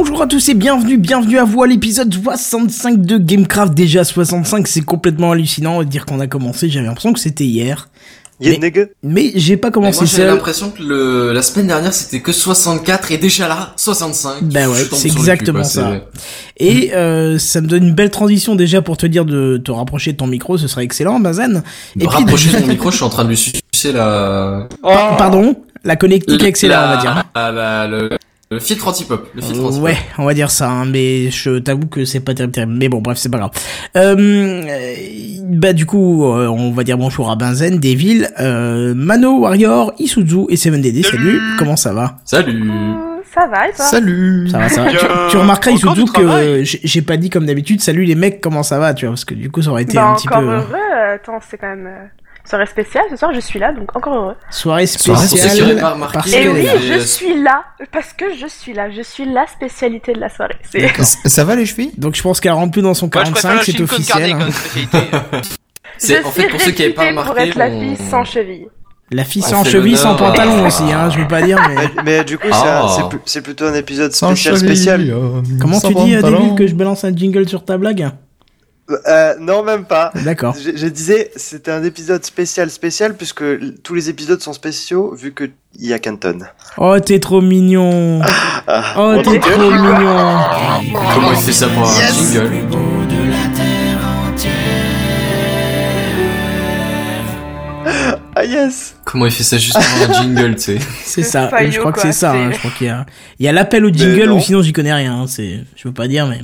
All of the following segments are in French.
Bonjour à tous et bienvenue, bienvenue à vous à l'épisode 65 de Gamecraft. Déjà 65, c'est complètement hallucinant de dire qu'on a commencé. J'avais l'impression que c'était hier. Mais-. Mais j'ai pas commencé moi j'avais seul. l'impression que le, la semaine dernière c'était que 64 et déjà là 65. Ben ouais, c'est exactement cul, ça. Et euh, ça me donne une belle transition déjà pour te dire de te rapprocher de ton micro, ce serait excellent, Bazen. Me rapprocher de mon micro, je suis en train de lui sucer la. Pa- Pardon La connectique excellente, on va dire. la- la- le, le filtre anti-pop. Le filtre anti-pop. Ouais, on va dire ça, hein, mais je t'avoue que c'est pas terrible, terrible. Mais bon, bref, c'est pas grave. Euh, bah du coup, euh, on va dire bonjour à Benzen, Devil, euh, Mano, Warrior, Isuzu et 7DD. Salut, comment ça va Salut. Euh, Ça va et toi Salut Ça va, ça va. Tu, tu remarqueras Encore Isuzu que j'ai pas dit comme d'habitude, salut les mecs, comment ça va, tu vois, parce que du coup ça aurait été Bah un petit encore peu... euh, heureux, euh, attends, c'est quand même soirée spéciale, ce soir je suis là, donc encore heureux. Soirée spéciale. pas remarqué, Et oui, euh, je suis là, parce que je suis là, je suis la spécialité de la soirée. Ça va les chevilles? Donc je pense qu'elle rentre plus dans son Moi, je préfère 45, la c'est officiel. Hein. C'est je en fait suis pour ceux qui pas réputée remarqué. pour être la fille sans cheville. La fille On sans cheville, sans à- pantalon aussi, hein, je veux pas dire, mais... Mais, mais du coup, c'est Ah. c'est plutôt un épisode Sans spécial cheville, spécial. euh, Comment sans tu dis, euh, pantalon. Devil, que je balance un jingle sur ta blague? Euh, non, même pas. D'accord. Je, je disais, c'était un épisode spécial spécial puisque tous les épisodes sont spéciaux vu que il y a Canton. Oh, t'es trop mignon. Ah, Oh, t'es trop mignon. Comment il fait ça pour un jingle Ah yes. Comment il fait ça juste pour un jingle, tu sais C'est ça. faillot, je crois que c'est ça. hein. Je crois qu'il y a, il y a l'appel au jingle non. ou sinon j'y connais rien. hein. C'est, je veux pas dire, mais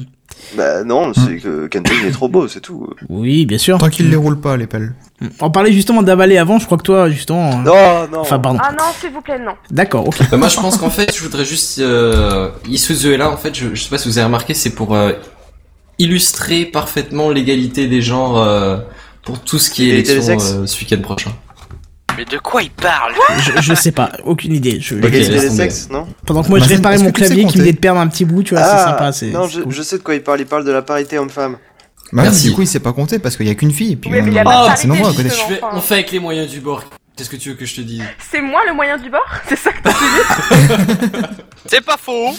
Bah non, c'est que Canton il est trop beau, c'est tout. oui, bien sûr. Tant qu'ils les roulent pas, les pelles. On parlait justement d'avaler avant. Je crois que toi, justement. euh, Non, non. Enfin, pardon. Ah non, s'il vous plaît, non. D'accord. Ok. Bah, moi je pense qu'en fait je voudrais juste euh, Isuzu est là en fait je, je sais pas si vous avez remarqué c'est pour euh, illustrer parfaitement l'égalité des genres euh, pour tout ce qui est élection sexes. euh, ce week-end prochain. Mais de quoi il parle Je, je sais pas. Aucune idée. Je, Ok, Égalité laisse des tomber. sexes, non pendant que moi je Bah, réparais est-ce mon clavier qui compter venait de perdre un petit bout, tu vois, c'est Ah, sympa. C'est, Non, c'est je, cool. je sais de quoi il parle. Il parle de la parité homme-femme. Bah, Merci. du coup, il s'est pas compté parce qu'il y a qu'une fille. Et puis, Oui, mais il y a pas de Ah, parité, c'est nombreux à côté. Je fais- on fait avec les moyens du bord. Qu'est-ce que tu veux que je te dise? C'est moi le moyen du bord? C'est ça que t'as dit? C'est pas faux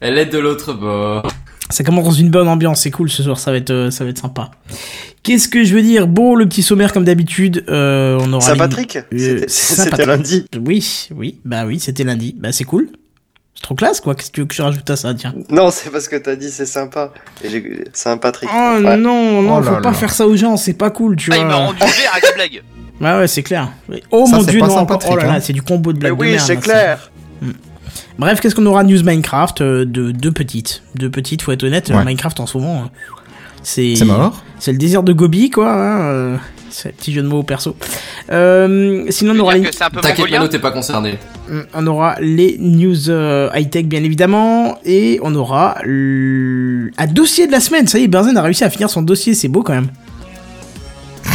Elle est de l'autre bord. Ça commence dans une bonne ambiance, c'est cool ce soir, ça va être, euh, ça va être sympa. Qu'est-ce que je veux dire? Bon, le petit sommaire comme d'habitude, euh, on aura. Saint-Patrick C'était- Saint-Patrick. C'était lundi. Oui, oui, bah oui, c'était lundi. Bah c'est cool. C'est trop classe quoi. Qu'est-ce que tu veux que je rajoute à ça, tiens? Non, c'est parce que t'as dit c'est sympa. Saint-Patrick. Oh Ouais. non, non, Oh faut là pas là. faire ça aux gens, c'est pas cool, tu Ah, il m'a vois. rendu vert avec la blague. Ouais, ouais, c'est clair. Oh Ça, mon dieu, non, encore. Oh là là, hein. c'est du combo de Mais blagues de oui, c'est là, clair. Bref, qu'est-ce qu'on aura de news Minecraft euh, de deux petites, deux petites, faut être honnête. euh, Ouais. Minecraft en ce moment, euh, c'est C'est mort. c'est le désert de Gobi quoi. Hein, euh, c'est un petit jeu de mots perso. Euh, sinon, on aura, les, T'inquiète. Mano t'es pas concerné. on aura les news euh, high tech bien évidemment et on aura le... un dossier de la semaine. Ça y est, Benzen a réussi à finir son dossier, c'est beau quand même.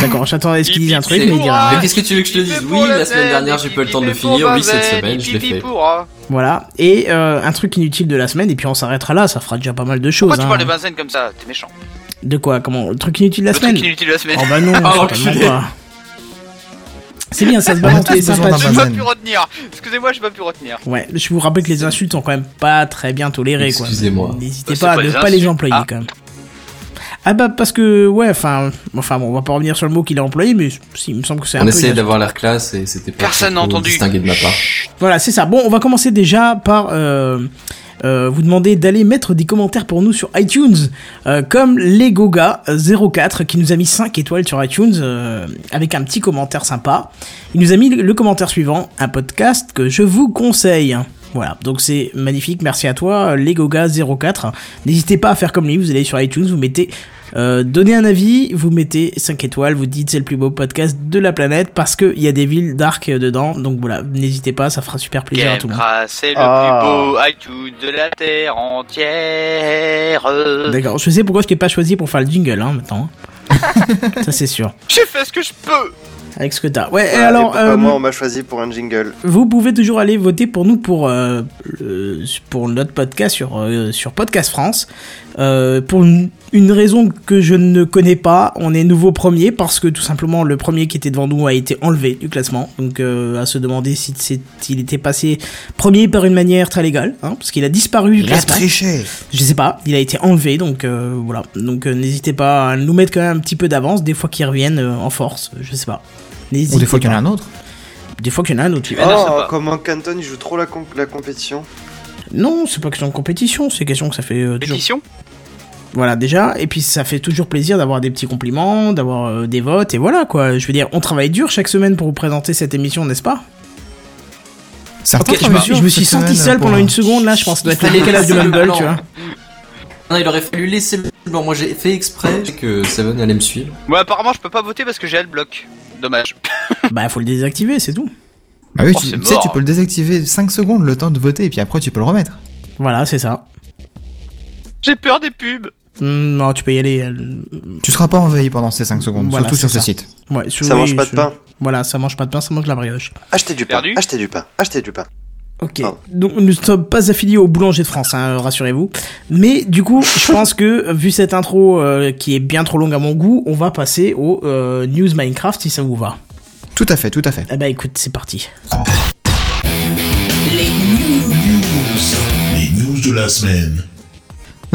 D'accord, j'attendais à ce qu'il dise un truc, mais il dira Mais qu'est-ce que tu veux que je te dise Oui, la semaine dernière j'ai pas eu le temps de le finir. Oui, cette semaine je l'ai fait. Voilà. Et euh, un truc inutile de la semaine, et puis on s'arrêtera là, ça fera déjà pas mal de choses. Pourquoi tu hein. parles de Benzen comme ça T'es méchant. De quoi Comment Le truc inutile de la Le semaine truc inutile de la semaine. Oh bah non, pas. C'est bien, ça se balance tous les d'un J'ai pas pu retenir. Excusez-moi, j'ai pas pu retenir. Ouais, je vous rappelle que les insultes sont quand même pas très bien tolérées, quoi. Excusez-moi. N'hésitez Bah, pas à ne pas les employer, Ah. quand même. Ah bah parce que ouais enfin enfin bon on va pas revenir sur le mot qu'il a employé mais si, il me semble que c'est un On peu essayait d'avoir l'air classe et c'était pas Personne n'a entendu. distingué de ma part. Voilà, c'est ça. Bon, on va commencer déjà par euh, euh, vous demander d'aller mettre des commentaires pour nous sur iTunes, euh, comme Legoga04 qui nous a mis 5 étoiles sur iTunes euh, avec un petit commentaire sympa. Il nous a mis le, le commentaire suivant, un podcast que je vous conseille. Voilà, donc c'est magnifique, merci à toi, Legoga04. N'hésitez pas à faire comme lui, vous allez sur iTunes, vous mettez euh, donnez un avis, vous mettez 5 étoiles, vous dites c'est le plus beau podcast de la planète parce qu'il y a des villes dark dedans. Donc voilà, n'hésitez pas, ça fera super plaisir à tout le monde. C'est le Ah. plus beau iTunes de la terre entière. D'accord, je sais pourquoi je t'ai pas choisi pour faire le jingle hein, maintenant. ça c'est sûr. J'ai fait ce que je peux. Avec ce que t'as. Ouais, et alors, euh, moi on m'a choisi pour un jingle vous pouvez toujours aller voter pour nous pour, euh, le- pour notre podcast sur, euh, sur Podcast France. Euh, pour, une raison que je ne connais pas. On est nouveau premier parce que tout simplement le premier qui était devant nous a été enlevé du classement. Donc euh, à se demander si c'est- s'il était passé premier par une manière très légale, hein, parce qu'il a disparu du Il a classement. triché. Je sais pas, il a été enlevé, donc euh, voilà. Donc euh, n'hésitez pas à nous mettre quand même un petit peu d'avance, des fois qu'ils reviennent euh, en force, je sais pas. N'hésitez Ou des fois qu'il y en a un autre. Des fois qu'il y en a un autre. Oh, comment Canton il joue trop la, com- la compétition. Non, c'est pas question de compétition, c'est question que ça fait euh, toujours... Voilà, déjà, et puis ça fait toujours plaisir d'avoir des petits compliments, d'avoir euh, des votes, et voilà quoi. Je veux dire, on travaille dur chaque semaine pour vous présenter cette émission, n'est-ce pas? Certains Ok, je me travaillent suis, dur je me suis senti seul pour- pendant une seconde là, je pense que ça doit être le décalage le Mumble, tu vois. Non, il aurait fallu laisser le blanc. Moi, j'ai fait exprès que Seven allait me suivre. Moi, apparemment, je peux pas voter parce que j'ai Adblock. Dommage. Bah, faut le désactiver, c'est tout. Bah oui, Oh, tu sais, tu peux le désactiver 5 secondes le temps de voter et puis après tu peux le remettre. Voilà, c'est ça. J'ai peur des pubs. Hmm, non, tu peux y aller. Tu seras pas envahi pendant ces 5 secondes, Voilà, surtout sur ce ça. site. Ouais, sur- Ça oui, mange pas de pain. Voilà, ça mange pas de pain, ça mange de la brioche. Achetez du pain. Perdu Achetez du pain. Achetez du pain. Ok. Pardon. Donc nous ne sommes pas affiliés au boulanger de France, hein, rassurez-vous. Mais du coup, je pense que vu cette intro euh, qui est bien trop longue à mon goût, on va passer au euh, news Minecraft si ça vous va. Tout à fait, tout à fait. Eh bah écoute, c'est parti. Les news de la semaine.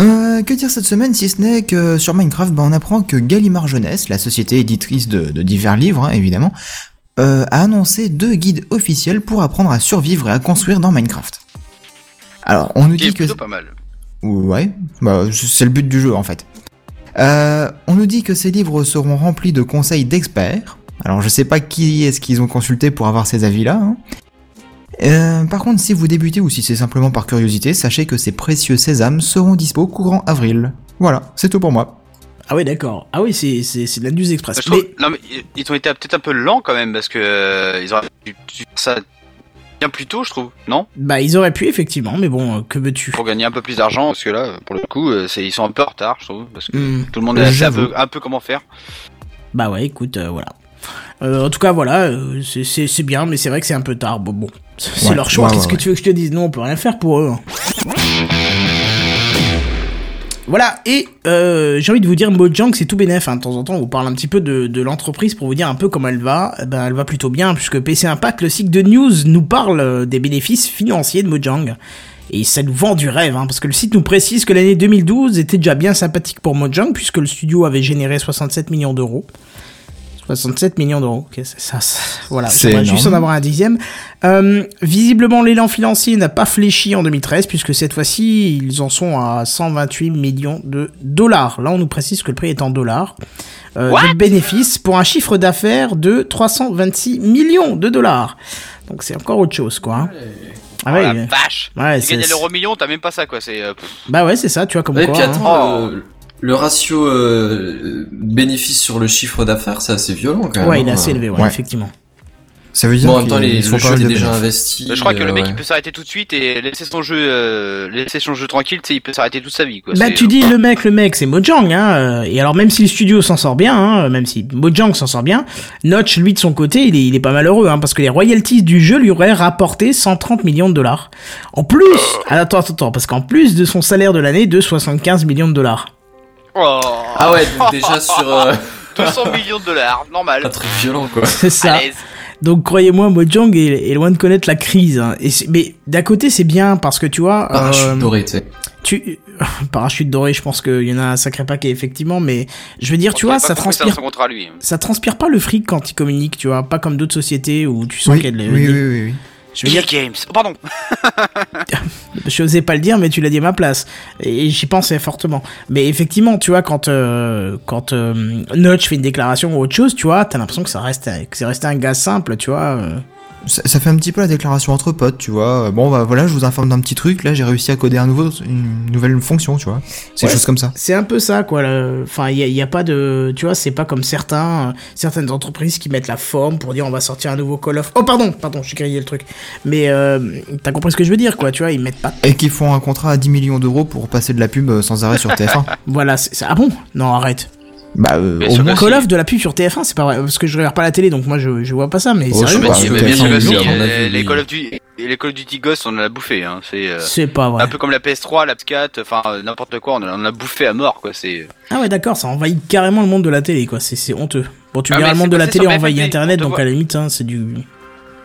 Euh, que dire cette semaine si ce n'est que sur Minecraft, bah, on apprend que Gallimard Jeunesse, la société éditrice de, de divers livres, hein, évidemment, euh, a annoncé deux guides officiels pour apprendre à survivre et à construire dans Minecraft. Alors, on nous dit que... pas mal. Ouais, bah, c'est le but du jeu en fait. Euh, on nous dit que ces livres seront remplis de conseils d'experts. Alors je sais pas qui est-ce qu'ils ont consulté pour avoir ces avis-là. hein. Euh, par contre, si vous débutez ou si c'est simplement par curiosité, sachez que ces précieux sésames seront dispo courant avril. Voilà, c'est tout pour moi. Ah ouais, d'accord. Ah oui, c'est c'est c'est de la news express. Je trouve- Mais Non, mais ils- ont été peut-être un peu lents quand même parce que euh, ils auraient dû faire ça bien plus tôt, je trouve. Non? Bah ils auraient pu effectivement, mais bon, euh, que veux-tu? Pour gagner un peu plus d'argent parce que là, pour le coup, euh, c'est- ils sont un peu en retard, je trouve, parce que Hmm. tout le monde a sait un peu, un peu comment faire. Bah ouais, écoute, euh, voilà. Euh, en tout cas, voilà, euh, c'est- c'est c'est bien, mais c'est vrai que c'est un peu tard. Bon, bon, c'est Ouais, leur choix. ouais, Qu'est-ce ouais, que tu veux que je te dise Non, on peut rien faire pour eux. hein. Voilà, et euh, j'ai envie de vous dire, Mojang, c'est tout bénef. hein. De temps en temps, on vous parle un petit peu de, de l'entreprise pour vous dire un peu comment elle va. Eh ben, elle va plutôt bien, puisque PC Impact, le site de news, nous parle euh, des bénéfices financiers de Mojang. Et ça nous vend du rêve, hein, parce que le site nous précise que l'année 2012 était déjà bien sympathique pour Mojang, puisque le studio avait généré 67 millions d'euros. 67 millions d'euros. Ok, c'est ça, ça- voilà, C'est j'aimerais juste en avoir un dixième. Euh, visiblement, l'élan financier n'a pas fléchi en 2013, puisque cette fois-ci, ils en sont à 128 millions de dollars. Là, on nous précise que le prix est en dollars. Euh, What? de bénéfices pour un chiffre d'affaires de 326 millions de dollars. Donc c'est encore autre chose, quoi. hein. Ah Oh ouais, la vache ouais, Tu gagnes l'euro million, t'as même pas ça quoi. C'est euh, bah ouais, c'est ça, tu vois comme quoi. puis hein. Oh. Le ratio euh, bénéfice sur le chiffre d'affaires, c'est assez violent quand même. Ouais, il est hein. assez élevé, ouais, Ouais. effectivement. Ça veut dire Bon, en même temps, les, le jeu est déjà investi. je crois que euh, le mec ouais. il peut s'arrêter tout de suite et laisser son jeu, euh, laisser son jeu tranquille, tu sais, il peut s'arrêter toute sa vie quoi. Bah tu dis le mec, le mec c'est Mojang hein, euh, et alors même si le studio s'en sort bien, hein, même si Mojang s'en sort bien, Notch lui de son côté il est, il est pas malheureux hein, parce que les royalties du jeu lui auraient rapporté 130 millions de dollars. En plus, attends attends attends parce qu'en plus de son salaire de l'année de 75 millions de dollars. Oh, Ah ouais, donc déjà sur euh, 200 millions de dollars, normal. un truc violent quoi. C'est ça. Donc croyez-moi Mojang est, est loin de connaître la crise. hein. Et mais d'un côté c'est bien parce que tu vois, Parachute euh, doré, tu sais. tu parachute doré, je pense qu'il y en a un sacré paquet effectivement, mais je veux dire tu vois ça pas transpire lui. ça transpire pas le fric quand il communique, tu vois, pas comme d'autres sociétés où tu sens Oui, qu'elle. oui, oui, oui, oui. Je veux dire, Games. Oh, pardon. je osais pas le dire, mais tu l'as dit à ma place, et j'y pensais fortement. Mais effectivement, tu vois, quand euh, quand euh, Notch fait une déclaration ou autre chose, tu vois, t'as l'impression que ça reste que c'est resté un gars simple, tu vois. euh. Ça, ça fait un petit peu la déclaration entre potes, tu vois. Bon, bah voilà, je vous informe d'un petit truc. Là, j'ai réussi à coder un nouveau, une nouvelle fonction, tu vois. C'est Ouais. des choses comme ça. C'est un peu ça, quoi. le- Enfin, il y a, pas de, tu vois, c'est pas comme certains, euh, certaines entreprises qui mettent la forme pour dire on va sortir un nouveau Call of. Oh pardon, pardon, j'ai grillé le truc. Mais euh, t'as compris ce que je veux dire, quoi. Tu vois, ils mettent pas. Et qui font un contrat à 10 millions d'euros pour passer de la pub euh, sans arrêt sur TF1. Voilà, c'est- ah bon? Non, arrête. Bah, euh, au moins. Call of de la pub sur TF1, c'est pas vrai parce que je regarde pas la télé, donc moi je, je vois pas ça. Mais Oh, sérieux pas, bien un sûr les-. Call of Duty, et les Call of Duty Ghost, on en a bouffé. Hein. C'est euh, C'est pas vrai. un peu comme la PS3, la PS4, enfin euh, n'importe quoi, on en a, on en a bouffé à mort, quoi. C'est Ah ouais, d'accord, ça envahit carrément le monde de la télé, quoi. C'est c'est honteux. Bon, tu Ah, le monde de la télé envahit Internet, on te donc voit. à la limite, hein, c'est du...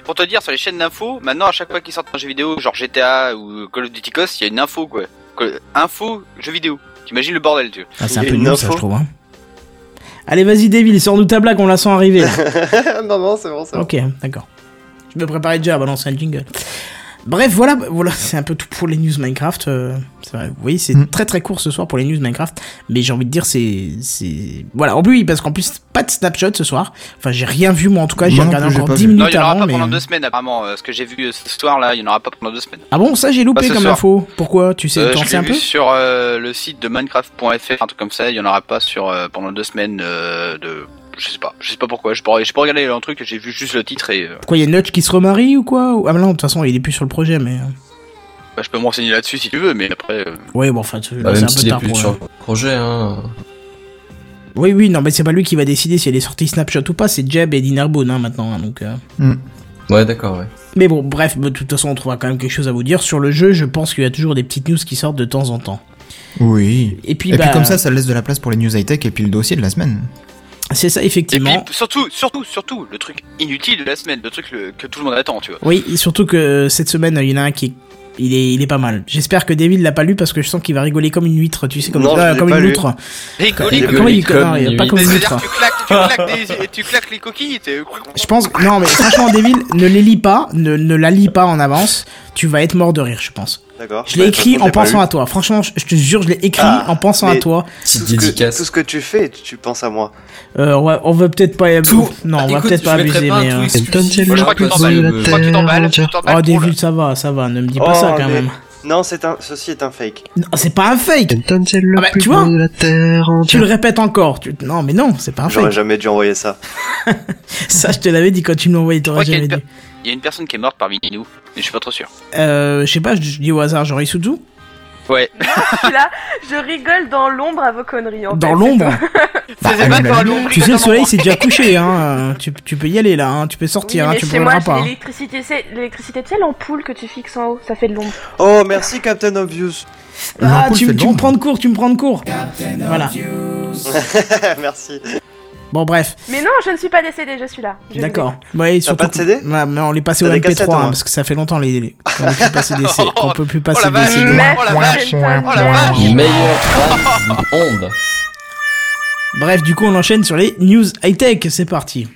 pour te dire sur les chaînes d'infos. Maintenant, à chaque fois qu'ils sortent un jeu vidéo, genre GTA ou Call of Duty Ghost, il y a une info, quoi. Info, jeu vidéo. T'imagines le bordel, tu vois. Ah, c'est un peu une nul, ça, je trouve. Hein. Allez, vas-y, Devil, sors-nous ta blague, on la sent arriver. non, non, c'est bon, c'est bon. ok, d'accord. Je me préparais déjà à balancer un jingle. Bref, voilà, voilà, c'est un peu tout pour les news Minecraft. euh, vrai, vous voyez, c'est Mm. très très court ce soir pour les news Minecraft, mais j'ai envie de dire c'est c'est voilà. En plus, oui, parce qu'en plus pas de snapshot ce soir. Enfin, j'ai rien vu moi en tout cas. J'ai regardé encore pas 10 vu. minutes Non, il y en aura avant. pas mais... pendant deux semaines, apparemment. Euh, Ce que j'ai vu euh, ce soir-là, il y en aura pas pendant deux semaines. Ah bon, ça j'ai loupé ce comme soir. info. Pourquoi? Tu sais, Euh, je sais un l'ai peu? vu sur euh, le site de Minecraft.fr, un truc comme ça. Il y en aura pas sur euh, pendant deux semaines euh, de. Je sais pas. Je sais pas pourquoi. J'ai pas, j'ai pas regardé un truc. J'ai vu juste le titre et euh, Quoi, il y a Notch qui se remarie ou quoi Ah mais non, de toute façon, il est plus sur le projet, mais. euh, bah, je peux me renseigner là-dessus si tu veux, mais après. euh, Ouais, bon, enfin, c'est Bah, c'est un peu est tard plus pour. sur le projet, hein. Oui, oui, non, mais c'est pas lui qui va décider si elle est sortie Snapshot ou pas. C'est Jeb et Dinnerbone hein, maintenant, hein, donc. euh. Ouais, d'accord, ouais. Mais bon, bref, bah, de toute façon, on trouvera quand même quelque chose à vous dire sur le jeu. Je pense qu'il y a toujours des petites news qui sortent de temps en temps. Oui. Et puis, Et bah, puis comme ça, ça laisse de la place pour les news high-tech et puis le dossier de la semaine. C'est ça Et puis effectivement. surtout, surtout, surtout, le truc inutile de la semaine, le truc le- que tout le monde attend, tu vois. Oui, surtout que cette semaine, il y en a un qui est il est, il est pas mal. J'espère que David l'a pas lu parce que je sens qu'il va rigoler comme une huître, tu sais, comme, Non, comme une lu. loutre. Rigoler est comme une pas comme une tu claques, tu, claques des, tu claques les coquilles, t'es... Je pense, non, mais franchement, David, ne les lis pas, ne, ne la lis pas en avance. Tu vas être mort de rire, je pense. D'accord. Je l'ai Ouais, écrit en pensant à toi. Franchement, je je te jure, je l'ai écrit Ah, en pensant à toi. Tout ce, que, tout ce que tu fais, tu penses à moi. Euh, on va, on va peut-être pas, Tout. non, on va Écoute, peut-être pas abuser, mais. euh, je crois que tu t'emballes. Oh. David, ça va, ça va, ne me dis pas Oh, ça quand même. Non, c'est un, ceci est un fake. Non, c'est pas un fake. C'est le Ah bah, plus tu vois de la terre Tu entière. le répètes encore. Tu... Non, mais non, c'est pas un J'aurais fake. jamais dû envoyer ça. Ça, je te l'avais dit quand tu me l'as envoyé, Je t'aurais jamais dû. Il y a une personne qui est morte parmi nous, mais je suis pas trop sûr. Euh, je sais pas, je, je dis au hasard, genre Isuzu Ouais. Je suis là, je rigole dans l'ombre à vos conneries. En Dans l'ombre Bah, l'ombre. Tu sais, le soleil s'est déjà couché, hein. Tu, tu peux y aller là, hein. Tu peux Oui, sortir, hein. mais Tu moi, brûleras c'est pas. l'électricité, c'est l'électricité, tu sais l'ampoule que tu fixes en haut, ça fait de l'ombre. Oh, merci Captain Obvious. Ah, tu, me prends de court, tu me prends de court. Voilà. merci. Bon, bref, Mais non, je ne suis pas décédée, je suis là. D'accord. Ouais, surtout pas de CD Ouais, mais on les passait au T'as des MP3, cassettes, hein, parce que ça fait longtemps les, les... qu'on peut plus passer des C- qu'on peut plus passer des. CD. Mais Oh la vache. Oh la vache. Meilleure monde. Bref, du coup, on enchaîne sur les news high-tech. C'est parti.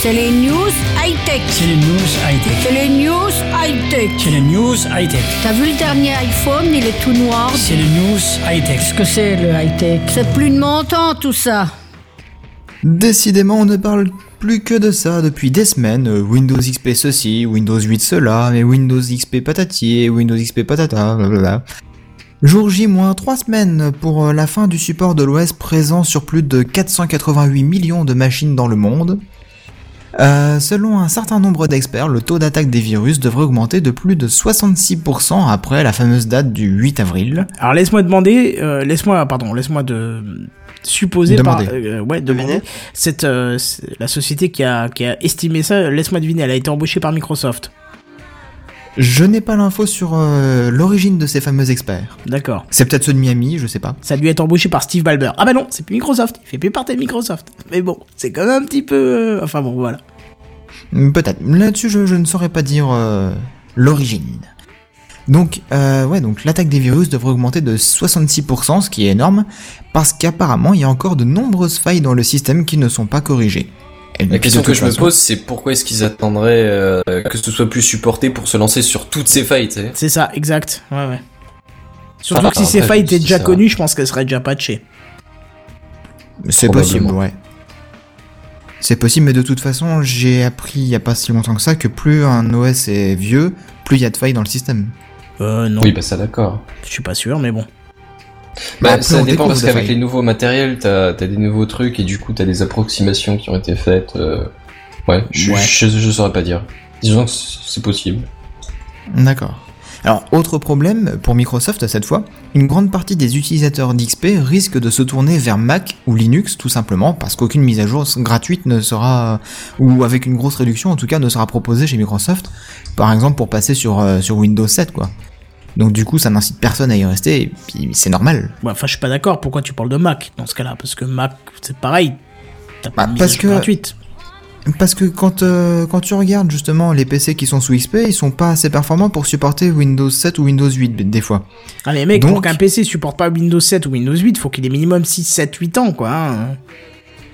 C'est les news high-tech. C'est les news high-tech. C'est les news high-tech. C'est les news high-tech. T'as vu le dernier iPhone, il est tout noir. C'est les news high-tech. Qu'est-ce que c'est le high-tech? C'est plus de mon temps tout ça. Décidément, on ne parle plus que de ça depuis des semaines. Windows XP ceci, Windows 8 cela, mais Windows XP patati et Windows XP patata, blablabla. Jour J moins 3 semaines pour euh, la fin du support de l'OS présent sur plus de 488 millions de machines dans le monde. Euh, selon un certain nombre d'experts, le taux d'attaque des virus devrait augmenter de plus de 66% après la fameuse date du 8 avril. Alors laisse-moi demander, euh, laisse-moi, pardon, laisse-moi de Demander. par, euh, ouais, demander. Cette, euh, c'est- la société qui a, qui a estimé ça, laisse-moi deviner, elle a été embauchée par Microsoft. Je n'ai pas l'info sur euh, l'origine de ces fameux experts. D'accord. C'est peut-être ceux de Miami, je sais pas. Ça a dû être embauché par Steve Ballmer. Ah bah non, c'est plus Microsoft. Il fait plus partie de Microsoft. Mais bon, c'est quand même un petit peu. euh, Enfin bon, voilà. Peut-être. Là-dessus, je, je ne saurais pas dire euh, l'origine. Donc, euh, ouais, donc l'attaque des virus devrait augmenter de 66%, ce qui est énorme, parce qu'apparemment, il y a encore de nombreuses failles dans le système qui ne sont pas corrigées. Et La question que je me pose, c'est pourquoi est-ce qu'ils attendraient euh, que ce soit plus supporté pour se lancer sur toutes ces failles, tu sais? C'est ça, exact. Ouais, ouais. Surtout Ah, que si ces failles étaient déjà connues, je pense qu'elles seraient déjà patchées. C'est possible, ouais. C'est possible, mais de toute façon, j'ai appris il y a pas si longtemps que ça que plus un OS est vieux, plus il y a de failles dans le système. Euh, non. Oui, bah ça d'accord. Je suis pas sûr, mais bon. Bah, Bah, ça dépend parce qu'avec les nouveaux matériels, t'as as des nouveaux trucs et du coup t'as des approximations qui ont été faites. euh, Ouais, je, Ouais. Je, je saurais pas dire. Disons que c'est possible. D'accord. Alors, autre problème pour Microsoft cette fois, une grande partie des utilisateurs d'XP risquent de se tourner vers Mac ou Linux tout simplement parce qu'aucune mise à jour gratuite ne sera, ou avec une grosse réduction en tout cas, ne sera proposée chez Microsoft, par exemple pour passer sur, euh, sur Windows 7 quoi. Donc du coup, ça n'incite personne à y rester, et puis c'est normal. Ouais, Enfin, je suis pas d'accord. Pourquoi tu parles de Mac dans ce cas-là? Parce que Mac, c'est pareil. T'as pas Bah, de mise parce à jour que- gratuite. Parce que quand, euh, quand tu regardes justement les PC qui sont sous XP, ils sont pas assez performants pour supporter Windows 7 ou Windows 8 des fois. Ah mais mec, Donc- pour qu'un PC supporte pas Windows 7 ou Windows 8, faut qu'il ait minimum 6, 7, 8 ans, quoi. hein.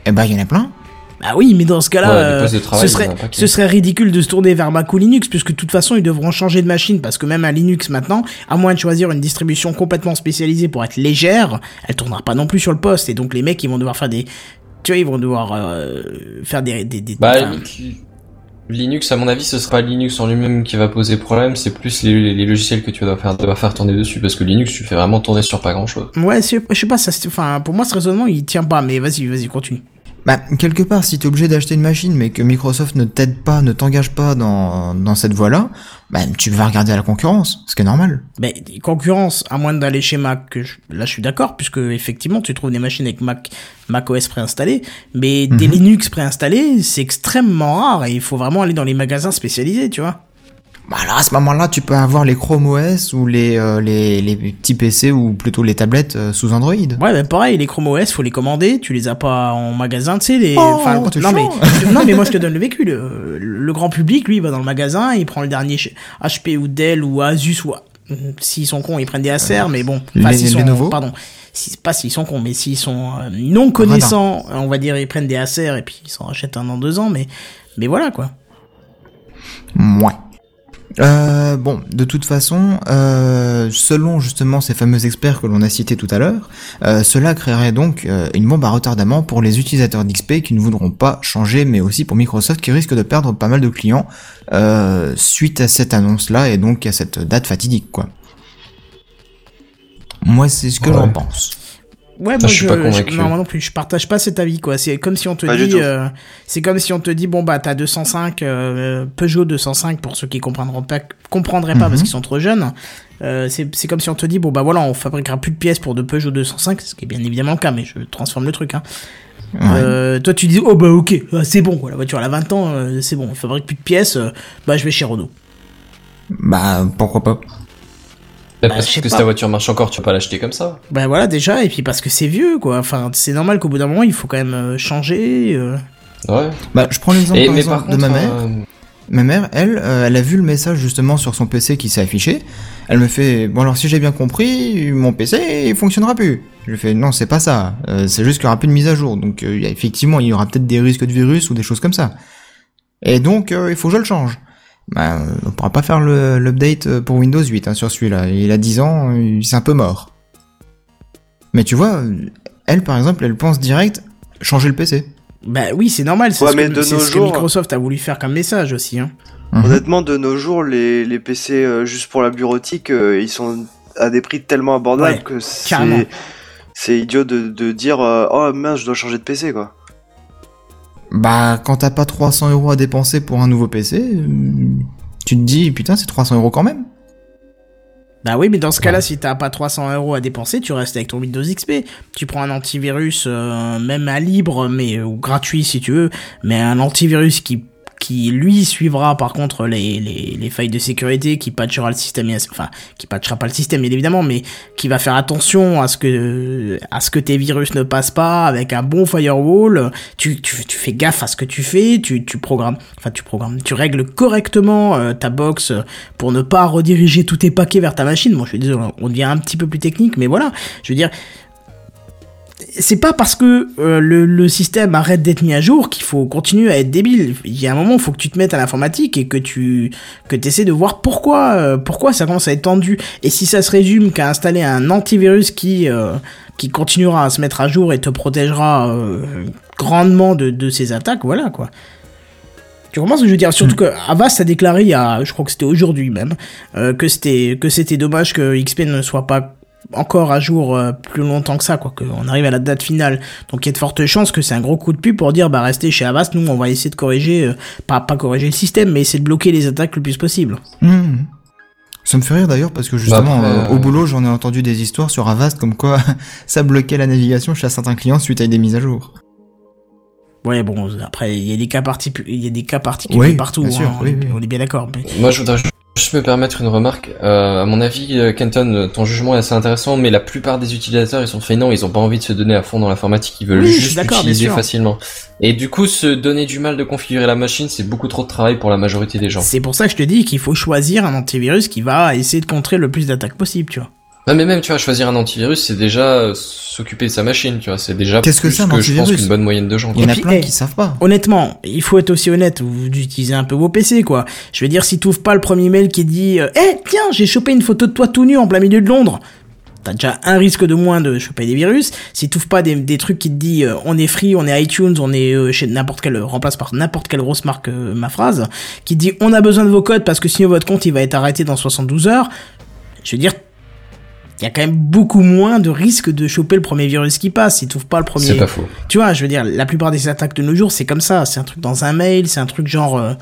Eh ben, il y en a plein. Bah oui, mais dans ce cas-là, Ouais, euh, travail, ce, serait, un ce serait ridicule de se tourner vers Mac ou Linux, puisque de toute façon, ils devront changer de machine, parce que même à Linux maintenant, à moins de choisir une distribution complètement spécialisée pour être légère, elle tournera pas non plus sur le poste, et donc les mecs, ils vont devoir faire des... Tu vois, ils vont devoir euh, faire des... des, des- Bah, enfin, Linux- à mon avis, ce sera pas Linux en lui-même qui va poser problème, c'est plus les, logiciels que tu vas faire, devoir faire tourner dessus, parce que Linux, tu fais vraiment tourner sur pas grand-chose. Ouais, je sais pas, ça, enfin, pour moi, ce raisonnement, il tient pas, mais vas-y, vas-y, continue. Bah, quelque part, si t'es obligé d'acheter une machine, mais que Microsoft ne t'aide pas, ne t'engage pas dans, dans cette voie-là, bah, tu vas regarder à la concurrence, ce qui est normal. Mais concurrence, à moins d'aller chez Mac, que je- là je suis d'accord, puisque effectivement tu trouves des machines avec Mac, Mac OS préinstallées, mais des Mhm. Linux préinstallés, c'est extrêmement rare et il faut vraiment aller dans les magasins spécialisés, tu vois. Bah, alors à ce moment-là, tu peux avoir les Chrome OS ou les, euh, les, les petits PC ou plutôt les tablettes euh, sous Android. Ouais, mais pareil, les Chrome OS, faut les commander, tu les as pas en magasin, tu sais, les. Oh, enfin, non, mais, non, mais moi je te donne le vécu. Le, le grand public, lui, il va dans le magasin, il prend le dernier HP ou Dell ou Asus ou. S'ils sont cons, ils prennent des Acer, mais bon. Enfin, Les- s'ils sont. Lenovo Pardon. Si, pas s'ils sont cons, mais s'ils sont euh, non connaissants, on va dire, ils prennent des Acer et puis ils s'en rachètent un an, deux ans, mais. Mais voilà, quoi. Ouais. Euh, bon, de toute façon, euh, selon justement ces fameux experts que l'on a cités tout à l'heure, euh, cela créerait donc euh, une bombe à retardement pour les utilisateurs d'XP qui ne voudront pas changer, mais aussi pour Microsoft qui risque de perdre pas mal de clients euh, suite à cette annonce-là et donc à cette date fatidique, quoi. Moi, c'est ce que Ouais. j'en pense. Ouais, Ah, moi je suis pas convaincu. non, moi non plus, je partage pas cet avis quoi. C'est comme si on te Pas dit, euh, c'est comme si on te dit bon bah t'as 205 euh, Peugeot 205 pour ceux qui comprendront pas, comprendraient pas Mhm. parce qu'ils sont trop jeunes. Euh, c'est c'est comme si on te dit bon bah voilà on fabriquera plus de pièces pour de Peugeot 205, ce qui est bien évidemment le cas, mais je transforme le truc. Hein. Ouais. Euh, toi tu dis oh bah ok euh, c'est bon quoi la voiture elle a 20 ans euh, c'est bon on fabrique plus de pièces euh, bah je vais chez Renault. Bah, pourquoi pas. Bah, Bah, parce que pas. si ta voiture marche encore, tu vas pas l'acheter comme ça. Bah voilà déjà et puis parce que c'est vieux quoi. Enfin c'est normal qu'au bout d'un moment il faut quand même euh, changer. euh. Ouais. Bah, je prends l'exemple par exemple contre, de ma mère. euh, Ma mère, elle, euh, elle a vu le message justement sur son PC qui s'est affiché. Elle me fait bon alors si j'ai bien compris, mon PC il fonctionnera plus. Je lui fais non c'est pas ça. Euh, c'est juste qu'il y aura plus de mise à jour. Donc euh, effectivement il y aura peut-être des risques de virus ou des choses comme ça. Et donc euh, il faut que je le change. Bah, on pourra pas faire l'update euh, pour Windows 8 hein, sur celui-là. Il a 10 ans, euh, c'est un peu mort. Mais tu vois, elle par exemple, elle pense direct changer le PC. Bah oui, c'est normal, c'est Ouais, ce, mais que, de c'est nos ce que jours- Microsoft a voulu faire comme message aussi. Hein. Mhm. Honnêtement, de nos jours, les, les PC euh, juste pour la bureautique, euh, ils sont à des prix tellement abordables Ouais, que c'est idiot de, de dire euh, oh mince, je dois changer de PC quoi. Bah, quand t'as pas 300 euros à dépenser pour un nouveau PC, euh, tu te dis, putain, c'est 300 euros quand même. Bah oui, mais dans ce cas-là, si t'as pas 300 euros à dépenser, tu restes avec ton Windows XP. Tu prends un antivirus, euh, même à libre, mais ou gratuit si tu veux, mais un antivirus qui qui lui suivra par contre les, les, les failles de sécurité, qui patchera le système, enfin qui patchera pas le système bien évidemment, mais qui va faire attention à ce que à ce que tes virus ne passent pas avec un bon firewall. Tu, tu, fais gaffe à ce que tu fais, tu, tu programmes, enfin tu programmes, tu règles correctement euh, ta box pour ne pas rediriger tous tes paquets vers ta machine. Bon, je suis désolé, on devient un petit peu plus technique, mais voilà, je veux dire c'est pas parce que euh, le, le système arrête d'être mis à jour qu'il faut continuer à être débile. Il y a un moment, il faut que tu te mettes à l'informatique et que tu que essaies de voir pourquoi euh, pourquoi ça commence à être tendu. Et si ça se résume qu'à installer un antivirus qui euh, qui continuera à se mettre à jour et te protégera euh, grandement de, de ces attaques, voilà quoi. Tu comprends ce que je veux dire? Surtout que Avast a déclaré il y a, je crois que c'était aujourd'hui même, euh, que c'était que c'était dommage que XP ne soit pas encore à jour euh, plus longtemps que ça, quoi, qu'on arrive à la date finale. Donc il y a de fortes chances que c'est un gros coup de pub pour dire, bah restez chez Avast, nous on va essayer de corriger, euh, pas, pas corriger le système, mais essayer de bloquer les attaques le plus possible. Mhm. Ça me fait rire d'ailleurs parce que justement, Bah, après, euh, au boulot, j'en ai entendu des histoires sur Avast comme quoi ça bloquait la navigation chez certains clients suite à des mises à jour. Ouais, bon, après, il y a des cas, particu- il y a des cas particuliers partout, bien sûr, hein, on, oui, est, oui. on est bien d'accord. mais- Moi, je voudrais juste me permettre une remarque. Euh, à mon avis, euh, Kenton, euh, ton jugement est assez intéressant, mais la plupart des utilisateurs, ils sont feignants, ils ont pas envie de se donner à fond dans l'informatique, ils veulent Oui, je juste l'utiliser facilement. Et du coup, se donner du mal de configurer la machine, c'est beaucoup trop de travail pour la majorité des gens. C'est pour ça que je te dis qu'il faut choisir un antivirus qui va essayer de contrer le plus d'attaques possible, tu vois. Non, mais même, tu vois, choisir un antivirus, c'est déjà euh, s'occuper de sa machine, tu vois, c'est déjà Qu'est-ce que c'est, un je pense qu'une bonne moyenne de gens. Il y en a plein hey, qui savent pas. Honnêtement, il faut être aussi honnête, vous utilisez un peu vos PC, quoi. Je veux dire, si t'ouvres pas le premier mail qui dit euh, Eh, tiens, j'ai chopé une photo de toi tout nu en plein milieu de Londres », t'as déjà un risque de moins de choper des virus. Si t'ouvres pas des, des trucs qui te dit euh, On est free, on est iTunes, on est euh, chez n'importe quelle... remplace par n'importe quelle grosse marque euh, ma phrase, qui te dit « On a besoin de vos codes parce que sinon votre compte, il va être arrêté dans 72 heures », je veux dire... Il y a quand même beaucoup moins de risques de choper le premier virus qui passe si tu pas le premier. C'est pas faux. Tu vois, je veux dire, la plupart des attaques de nos jours, c'est comme ça. C'est un truc dans un mail, c'est un truc genre. euh,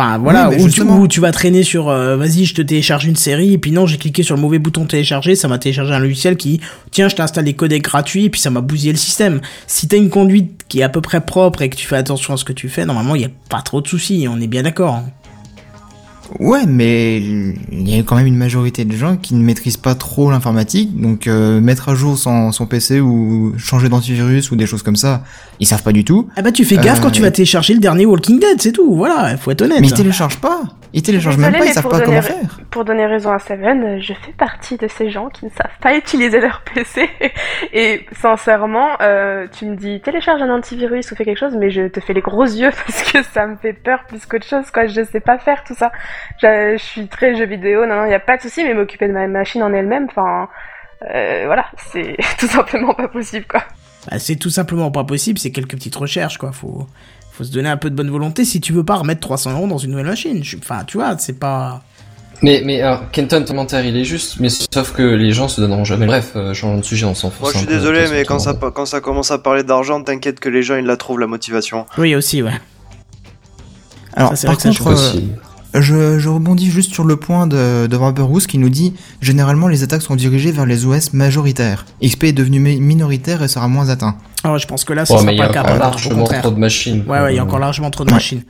Enfin, voilà, Oui, où, tu, où tu vas traîner sur. euh, Vas-y, je te télécharge une série, et puis non, j'ai cliqué sur le mauvais bouton télécharger, ça m'a téléchargé un logiciel qui. Tiens, je t'installe des codecs gratuits, et puis ça m'a bousillé le système. Si t'as une conduite qui est à peu près propre et que tu fais attention à ce que tu fais, normalement, il y a pas trop de soucis, on est bien d'accord. hein. Ouais, mais il y a quand même une majorité de gens qui ne maîtrisent pas trop l'informatique, donc euh, mettre à jour son, son PC ou changer d'antivirus ou des choses comme ça, ils savent pas du tout. Ah bah, tu fais gaffe Euh, quand tu vas télécharger le dernier Walking Dead, c'est tout, voilà, faut être honnête. Mais ils téléchargent pas. Ils téléchargent même pas, ils savent pas comment faire. Pour donner raison à Seven, euh, je fais partie de ces gens qui ne savent pas utiliser leur PC. Et sincèrement, euh, tu me dis télécharge un antivirus ou fais quelque chose, mais je te fais les gros yeux parce que ça me fait peur plus qu'autre chose. Quoi, je sais pas faire tout ça. Je, suis très jeu vidéo, non, non, y a pas de souci, mais m'occuper de ma machine en elle-même, enfin, euh, voilà, c'est tout simplement pas possible, quoi. Bah, c'est tout simplement pas possible, c'est quelques petites recherches, quoi. Faut, faut se donner un peu de bonne volonté si tu veux pas remettre 300 euros dans une nouvelle machine. Enfin, tu vois, c'est pas. Mais, mais alors, Kenton, ton commentaire, il est juste, mais sauf que les gens se donneront jamais. Bref, euh, changeons de sujet, on s'en fout. Moi je suis désolé, mais quand ça, quand ça commence à parler d'argent, t'inquiète que les gens ils la trouvent la motivation. Oui, aussi, ouais. Alors, Ça, c'est par vrai que ça contre, euh, je, je rebondis juste sur le point de, de Vaporous qui nous dit généralement les attaques sont dirigées vers les OS majoritaires. XP est devenu mi- minoritaire et sera moins atteint. Alors, je pense que là, ça Oh, sera il y pas a le cas. encore par contre, au largement trop de machines. Ouais, ouais, il y a encore largement trop de machines.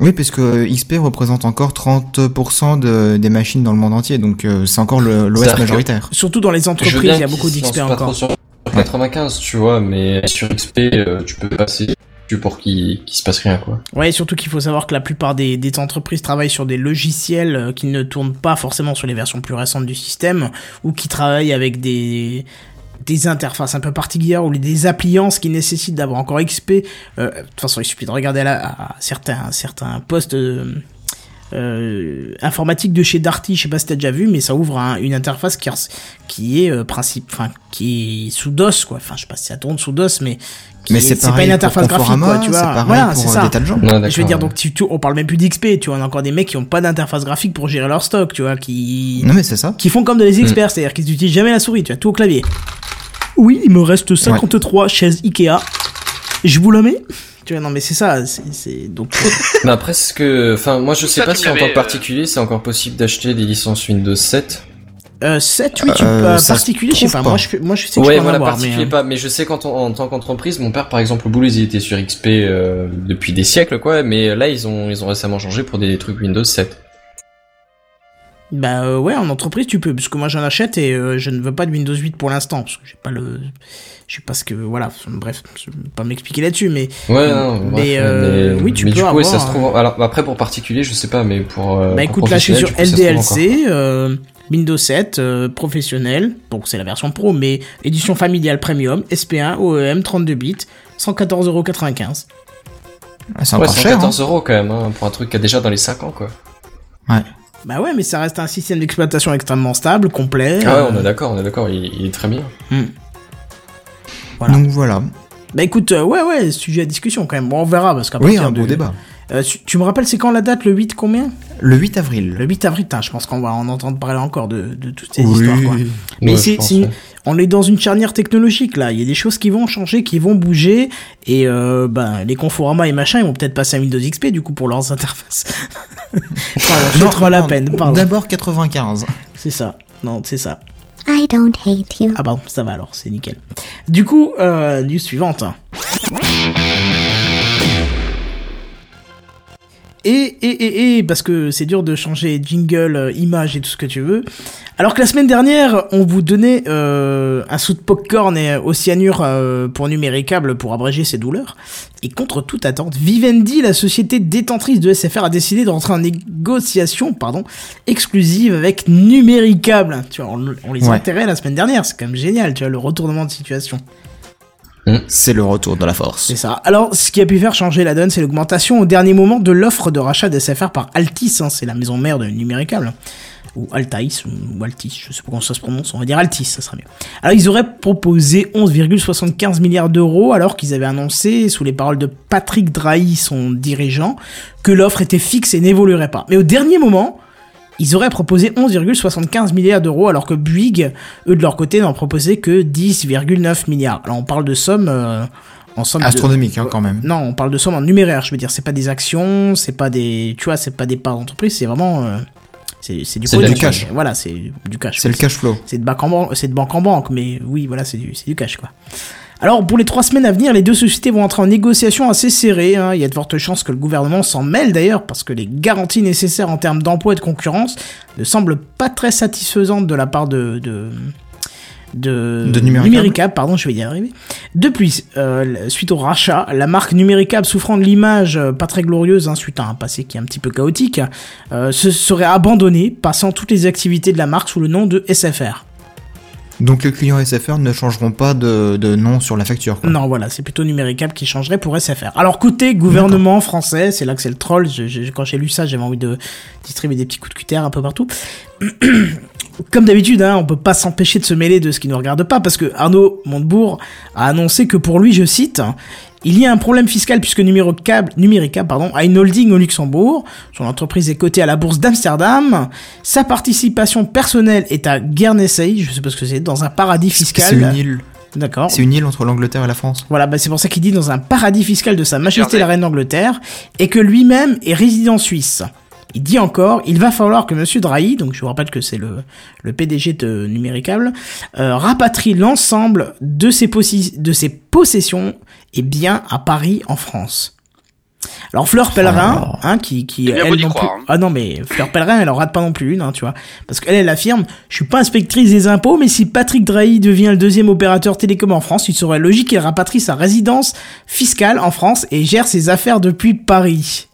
Oui, puisque XP représente encore 30% de, des machines dans le monde entier, donc euh, c'est encore l'OS que- majoritaire. Surtout dans les entreprises, il y a beaucoup d'XP lancent pas trop encore. sur 95, tu vois, mais sur XP, euh, tu peux passer pour qu'il qu'il se passe rien, quoi. Ouais, surtout qu'il faut savoir que la plupart des, des entreprises travaillent sur des logiciels euh, qui ne tournent pas forcément sur les versions plus récentes du système, ou qui travaillent avec des, des interfaces un peu particulières, ou des appliances qui nécessitent d'avoir encore XP. Euh, de toute façon, il suffit de regarder là, certains, certains postes euh, euh, informatiques de chez Darty, je sais pas si t'as déjà vu, mais ça ouvre un- une interface qui, qui est principe, enfin, qui est sous DOS, quoi. Enfin, je sais pas si ça tourne sous DOS, mais Mais est- c'est pas une pour interface graphique, quoi, tu vois. Voilà, c'est euh, ça. des tas de gens. Ouais, d'accord, Je veux dire, donc tu, tu- on parle même plus d'XP, tu vois, on a encore des mecs qui ont pas d'interface graphique pour gérer leur stock, tu vois, qui, Non mais c'est ça. qui font comme des experts, c'est-à-dire qu'ils utilisent jamais la souris, tu vois, tout au clavier. Oui, il me reste 53 chaises Ikea. Je vous la mets Tu vois, non mais c'est ça, c'est, donc... Mais après, ce que, enfin, moi, je sais Ça, pas si en tant que euh, particulier, c'est encore possible d'acheter des licences Windows 7. Euh, 7, oui, tu Euh, peux, euh, ça se particulier, je sais pas, pas. moi je, fais- moi je sais que Ouais, je peux en voilà, avoir, particulier mais, euh, pas. Mais je sais qu'en tant- en tant qu'entreprise, mon père, par exemple, au boulot, ils étaient sur XP euh, depuis des siècles, quoi. Mais là, ils ont, ils ont récemment changé pour des trucs Windows 7. Bah euh, ouais, en entreprise tu peux, parce que moi j'en achète et euh, je ne veux pas de Windows 8 pour l'instant, parce que j'ai pas le... Je sais pas ce que... Voilà, bref, je vais pas m'expliquer là-dessus, mais... Ouais, non, Mais, bref, euh, oui, tu mais peux du coup, ça se trouve. Alors après, pour particulier, je sais pas, mais pour. Bah pour écoute, là je suis sur LDLC, euh, Windows 7, euh, professionnel, donc c'est la version pro, mais édition familiale premium, SP1, OEM, 32 bits, 114,95€. Ah, C'est encore. Ouais, encore cher. hein. 114 euros quand même, hein, pour un truc qui a déjà dans les 5 ans, quoi. Bah ouais, mais ça reste un système d'exploitation extrêmement stable, complet. Ah ouais, euh, on est d'accord, on est d'accord, il, il est très bien. Voilà. Donc voilà. Bah écoute, euh, ouais, ouais, sujet à discussion quand même. Bon, on verra, parce qu'à Oui, un beau de- débat. Euh, tu, tu me rappelles, c'est quand la date Le 8 combien Le 8 avril. Le 8 avril, putain, je pense qu'on va en entendre parler encore de, de toutes ces Oui. histoires, quoi. Mais Ouais, c'est, ouais. on est dans une charnière technologique là. Il y a des choses qui vont changer, qui vont bouger, et euh, ben les Conforama et machin, ils vont peut-être passer à Windows XP du coup pour leurs interfaces. Pardon, la peine. Pardon. D'abord 95. C'est ça. Non, c'est ça. I don't hate you. Ah pardon, ça va alors, c'est nickel. Du coup, euh, news suivante. Et, et, et, et, parce que c'est dur de changer jingle, euh, image et tout ce que tu veux. Alors que la semaine dernière, on vous donnait euh, un sou de popcorn et au cyanure euh, pour numéricable pour abréger ses douleurs. Et contre toute attente, Vivendi, la société détentrice de SFR, a décidé de rentrer en négociation pardon, exclusive avec Numéricable. Tu vois, on, on les a Ouais. enterrés la semaine dernière, c'est quand même génial, tu vois, le retournement de situation. C'est le retour de la force. C'est ça. Alors, ce qui a pu faire changer la donne, c'est l'augmentation au dernier moment de l'offre de rachat d'SFR par Altis, hein, c'est la maison mère de Numéricable. Ou Altis, ou Altis, je sais pas comment ça se prononce, on va dire Altis, ça sera mieux. Alors, ils auraient proposé 11,75 milliards d'euros, alors qu'ils avaient annoncé, sous les paroles de Patrick Drahi, son dirigeant, que l'offre était fixe et n'évoluerait pas. Mais au dernier moment, ils auraient proposé 11,75 milliards d'euros, alors que Bouygues, eux de leur côté, n'en proposaient que 10,9 milliards. Alors on parle de sommes euh, en somme de- Astronomique, hein, quand même. Non, on parle de sommes en numéraire, je veux dire, c'est pas des actions, c'est pas des, tu vois, c'est pas des parts d'entreprise, c'est vraiment, euh, c'est c'est du cash. Voilà, c'est du cash. C'est le cash flow. C'est de banque en banque, c'est de banque en banque, mais oui, voilà, c'est du, c'est du cash, quoi. Alors, pour les trois semaines à venir, les deux sociétés vont entrer en négociation assez serrées. hein. Il y a de fortes chances que le gouvernement s'en mêle d'ailleurs, parce que les garanties nécessaires en termes d'emploi et de concurrence ne semblent pas très satisfaisantes de la part de, de, de, De Numéricable. pardon, je vais y arriver. De plus, euh, suite au rachat, la marque Numéricable souffrant de l'image euh, pas très glorieuse, hein, suite à un passé qui est un petit peu chaotique, euh, se serait abandonnée, passant toutes les activités de la marque sous le nom de SFR. Donc les clients SFR ne changeront pas de, de nom sur la facture. Quoi. Non, voilà, c'est plutôt Numéricable qui changerait pour SFR. Alors, côté gouvernement français, c'est là que c'est le troll. Je- je- quand j'ai lu ça, j'avais envie de distribuer des petits coups de cutter un peu partout. Comme d'habitude, hein, on peut pas s'empêcher de se mêler de ce qui ne regarde pas, parce que Arnaud Montebourg a annoncé que pour lui, je cite, il y a un problème fiscal puisque Numéricable, Numéricable pardon, a une holding au Luxembourg. Son entreprise est cotée à la bourse d'Amsterdam. Sa participation personnelle est à Guernesey, je sais pas ce que c'est, dans un paradis fiscal. C'est une île. D'accord. C'est une île entre l'Angleterre et la France. Voilà, bah c'est pour ça qu'il dit dans un paradis fiscal de Sa Majesté la Reine d'Angleterre, et que lui-même est résident suisse. Il dit encore, il va falloir que Monsieur Drahi, donc je vous rappelle que c'est le, le PDG de Numéricable, euh, rapatrie l'ensemble de ses, possi- de ses possessions et biens à Paris en France. Alors Fleur Pellerin, hein, qui, qui beau elle non croire, plus- hein. ah non mais Fleur Pellerin, elle en rate pas non plus une, hein, tu vois, parce qu'elle elle affirme, je suis pas inspectrice des impôts, mais si Patrick Drahi devient le deuxième opérateur télécom en France, il serait logique qu'il rapatrie sa résidence fiscale en France et gère ses affaires depuis Paris.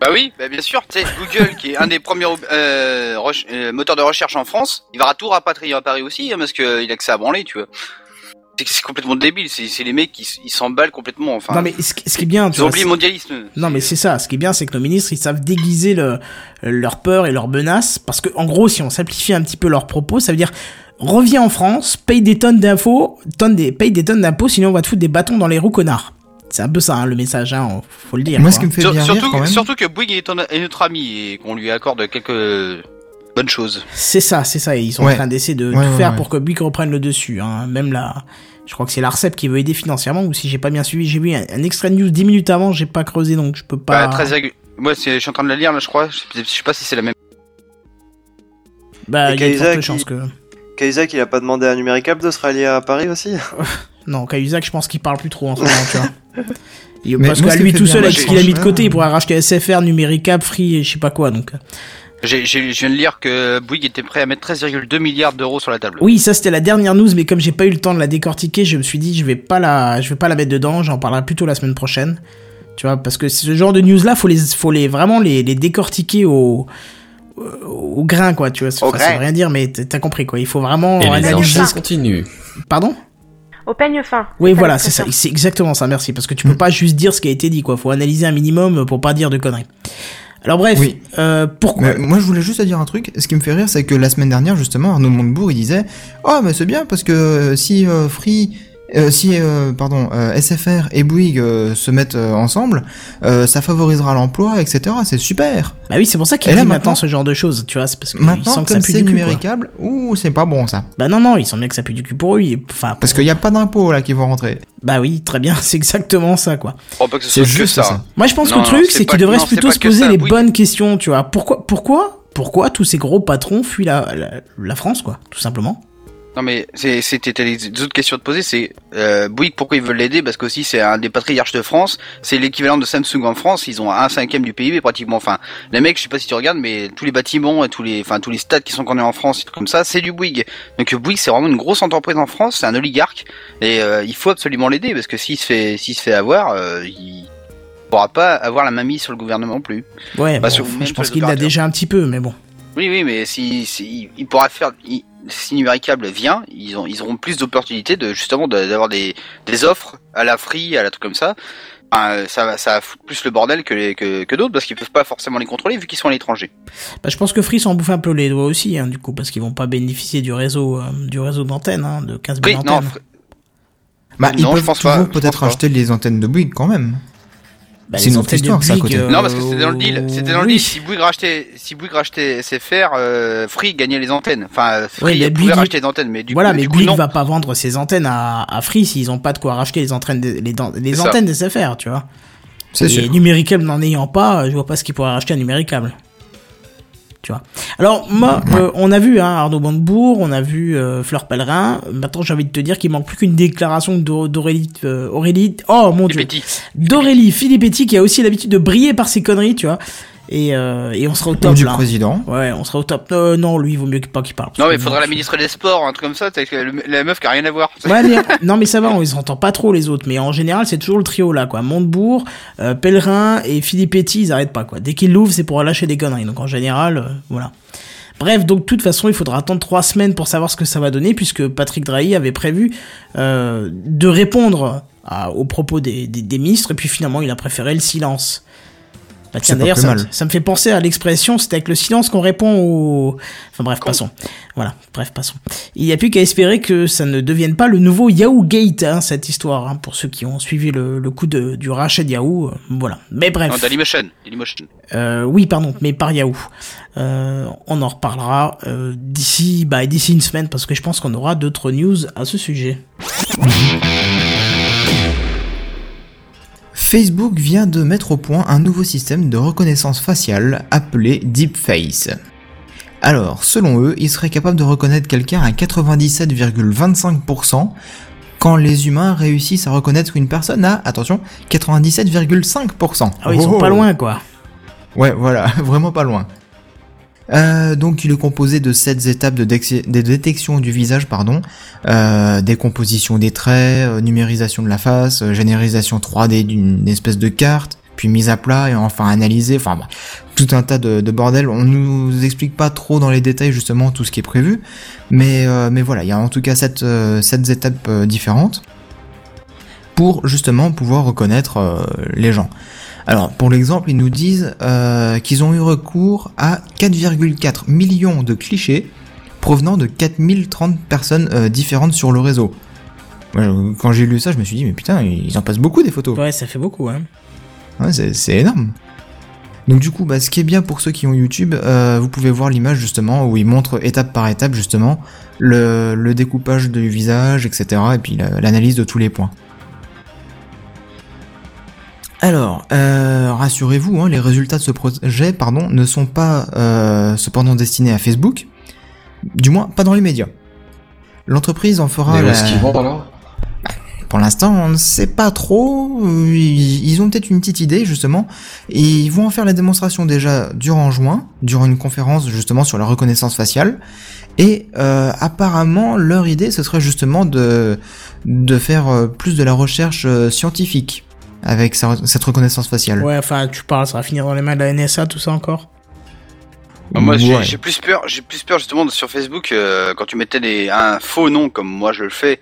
Bah oui, bah bien sûr, tu sais, Google, qui est un des premiers euh, euh, moteurs de recherche en France, il va tout rapatrier à Paris aussi, hein, parce qu'il a que ça à branler, tu vois. C'est complètement débile, c'est c'est les mecs qui s'emballent complètement, enfin. non mais ce, qui- ce qui est bien, tu ils ont vois, oublié mondialisme. Non mais c'est ça, ce qui est bien c'est que nos ministres ils savent déguiser le, leur peur et leurs menaces parce que en gros si on simplifie un petit peu leurs propos ça veut dire reviens en France, paye des tonnes d'infos, tonnes des, paye des tonnes d'impôts sinon on va te foutre des bâtons dans les roues connard. C'est un peu ça hein, le message, hein, faut le dire. Moi, ce qui me fait Sur- bien rire surtout, quand même. surtout que Bouygues est, notre ami et qu'on lui accorde quelques bonnes choses. C'est ça, c'est ça, et ils sont en train d'essayer de Ouais, tout ouais, faire ouais. pour que Bouygues reprenne le dessus. Hein. Même là, je crois que c'est l'ARCEP qui veut aider financièrement ou si j'ai pas bien suivi, j'ai vu un, un extrait de news 10 minutes avant, j'ai pas creusé donc je peux pas. Bah, 13, moi, je suis en train de la lire là, je crois. Je sais, pas si c'est la même. Bah, il y a de qui- chances que. Kaisak, il a pas demandé à Numéricable de se rallier à Paris aussi Non, Cahuzac, je pense qu'il parle plus trop en ce moment, tu vois. Et parce moi, qu'à lui tout seul, avec ce qu'il a mis de côté, il pourrait racheter SFR, Numéricable, Free et je sais pas quoi, donc. euh. J'ai- j'ai- Je viens de lire que Bouygues était prêt à mettre 13,2 milliards d'euros sur la table. Oui, ça c'était la dernière news, mais comme j'ai pas eu le temps de la décortiquer, je me suis dit, je vais pas la, je vais pas la mettre dedans, j'en parlerai plutôt la semaine prochaine. Tu vois, parce que ce genre de news là, faut les, faut les, vraiment les, les décortiquer au, au grain, quoi, tu vois. Enfin, ça veut rien dire, mais t'as t'as compris, quoi. Il faut vraiment Et les analyser. enchères continuent. Pardon? Au peigne fin. Oui, voilà, c'est ça, c'est exactement ça, merci, parce que tu peux pas juste dire ce qui a été dit, quoi. Faut analyser un minimum pour pas dire de conneries. Alors bref, Oui. euh, pourquoi Mais moi, je voulais juste dire un truc. Ce qui me fait rire, c'est que la semaine dernière, justement, Arnaud Montebourg, il disait Oh, mais c'est bien parce que si euh, Free Euh, si, euh, pardon, euh, SFR et Bouygues euh, se mettent euh, ensemble, euh, ça favorisera l'emploi, etc. C'est super. Bah oui, c'est pour ça qu'il Et dit là, maintenant ce genre de choses, tu vois, c'est parce qu'ils Maintenant, sentent que ça comme pue c'est du cul. quoi. numéricable, ouh, c'est pas bon ça. Bah non, non, ils sentent bien que ça pue du cul pour eux. Enfin, Parce qu'il n'y a pas d'impôts là qui vont rentrer. bah oui, très bien, c'est exactement ça, quoi. Je crois pas que ce C'est soit que juste ça. ça. Moi, je pense Non, que le truc, c'est qu'ils devraient non, plutôt se que poser ça, les oui. bonnes questions, tu vois. Pourquoi, pourquoi, pourquoi tous ces gros patrons fuient la, la, la France, quoi, tout simplement. Non mais c'était les autres questions à te poser c'est euh, Bouygues pourquoi ils veulent l'aider? Parce qu'aussi c'est un des patriarches de France c'est l'équivalent de Samsung en France ils ont un cinquième du PIB pratiquement. Enfin les mecs je sais pas si tu regardes mais tous les bâtiments et tous les enfin tous les stades qui sont connus en France comme ça c'est du Bouygues. Donc Bouygues c'est vraiment une grosse entreprise en France c'est un oligarque et euh, il faut absolument l'aider parce que s'il se fait s'il se fait avoir euh, il pourra pas avoir la main mise sur le gouvernement plus. Ouais, Bah, bon, sur- je pense qu'il l'a déjà un petit peu, mais bon. Oui, oui, mais si, si il pourra faire, il- si Numéricable vient, ils ont, ils auront plus d'opportunités de justement de- d'avoir des, des offres à la free, à la truc comme ça. Enfin, euh, ça, va- ça va foutre plus le bordel que, les- que, que d'autres parce qu'ils peuvent pas forcément les contrôler vu qu'ils sont à l'étranger. Bah, je pense que Free s'en bouffe un peu les doigts aussi, hein, du coup, parce qu'ils vont pas bénéficier du réseau, euh, du réseau d'antennes, hein, de 15 000 Oui, non, antennes. fr- Bah, ils Non, je peuvent pense toujours peut-être acheter les antennes de Bouygues quand même. Bah, c'est les une autre antennes de histoire, ça, à Bouygues, côté. euh, non, parce que c'était dans le deal. C'était dans le deal. Si Bouygues rachetait, si Bouygues rachetait SFR, euh, Free gagnait les antennes. Enfin, Free Oui, mais pouvait Bouygues- racheter les antennes, mais du voilà, coup, mais du coup, Bouygues non. va pas vendre ses antennes à, à Free s'ils ont pas de quoi racheter les antennes, des- les, les antennes des SFR, tu vois. C'est Et sûr. Numéricable n'en ayant pas, je vois pas ce qu'il pourrait racheter à Numéricable. Tu vois. Alors, moi, euh, on a vu hein, Arnaud Montebourg, on a vu euh, Fleur Pellerin. Maintenant, j'ai envie de te dire qu'il manque plus qu'une déclaration d'Au- d'Aurélie. euh, Aurélie. Oh mon dieu. D'Aurélie Filippetti qui a aussi l'habitude de briller par ses conneries, tu vois. Et, euh, et on sera au Ou top du là. président. Ouais, on sera au top. Euh, non, lui, il vaut mieux pas qu'il parle. Non, mais il faudrait bon, la ministre des Sports, un truc comme ça, t'as le- la meuf qui a rien à voir. Ouais, mais, non, mais ça va, on les entend pas trop les autres. Mais en général, c'est toujours le trio là, quoi. Montebourg, euh, Pellerin et Filippetti, ils arrêtent pas, quoi. Dès qu'ils l'ouvrent, c'est pour lâcher des conneries. Donc en général, euh, voilà. Bref, donc de toute façon, il faudra attendre trois semaines pour savoir ce que ça va donner, puisque Patrick Drahi avait prévu euh, de répondre à- aux propos des, des, des ministres, et puis finalement, il a préféré le silence. Bah, tiens, d'ailleurs, ça, me fait penser à l'expression, c'est avec le silence qu'on répond au... Enfin bref, passons. Voilà, bref, passons. Il n'y a plus qu'à espérer que ça ne devienne pas le nouveau Yahoo Gate, hein, cette histoire, hein, pour ceux qui ont suivi le, le coup de, du rachat de Yahoo. euh, voilà. Mais bref. Non, Dailymotion. Dailymotion. Euh, oui, pardon, mais par Yahoo. Euh, on en reparlera euh, d'ici bah, d'ici une semaine, parce que je pense qu'on aura d'autres news à ce sujet. Facebook vient de mettre au point un nouveau système de reconnaissance faciale appelé Deepface. Alors, selon eux, ils seraient capables de reconnaître quelqu'un à 97,25% quand les humains réussissent à reconnaître une personne à, attention, 97,5%. Ah oui, ils sont Oh. pas loin, quoi. Ouais, voilà, vraiment pas loin. Euh, donc il est composé de 7 étapes de, détection du visage, pardon, euh, décomposition des traits, euh, numérisation de la face, euh, généralisation 3D d'une espèce de carte, puis mise à plat et enfin analysée, enfin bah, tout un tas de, de bordel. On nous explique pas trop dans les détails justement tout ce qui est prévu, mais mais voilà, il y a en tout cas 7 sept étapes différentes pour justement pouvoir reconnaître les gens. Alors, pour l'exemple, ils nous disent euh, qu'ils ont eu recours à 4,4 millions de clichés provenant de 4030 personnes euh, différentes sur le réseau. Moi, je- Quand j'ai lu ça, je me suis dit, mais putain, ils en passent beaucoup des photos. Ouais, ça fait beaucoup, hein. Ouais, c'est c'est énorme. Donc du coup, bah, ce qui est bien pour ceux qui ont YouTube, euh, vous pouvez voir l'image justement où ils montrent étape par étape justement le, le découpage du visage, etc. Et puis la- l'analyse de tous les points. Alors, euh, rassurez-vous, hein, les résultats de ce projet, pardon, ne sont pas euh, cependant destinés à Facebook, du moins pas dans les médias. L'entreprise en fera Mais où la- est-ce qu'ils vont alors? Pour l'instant, on ne sait pas trop. Euh, Ils ont peut-être une petite idée, justement. Et ils vont en faire la démonstration déjà durant juin, durant une conférence justement sur la reconnaissance faciale. Et euh, apparemment, leur idée, ce serait justement de, de faire plus de la recherche scientifique avec sa- cette reconnaissance faciale. Ouais, enfin, tu parles, ça va finir dans les mains de la NSA, tout ça encore? Bah, moi, j'ai Ouais. j'ai plus peur, j'ai plus peur justement sur Facebook euh, quand tu mettais des, un faux nom comme moi je le fais,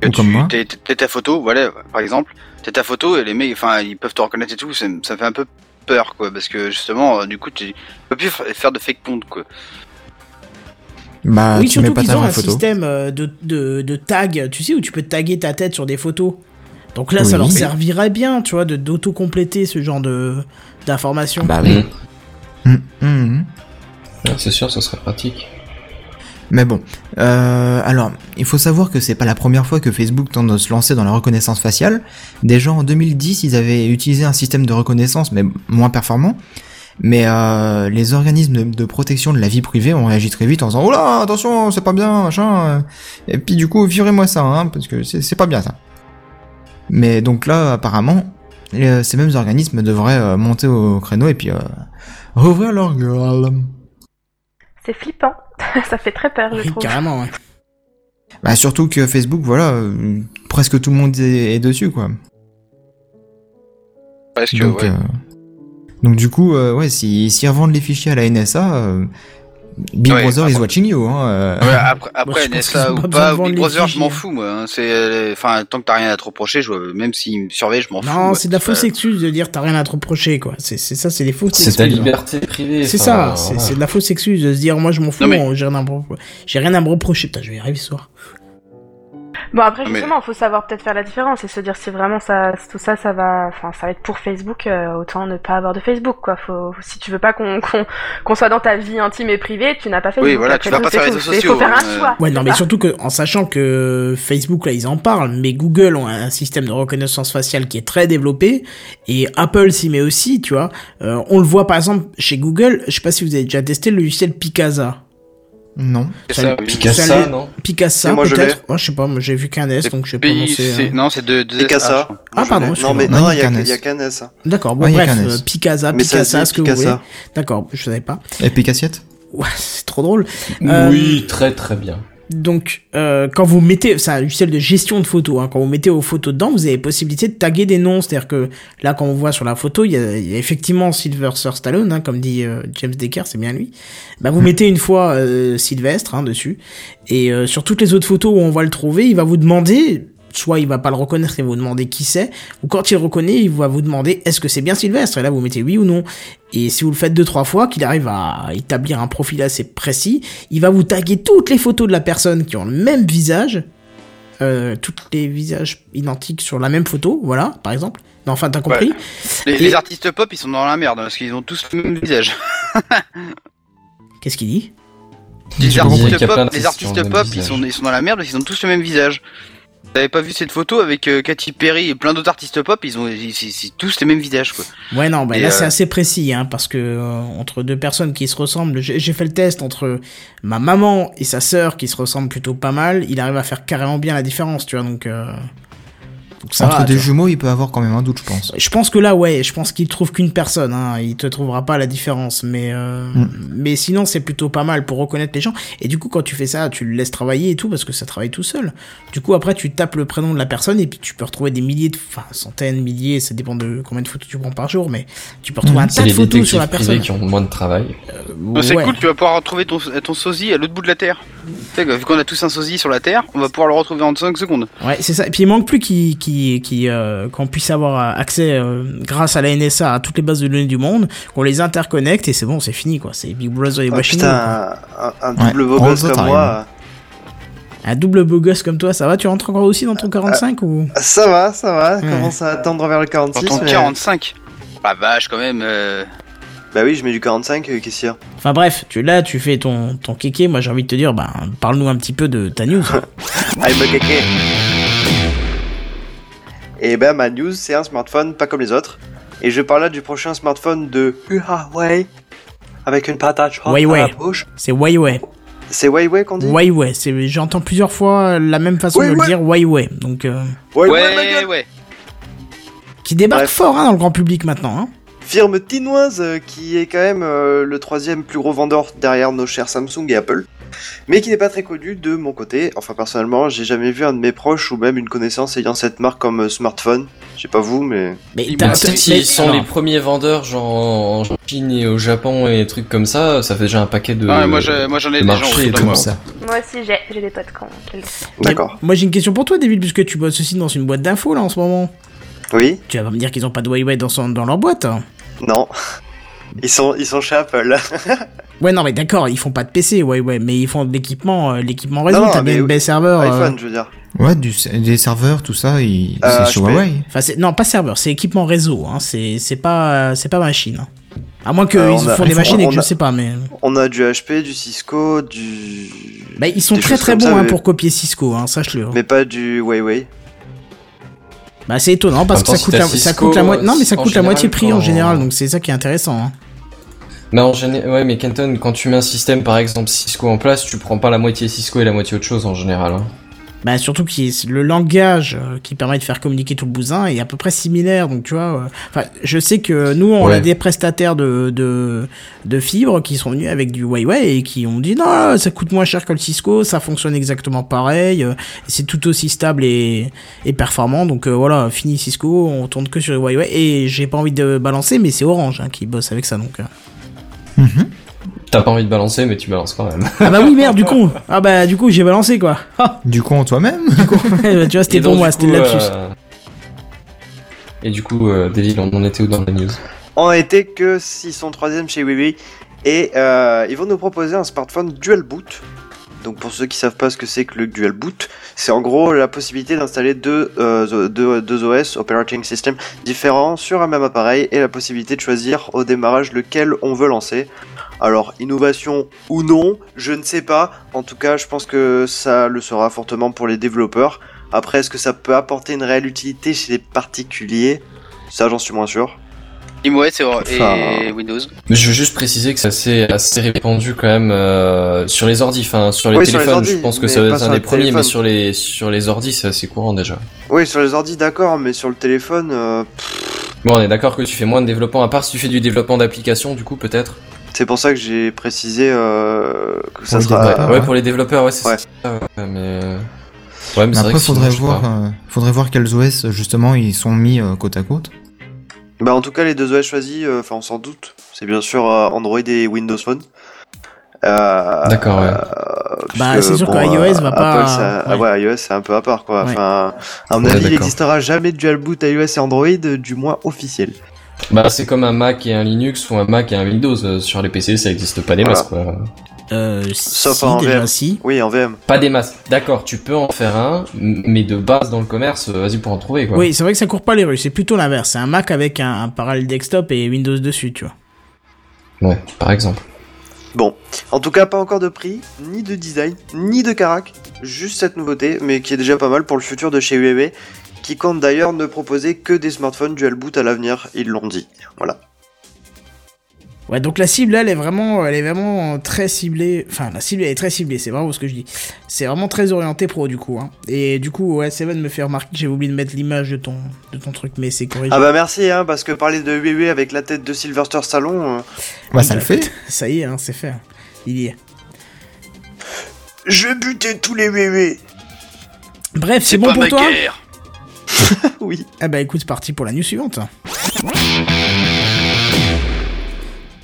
que Ou tu comme moi. t'es t'es ta photo, voilà, par exemple, t'es ta photo et les mecs, enfin, ils peuvent te reconnaître et tout, ça, me- ça fait un peu peur, quoi, parce que justement, euh, du coup, tu peux plus faire de fake compte, quoi. Bah, oui, tu mets surtout pas qu'ils ont un photo. système euh, de, de, de tag, tu sais, où tu peux taguer ta tête sur des photos. Donc là, ça Oui. leur servirait bien, tu vois, de d'auto-compléter ce genre de d'informations. Bah oui. Hum, hum. Ouais, C'est sûr, ça serait pratique. Mais bon, euh, alors, il faut savoir que c'est pas la première fois que Facebook tente de se lancer dans la reconnaissance faciale. Déjà en 2010, ils avaient utilisé un système de reconnaissance, mais moins performant. Mais euh, les organismes de, de protection de la vie privée ont réagi très vite en disant « Oh là, attention, c'est pas bien, machin. euh. » Et puis du coup, virez-moi ça, hein, parce que c'est c'est pas bien ça. Mais donc là, apparemment, euh, ces mêmes organismes devraient euh, monter au créneau et puis euh, rouvrir leur gueule. C'est flippant. ça fait très peur, je Oui, trouve. carrément, ouais. Bah surtout que Facebook, voilà, euh, presque tout le monde est, est dessus, quoi. Parce que, donc, ouais. euh, donc du coup, euh, ouais, si, si revendent les fichiers à la NSA, euh, Big Ouais, Brother après- is watching you. Hein, euh. Ouais, après, après NSA ou pas Big Brother, je m'en fous, moi. hein. C'est, enfin, tant que t'as rien à te reprocher, je, même s'ils me surveillent, je m'en fous. Non, c'est de la fausse excuse de dire t'as rien à te reprocher, quoi. C'est c'est ça, c'est des fausses C'est ta excuses. liberté privée. C'est ça, c'est de la fausse excuse de se dire moi je m'en fous, Non, mais- j'ai rien, à me repro- j'ai rien à me reprocher. Putain, je vais y arriver ce soir. Bon après justement, il faut savoir peut-être faire la différence et se dire si vraiment ça, tout ça, ça va, enfin ça va être pour Facebook, euh, autant ne pas avoir de Facebook quoi. Faut, si tu veux pas qu'on qu'on qu'on soit dans ta vie intime et privée, tu n'as pas Facebook. Oui, voilà, Après tu vas pas faire tout. réseaux sociaux, Faut faire hein, un euh. choix. Ouais, non, mais surtout que en sachant que Facebook là ils en parlent, mais Google ont un système de reconnaissance faciale qui est très développé et Apple s'y met aussi, tu vois. Euh, on le voit par exemple chez Google. Je sais pas si vous avez déjà testé le logiciel Picasa. Non. Ça- l'est- non Et je peut-être. Oh, je sais pas, moi j'ai vu qu'un S donc je vais P- prononcer. c'est- hein. Non, c'est de, de. Ah pardon, Non, mais Non, il y a qu'un il y a S. qu'un S. D'accord, bon bref, qu'un euh, dit ce que vous voulez. D'accord, je savais pas. Epic Assiette Ouais, c'est trop drôle. Euh, Oui, très très bien. Donc, euh, quand vous mettez, c'est un logiciel de gestion de photos, hein, quand vous mettez vos photos dedans, vous avez possibilité de taguer des noms. C'est-à-dire que là, quand on voit sur la photo, il y a, il y a effectivement Stallone, hein, comme dit euh, James Decker, c'est bien lui. Bah, vous mettez une fois euh, Sylvestre hein, dessus, et euh, sur toutes les autres photos où on va le trouver, il va vous demander, soit il va pas le reconnaître et vous demander qui c'est, ou quand il le reconnaît, il va vous demander est-ce que c'est bien Sylvestre, et là vous mettez oui ou non. Et si vous le faites deux trois fois, qu'il arrive à établir un profil assez précis, il va vous taguer toutes les photos de la personne qui ont le même visage, euh, tous les visages identiques sur la même photo, voilà, par exemple. Non, enfin, t'as compris? Les, Et- les artistes pop, ils sont dans la merde parce qu'ils ont tous le même visage. Qu'est-ce qu'il dit? Les artistes pop, les artistes ils sont, ils sont dans la merde parce qu'ils ont tous le même visage. T'avais pas vu cette photo avec euh, Katy Perry et plein d'autres artistes pop, ils ont ils- c'est c'est tous les mêmes visages quoi. Ouais, non, bah Et, là euh, c'est assez précis, hein, parce que euh, entre deux personnes qui se ressemblent, j'ai j'ai fait le test entre ma maman et sa sœur qui se ressemblent plutôt pas mal, il arrive à faire carrément bien la différence, tu vois, donc... Euh... donc ça Entre va, des jumeaux, il peut avoir quand même un doute, je pense. Je pense que là, ouais, je pense qu'il trouve qu'une personne, hein, il te trouvera pas la différence, mais euh, Mm. mais sinon c'est plutôt pas mal pour reconnaître les gens. Et du coup, quand tu fais ça, tu le laisses travailler et tout parce que ça travaille tout seul. Du coup, après, tu tapes le prénom de la personne et puis tu peux retrouver des milliers, de, enfin centaines, milliers, ça dépend de combien de photos tu prends par jour, mais tu peux retrouver un C'est tas de les photos sur la personne. qui ont moins de travail. Oh, c'est Ouais. cool, tu vas pouvoir retrouver ton, ton sosie à l'autre bout de la Terre. Tu sais, vu qu'on a tous un sosie sur la Terre, on va pouvoir le retrouver en 5 secondes. Ouais, c'est ça. Et puis il manque plus qui qui qui euh, qu'on puisse avoir accès euh, grâce à la NSA à toutes les bases de données du monde, qu'on les interconnecte et c'est bon, c'est fini quoi. C'est Big Brother et Ah, Washington. putain, un, un- un Ouais, double beau gosse comme time. moi. Un double beau gosse comme toi, ça va Tu rentres encore aussi dans ton 45 ou? euh, Ça va, ça va. Ouais. Commence à tendre vers le Dans 46. ton mais- 45. La vache quand même. euh, Bah oui, je mets du 45, euh, qu'est-ce qu'il y a Enfin bref, tu là, tu fais ton ton kéké. Moi, j'ai envie de te dire, ben parle-nous un petit peu de ta news. Allez, bah, kéké. Et ben, ma news, c'est un smartphone pas comme les autres. Et je parle là du prochain smartphone de Huawei. Avec une patate à la bouche. c'est Huawei. C'est Huawei qu'on dit? Huawei. C'est j'entends plusieurs fois la même façon de le Huawei. dire Huawei. Donc euh, Huawei, qui débarque Bref. fort hein, dans le grand public maintenant. Hein. Firme tinoise euh, qui est quand même euh, le troisième plus gros vendeur derrière nos chers Samsung et Apple, mais qui n'est pas très connu de mon côté. Enfin personnellement, j'ai jamais vu un de mes proches ou même une connaissance ayant cette marque comme euh, smartphone. Je sais pas vous, mais Mais Ils sont non. les premiers vendeurs, genre en Chine et au Japon et trucs comme ça, ça fait déjà un paquet de. Ouais, moi, je- moi, j'en ai de des gens moi. ça. Moi aussi, j'ai des potes font. d'accord. Moi j'ai une question pour toi, David, puisque tu bosses aussi dans une boîte d'infos là en ce moment. Oui, Tu vas pas me dire qu'ils ont pas de Huawei dans, son, dans leur boîte. hein. non. Ils sont, ils sont chez Apple. Ouais, non, mais d'accord, ils font pas de PC, ouais, ouais, mais ils font de l'équipement, euh, l'équipement réseau. T'as mais bien une oui, belle serveur. euh, iPhone, je veux dire. Ouais, du, des serveurs, tout ça, Euh, c'est chez. Huawei. Enfin, non, pas serveur, c'est équipement réseau. Hein. C'est, c'est pas, euh, c'est pas machine. hein. À moins qu'ils Euh, a- font des on- machines et que je a- sais pas, mais. On a du HP, du Cisco, du. Bah, ils sont des très très bons ça, hein, mais- pour copier Cisco, hein, sache-le. hein. Mais pas du Huawei. Bah, c'est étonnant parce que ça coûte, si la, t'as ça Cisco, coûte la moitié. Non, mais ça en coûte la moitié prix en général, donc c'est ça qui est intéressant. Hein. Mais en général, ouais, mais Kenton, quand tu mets un système, par exemple Cisco en place, tu prends pas la moitié Cisco et la moitié autre chose en général. hein. Bah, surtout que le langage euh, qui permet de faire communiquer tout le bousin est à peu près similaire, donc tu vois. euh, je sais que nous, on a des prestataires de, de, de fibres qui sont venus avec du Huawei et qui ont dit non, ça coûte moins cher que le Cisco, ça fonctionne exactement pareil, euh, c'est tout aussi stable et, et performant, donc euh, voilà, fini Cisco, on tourne que sur le Huawei et j'ai pas envie de balancer, mais c'est Orange hein, qui bosse avec ça, donc. T'as pas envie de balancer, mais tu balances quand même. Ah bah oui, merde, du coup, ah bah du coup, j'ai balancé quoi. Ah, Du coup, en toi-même bah, tu vois, c'était Et pour moi, du c'était coup, le lapsus. euh, Et du coup, euh, Devil, on en était où dans la news? On été que s'ils sont troisième chez Huawei et euh, ils vont nous proposer un smartphone dual boot. Donc pour ceux qui savent pas ce que c'est que le dual boot, c'est en gros la possibilité d'installer deux, euh, OS, operating system, différents sur un même appareil et la possibilité de choisir au démarrage lequel on veut lancer. Alors innovation ou non, je ne sais pas. En tout cas, je pense que ça le sera fortement pour les développeurs. Après, est-ce que ça peut apporter une réelle utilité chez les particuliers? Ça, j'en suis moins sûr. iOS et, Enfin, et Windows. Mais Je veux juste préciser que c'est assez, assez répandu quand même euh, sur les ordis, enfin sur les Oui, sur les téléphones. ordis, je pense que être un des premiers, mais sur les sur les ordis, c'est assez courant déjà. Oui, sur les ordi, d'accord, mais sur le téléphone, euh, Bon, on est d'accord que tu fais moins de développement, à part si tu fais du développement d'application, du coup peut-être. c'est pour ça que j'ai précisé euh, que ça sera. Ah ouais, ouais. pour les développeurs, ouais, c'est Ouais. ça. ouais, mais euh, ouais, mais, Mais c'est vrai après, sinon, faudrait voir, euh, faudrait voir quels OS, justement, ils sont mis euh, côte à côte. Bah, en tout cas, les deux OS choisis, euh, enfin, on s'en doute. C'est bien sûr euh, Android et Windows Phone. Euh, D'accord, ouais. euh, Bah, c'est sûr bon, que iOS va pas- Apple, ça- ah ouais. ouais, iOS, c'est un peu à part, quoi. Ouais. Enfin, à mon Ouais, avis, il n'existera jamais de dual boot iOS et Android, du moins officiel. Bah, c'est comme un Mac et un Linux ou un Mac et un Windows. Sur les PC, ça existe pas des Voilà. masses, quoi. Euh, Sauf si, en déjà, VM. si. Oui, en VM. Pas des masses. D'accord, tu peux en faire un, mais de base dans le commerce, euh, vas-y pour en trouver, quoi. Oui, c'est vrai que ça court pas les rues, c'est plutôt l'inverse. C'est un Mac avec un, un parallèle desktop et Windows dessus, tu vois. Ouais, par exemple. Bon, en tout cas, pas encore de prix, ni de design, ni de carac. Juste cette nouveauté, mais qui est déjà pas mal pour le futur de chez Huawei, qui compte d'ailleurs ne proposer que des smartphones dual boot à l'avenir, ils l'ont dit. Voilà. Ouais, donc la cible, elle est vraiment, elle est vraiment très ciblée. Enfin, la cible, elle est très ciblée, c'est vraiment ce que je dis. C'est vraiment très orienté pro, du coup. Hein. Et du coup, ouais, Seven me fait remarquer que j'avais oublié de mettre l'image de ton, de ton truc, mais c'est corrigé. Ah bah merci, hein, parce que parler de Huawei avec la tête de Sylvester Stallone, euh, Bah, ça le fait. Ça y est, hein, c'est fait. Il y est. je butais tous les Huawei. Bref, c'est bon pas pour ma toi guerre. oui. Ah bah écoute, c'est parti pour la news suivante.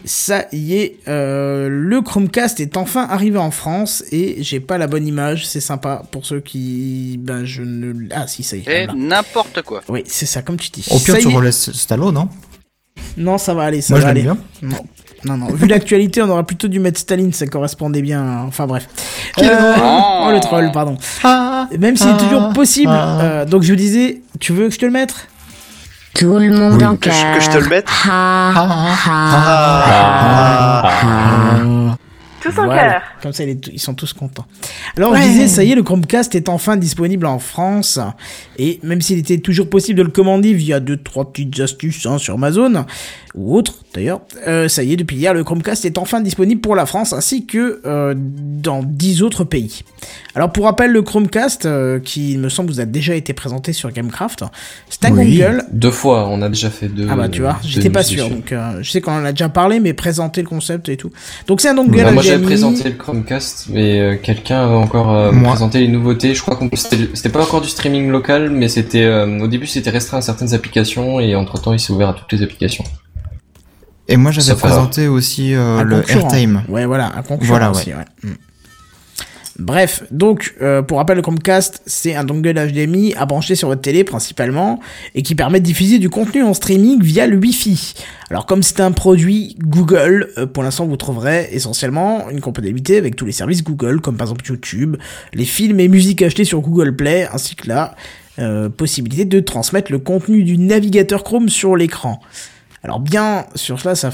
Ça y est, euh, le Chromecast est enfin arrivé en France et j'ai pas la bonne image, c'est sympa pour ceux qui... Ben je ne... Ah si, ça y est. N'importe quoi. Oui, c'est ça, comme tu dis. Au pire, Ça tu relaisses Stallone, non? Non, ça va aller, ça Moi, je va l'aime aller. bien. Non. Non, non, vu l'actualité, on aurait plutôt dû mettre Staline, ça correspondait bien. à- Enfin bref. Euh, oh le troll, pardon. Ah, Même s'il est ah, toujours possible. ah. euh, donc je vous disais, tu veux que je te le mette? Tout le monde Oui, en Que je, que je te le mette Ha, Ah. ha, Tous en Voilà. cœur. Comme ça, ils sont tous contents. Alors, je disais, ça y est, le Chromecast est enfin disponible en France. Et même s'il était toujours possible de le commander via deux, trois petites astuces hein, sur Amazon, ou autre d'ailleurs, euh, ça y est, depuis hier, le Chromecast est enfin disponible pour la France ainsi que euh, dans 10 autres pays. Alors, pour rappel, le Chromecast, euh, qui il me semble vous a déjà été présenté sur Gamecraft, c'est un Oui. Google Deux fois, on a déjà fait deux. ah bah tu vois, j'étais pas sûr, donc euh, je sais qu'on en a déjà parlé, mais présenter le concept et tout. Donc c'est un dongle Bah, moi j'avais présenté le Chromecast, mais euh, quelqu'un avait encore euh, présenté les nouveautés. Je crois qu'on c'était pas encore du streaming local, mais c'était euh, au début c'était restreint à certaines applications et entre temps il s'est ouvert à toutes les applications. Et moi, j'avais présenté aussi euh, le concurrent. AirTime. Ouais, voilà, un concurrent Voilà, aussi, ouais. Mm. Bref, donc euh, pour rappel, le Chromecast, c'est un dongle HDMI à brancher sur votre télé principalement et qui permet de diffuser du contenu en streaming via le Wi-Fi. Alors comme c'est un produit Google, euh, pour l'instant vous trouverez essentiellement une compatibilité avec tous les services Google, comme par exemple YouTube, les films et musiques achetés sur Google Play, ainsi que la euh, possibilité de transmettre le contenu du navigateur Chrome sur l'écran. Alors bien sur cela, ça,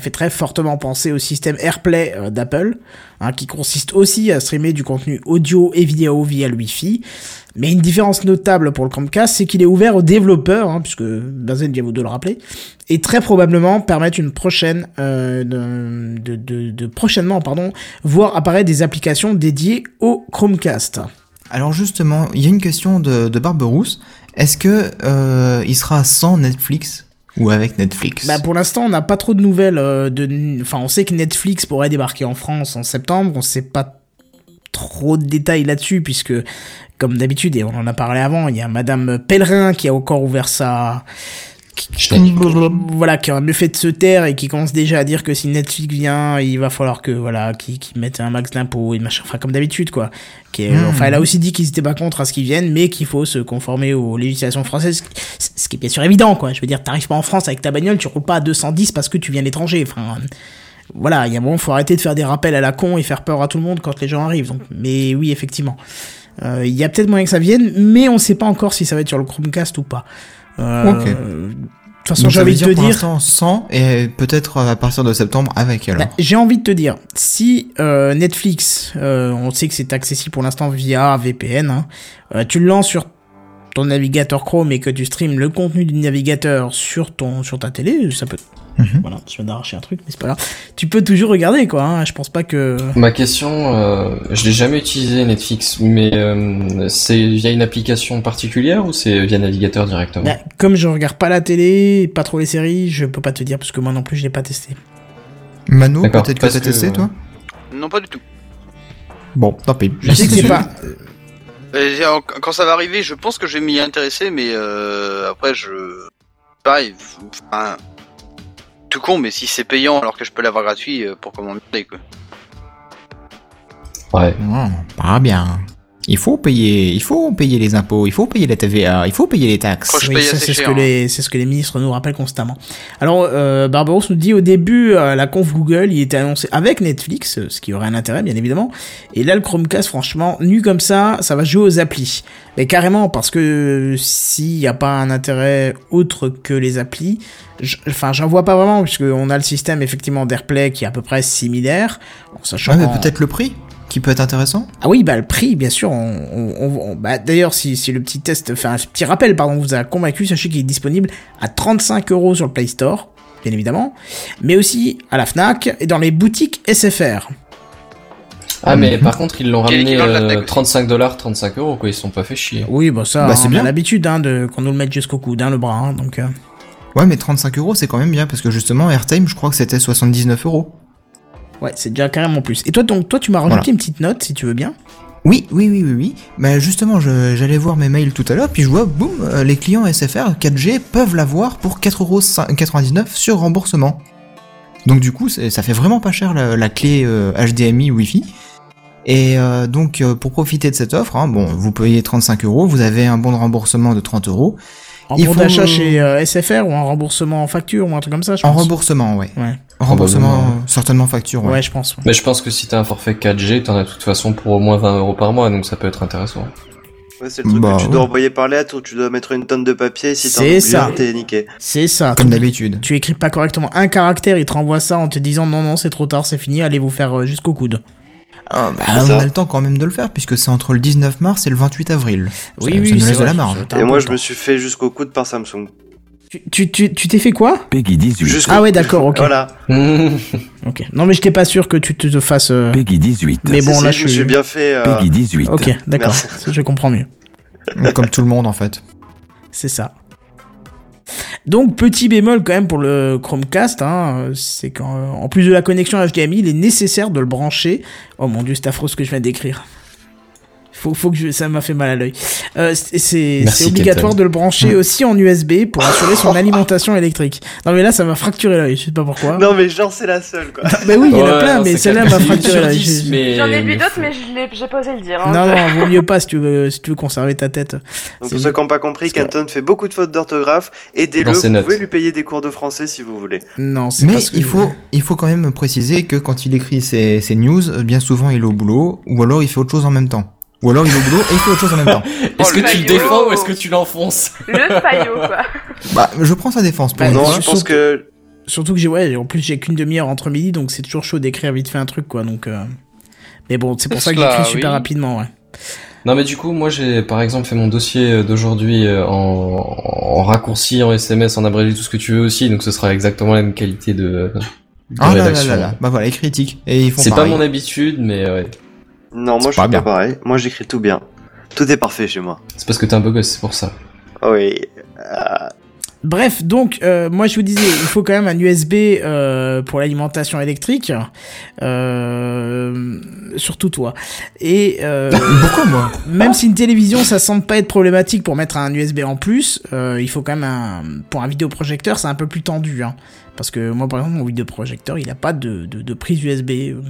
fait très fortement penser au système AirPlay euh, d'Apple, hein, qui consiste aussi à streamer du contenu audio et vidéo via le Wi-Fi. Mais une différence notable pour le Chromecast, c'est qu'il est ouvert aux développeurs, hein, puisque Benzen vient vous de le rappeler, et très probablement permettre une prochaine, euh, de prochainement, pardon, voir apparaître des applications dédiées au Chromecast. Alors justement, il y a une question de, de Barberousse. Est-ce que euh, il sera sans Netflix? Ou avec Netflix Bah pour l'instant, on n'a pas trop de nouvelles. euh, de... Enfin, on sait que Netflix pourrait débarquer en France en septembre. On sait pas trop de détails là-dessus puisque, comme d'habitude, et on en a parlé avant, il y a Madame Pellerin qui a encore ouvert sa voilà, qui aurait mieux fait de se taire et qui commence déjà à dire que si Netflix vient, il va falloir que, voilà, qu'ils qu'ils mettent un max d'impôts et machin, enfin, comme d'habitude, quoi. Qui est- Mhm. Enfin, elle a aussi dit qu'ils étaient pas contre à ce qu'ils viennent, mais qu'il faut se conformer aux législations françaises, ce qui est bien sûr évident, quoi. Je veux dire, t'arrives pas en France avec ta bagnole, tu roules pas à 210 parce que tu viens de l'étranger, enfin. Voilà, il y a un moment, faut arrêter de faire des rappels à la con et faire peur à tout le monde quand les gens arrivent. Donc, mais oui, effectivement. Euh, Il y a peut-être moyen que ça vienne, mais on sait pas encore si ça va être sur le Chromecast ou pas. Euh, Ok. De toute façon, j'ai envie de te dire, sans et peut-être à partir de septembre avec alors. bah, j'ai envie de te dire, si euh, Netflix, euh, on sait que c'est accessible pour l'instant via VPN, hein, euh, tu le lances sur ton navigateur Chrome et que tu streames le contenu du navigateur sur ton sur ta télé, ça peut. Mhm. Voilà, je viens d'arracher un truc, mais c'est pas grave. Tu peux toujours regarder quoi. Hein, je pense pas que. Ma question, euh, je l'ai jamais utilisé Netflix, mais euh, c'est via une application particulière ou c'est via navigateur directement? Bah, comme je regarde pas la télé, pas trop les séries, je peux pas te dire parce que moi non plus je l'ai pas testé. Mano, peut-être que t'as que- testé toi? Non, pas du tout. Bon, tant pis. Je sais que c'est pas. Euh, Quand ça va arriver, je pense que je vais m'y intéresser, mais euh, après, je. Pareil, enfin. Tout con, mais si c'est payant alors que je peux l'avoir gratuit, euh, pourquoi m'emmerder, quoi. Ouais. Non, pas bien. Il faut payer, il faut payer les impôts, il faut payer la TVA, il faut payer les taxes. Franchement, Je Oui, paye ça assez c'est ce cher, que hein. les c'est ce que les ministres nous rappellent constamment. Alors euh, Barbaros nous dit au début à la conf Google, il était annoncé avec Netflix, euh, ce qui aurait un intérêt bien évidemment. Et là le Chromecast franchement, nu comme ça, ça va jouer aux applis. Mais carrément parce que s'il n'y a pas un intérêt autre que les applis, enfin j'en vois pas vraiment puisque on a le système effectivement d'AirPlay qui est à peu près similaire. En sachant Ouais, mais peut-être le prix qui peut être intéressant? ah oui, bah le prix, bien sûr. On, on- bah, D'ailleurs, si, si le petit test, enfin, ce petit rappel, pardon, vous a convaincu, sachez qu'il est disponible à 35 euros sur le Play Store, bien évidemment, mais aussi à la Fnac et dans les boutiques SFR. Ah mais par contre ils l'ont ramené euh, Fnac aussi. 35 dollars, 35 euros quoi, ils se sont pas fait chier. Oui, bah ça, Bah, c'est bien. l'habitude hein, de qu'on nous le mette jusqu'au coude, hein, le bras, hein, donc. euh, Ouais, mais 35 euros, c'est quand même bien parce que justement, Airtime, je crois que c'était 79 euros. Ouais, c'est déjà carrément plus. Et toi, donc, toi, tu m'as rajouté Voilà. une petite note, si tu veux bien. Oui, oui, oui, oui, oui. Bah justement, j'allais voir mes mails tout à l'heure, puis je vois, boum, euh, les clients SFR 4G peuvent l'avoir pour 4,99€ sur remboursement. Donc du coup, ça fait vraiment pas cher la, la clé euh, HDMI Wi-Fi. Et euh, donc, euh, pour profiter de cette offre, hein, bon, vous payez 35 euros, vous avez un bon de remboursement de 30 euros. En Il bon faut- d'achat chez euh, SFR ou en remboursement en facture ou un truc comme ça, je En pense. remboursement, ouais. Ouais. En remboursement, euh, certainement facture, ouais. Ouais, je pense. ouais. Mais je pense que si t'as un forfait 4G, t'en as de toute façon pour au moins 20 euros par mois, donc ça peut être intéressant. Ouais, c'est le truc Bah, que tu ouais. dois envoyer par lettre ou tu dois mettre une tonne de papier si t'en t'es niqué. C'est ça. Comme d'habitude. tu écris pas correctement un caractère, il te renvoie ça en te disant non, non, c'est trop tard, c'est fini, allez vous faire euh, jusqu'au coude. Ah, bah, on ça. a le temps quand même de le faire, puisque c'est entre le 19 mars et le 28 avril. Ça- ça nous c'est laisse de vrai, la marge. Et moi, je me suis fait jusqu'au coude par Samsung. Tu tu tu tu t'es fait quoi Peggy 18. Jusqu'au- Ah ouais, d'accord, ok. Voilà. Ok. Non mais j'étais pas sûr que tu te, fasses. euh, Peggy 18. Mais bon, là je je me suis. bien fait. euh, Peggy 18. Ok, d'accord. Je comprends mieux. Comme tout le monde, en fait. C'est ça. Donc petit bémol quand même pour le Chromecast, hein, c'est qu'en en plus de la connexion HDMI, il est nécessaire de le brancher. Oh mon dieu, c'est affreux ce que je viens d'écrire. Faut, faut que je, ça m'a fait mal à l'œil. Euh, c'est obligatoire Kenton. de le brancher aussi en USB pour assurer son alimentation électrique. Non mais là, ça m'a fracturé l'œil. Je sais pas pourquoi. Non, mais genre, c'est la seule, quoi. Mais oui, il y en a plein, non, mais celle-là m'a fracturé l'œil. 10, J'ai- mais- J'en ai vu d'autres, mais je l'ai, j'ai pas osé le dire. hein. Non, non, vaut mieux pas si tu veux, si tu veux conserver ta tête. Donc, pour ceux qui n'ont pas compris, Canton fait beaucoup de fautes d'orthographe. Aidez-le, vous notes. pouvez lui payer des cours de français si vous voulez. Non, c'est Mais pas ce que il faut, il faut quand même préciser que quand il écrit ses, ses news, euh, bien souvent il est au boulot, ou alors il fait autre chose en même temps. Ou alors il est au boulot et il fait autre chose en même temps. Est-ce Oh, que le tu le défends ou est-ce que tu l'enfonces? Le faillot, quoi. Bah, je prends sa défense pour Bah, non, je surtout- pense que Surtout que j'ai, ouais, en plus j'ai qu'une demi-heure entre midi, donc c'est toujours chaud d'écrire vite fait un truc, quoi. Donc, euh... mais bon, c'est pour ça que j'écris super oui. rapidement, ouais. Non mais du coup moi j'ai par exemple fait mon dossier d'aujourd'hui euh, en, en raccourci, en SMS, en abrégé, tout ce que tu veux aussi, donc ce sera exactement la même qualité de, de Ah là là rédaction. là là. Bah voilà, ils critiquent. Et ils font C'est pas mon habitude mais ouais. Non, moi je pas suis bien. pas pareil. Moi j'écris tout bien. Tout est parfait chez moi. C'est parce que t'es un beau gosse, c'est pour ça. Oui. Euh, Bref, donc euh, moi je vous disais, il faut quand même un USB euh, pour l'alimentation électrique, euh, surtout toi. Et euh, Pourquoi moi? même si une télévision ça semble pas être problématique pour mettre un USB en plus, euh, il faut quand même un pour un vidéoprojecteur c'est un peu plus tendu, hein. Parce que moi par exemple mon vidéoprojecteur il a pas de, de, de prise USB, euh,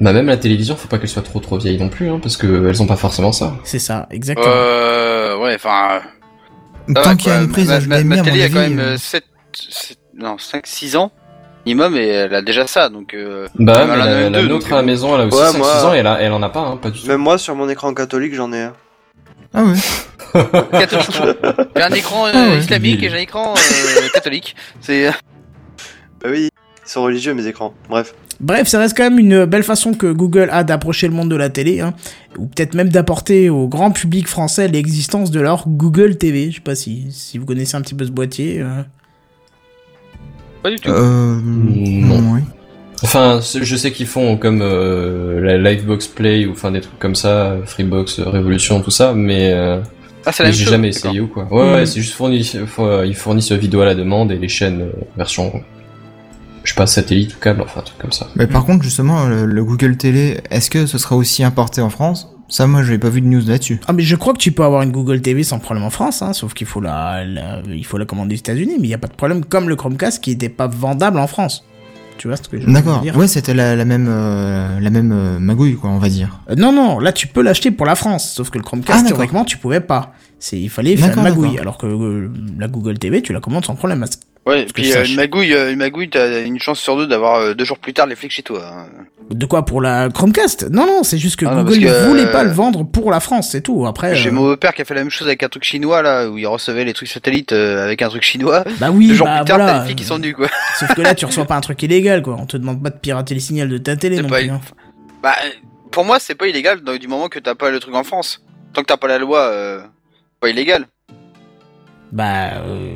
Bah même la télévision, faut pas qu'elle soit trop trop vieille non plus, hein, parce que elles ont pas forcément ça. c'est ça exactement. Euh, ouais, enfin. Tant qu'il y a une prise ma, ma, ma à mon télé a quand même euh, euh, 7, non, 5, 6 ans minimum et elle a déjà ça, donc. Euh, Bah elle a la, même la deux, nôtre donc, à la euh, maison, elle a aussi Ouais, 5-6 moi- ans et elle, a, elle en a pas, hein, pas du tout. Même moi sur mon écran catholique j'en ai un. Ah ouais. catholique. j'ai un écran euh, Ah ouais. islamique et j'ai un écran euh, catholique. C'est. Bah oui, ils sont religieux mes écrans. Bref. Bref, ça reste quand même une belle façon que Google a d'approcher le monde de la télé, hein, ou peut-être même d'apporter au grand public français l'existence de leur Google TV. Je sais pas si, si vous connaissez un petit peu ce boîtier. euh. Pas du tout. Euh, Non. non, oui. Enfin, je sais qu'ils font comme euh, la Livebox Play ou enfin des trucs comme ça, Freebox, euh, Révolution, tout ça, mais, euh, ah, c'est la j'ai jamais essayé ou quoi. Ouais, ouais, Mm. c'est juste fourni, ils fournissent vidéo à la demande et les chaînes euh, version, je sais pas, satellite ou câble, enfin un truc comme ça. Mais par contre, justement, le, le Google Télé, est-ce que ce sera aussi importé en France? Ça, moi, j'avais pas vu de news là-dessus. Ah mais je crois que tu peux avoir une Google TV sans problème en France, hein, sauf qu'il faut la, la- il faut la commander aux États-Unis, mais il y a pas de problème comme le Chromecast qui était pas vendable en France. Tu vois ce que je veux D'accord. dire? Ouais, c'était la, la même, euh, la même euh, magouille, quoi, on va dire. Euh, Non non, là tu peux l'acheter pour la France, sauf que le Ah, Chromecast d'accord. théoriquement tu pouvais pas. C'est il fallait faire une D'accord, magouille, d'accord. alors que euh, la Google TV tu la commandes sans problème. Ouais, puis euh, une magouille, euh, une magouille, t'as une chance sur deux d'avoir euh, deux jours plus tard les flics chez toi. hein. De quoi pour la Chromecast? Non non, c'est juste que Ah non, Google parce que, ne voulait euh, pas le vendre pour la France, c'est tout. Après, J'ai euh, mon père qui a fait la même chose avec un truc chinois là, où il recevait les trucs satellites euh, avec un truc chinois. bah oui, deux jours bah plus tard, t'as les flics qui sont venus quoi. Sauf que là tu reçois pas un truc illégal quoi. On te demande pas de pirater les signaux de ta télé C'est non pas plus. hein. Bah, pour moi, c'est pas illégal donc, du moment que t'as pas le truc en France. Tant que t'as pas la loi, euh, pas illégal. Bah euh,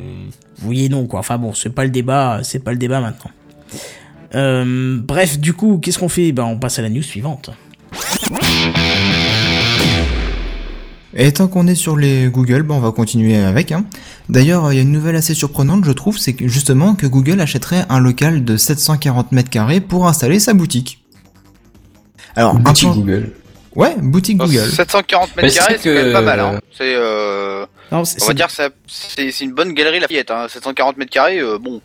oui et non quoi. Enfin bon, c'est pas le débat, c'est pas le débat maintenant. Euh, bref, du coup, qu'est-ce qu'on fait? Bah on passe à la news suivante. Et tant qu'on est sur les Google, bah, on va continuer avec. Hein. D'ailleurs, il y a une nouvelle assez surprenante, je trouve, c'est que justement que Google achèterait un local de 740 mètres carrés pour installer sa boutique. Alors, un Boutique plan- Google. Ouais, boutique Google. 740 Mais mètres c'est carrés, que- c'est quand même pas mal. Hein. C'est, euh, Non, on va dire, que c'est une bonne galerie Lafayette. Hein. 740 mètres carrés, euh, bon.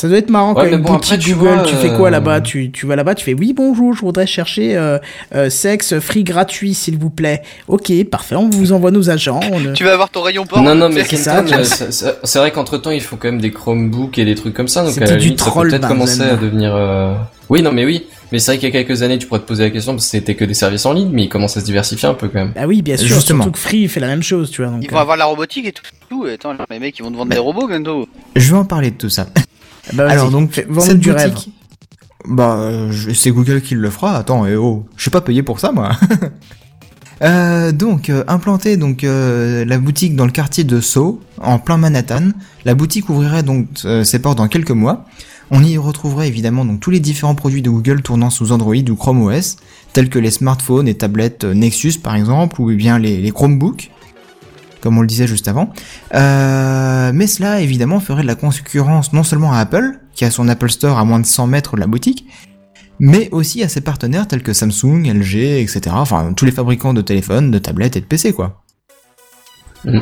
Ça doit être marrant Ouais, quand mais une bon, boutique après, tu Google, vois, tu fais quoi euh, là-bas? Tu, tu vas là-bas, tu fais oui bonjour, je voudrais chercher euh, euh, sexe free gratuit s'il vous plaît. Ok, parfait, on vous envoie nos agents. on- Tu vas avoir ton rayon porn. Non, non, mais c'est ça, c'est- vrai qu'entre temps, il faut quand même des Chromebooks et des trucs comme ça, donc à la du limite, ça peut troll, peut-être Benzen. commencer à devenir. euh, Oui, non, mais oui. Mais c'est vrai qu'il y a quelques années, tu pourrais te poser la question parce que c'était que des services en ligne, mais il commence à se diversifier un peu quand même. Ah oui, bien sûr, Justement. surtout que Free fait la même chose, tu vois. Donc, Ils vont avoir la robotique et tout. tout. Attends, les mecs, ils vont te vendre des robots bientôt. Je vais en parler de tout ça. Bah, vas-y, Alors donc, cette du rêve. bah, euh, c'est Google qui le fera. Attends, eh oh, je suis pas payé pour ça, moi. Euh, donc, euh, implanter donc la boutique dans le quartier de Soho, en plein Manhattan. La boutique ouvrirait donc ses portes dans quelques mois. On y retrouverait évidemment donc tous les différents produits de Google tournant sous Android ou Chrome OS, tels que les smartphones et tablettes Nexus par exemple, ou bien les, les Chromebooks, comme on le disait juste avant. Euh, mais cela évidemment ferait de la concurrence non seulement à Apple, qui a son Apple Store à moins de 100 mètres de la boutique, mais aussi à ses partenaires tels que Samsung, LG, etc. Enfin, tous les fabricants de téléphones, de tablettes et de PC, quoi. Mm.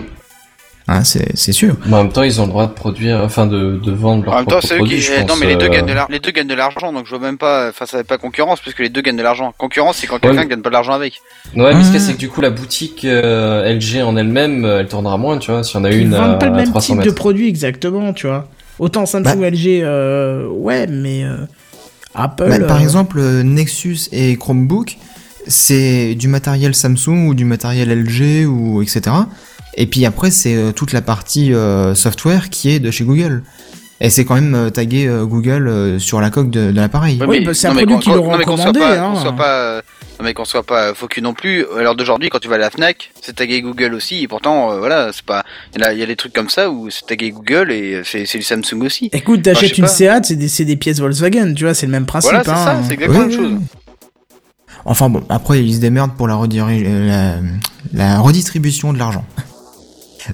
Hein, c'est sûr. Mais en même temps, ils ont le droit de produire, enfin de, de vendre leurs En même temps, propres c'est eux produits, qui. eh, non, mais les deux euh, gagnent de l'argent. Les deux gagnent de l'argent, donc je vois même pas. Enfin, ça va pas concurrence, puisque les deux gagnent de l'argent. Concurrence, c'est quand quelqu'un mais- gagne pas de l'argent avec. Ouais, mais ce Ah. que c'est que du coup, la boutique euh, LG en elle-même, euh, elle tournera moins, tu vois, s'il y en a Ils une à, vendent pas le même 300 type de produit exactement, tu vois. Autant Samsung, Bah. LG, euh, ouais, mais euh, Apple. Bah, par euh, exemple, Nexus et Chromebook, c'est du matériel Samsung ou du matériel LG ou etc. Et puis après, c'est euh, toute la partie euh, software qui est de chez Google. Et c'est quand même euh, tagué euh, Google euh, sur la coque de, de l'appareil. Oui, mais- bah, c'est un produit qu'on- qu'ils leur ont non, mais qu'on soit commandé, pas- hein. qu'on soit pas, non, mais qu'on soit pas cul non plus. L'heure d'aujourd'hui, quand tu vas à la Fnac, c'est tagué Google aussi. Et pourtant, euh, voilà, c'est pas. Il y, a- il y a des trucs comme ça où c'est tagué Google et c'est le Samsung aussi. Écoute, Enfin, t'achètes sais une. Seat, c'est des, pièces Volkswagen, tu vois, c'est le même principe. Voilà, c'est hein. ça, c'est exactement Oui, la même oui, chose. oui. Enfin bon, après ils se démerdent pour la, la, la redistribution de l'argent.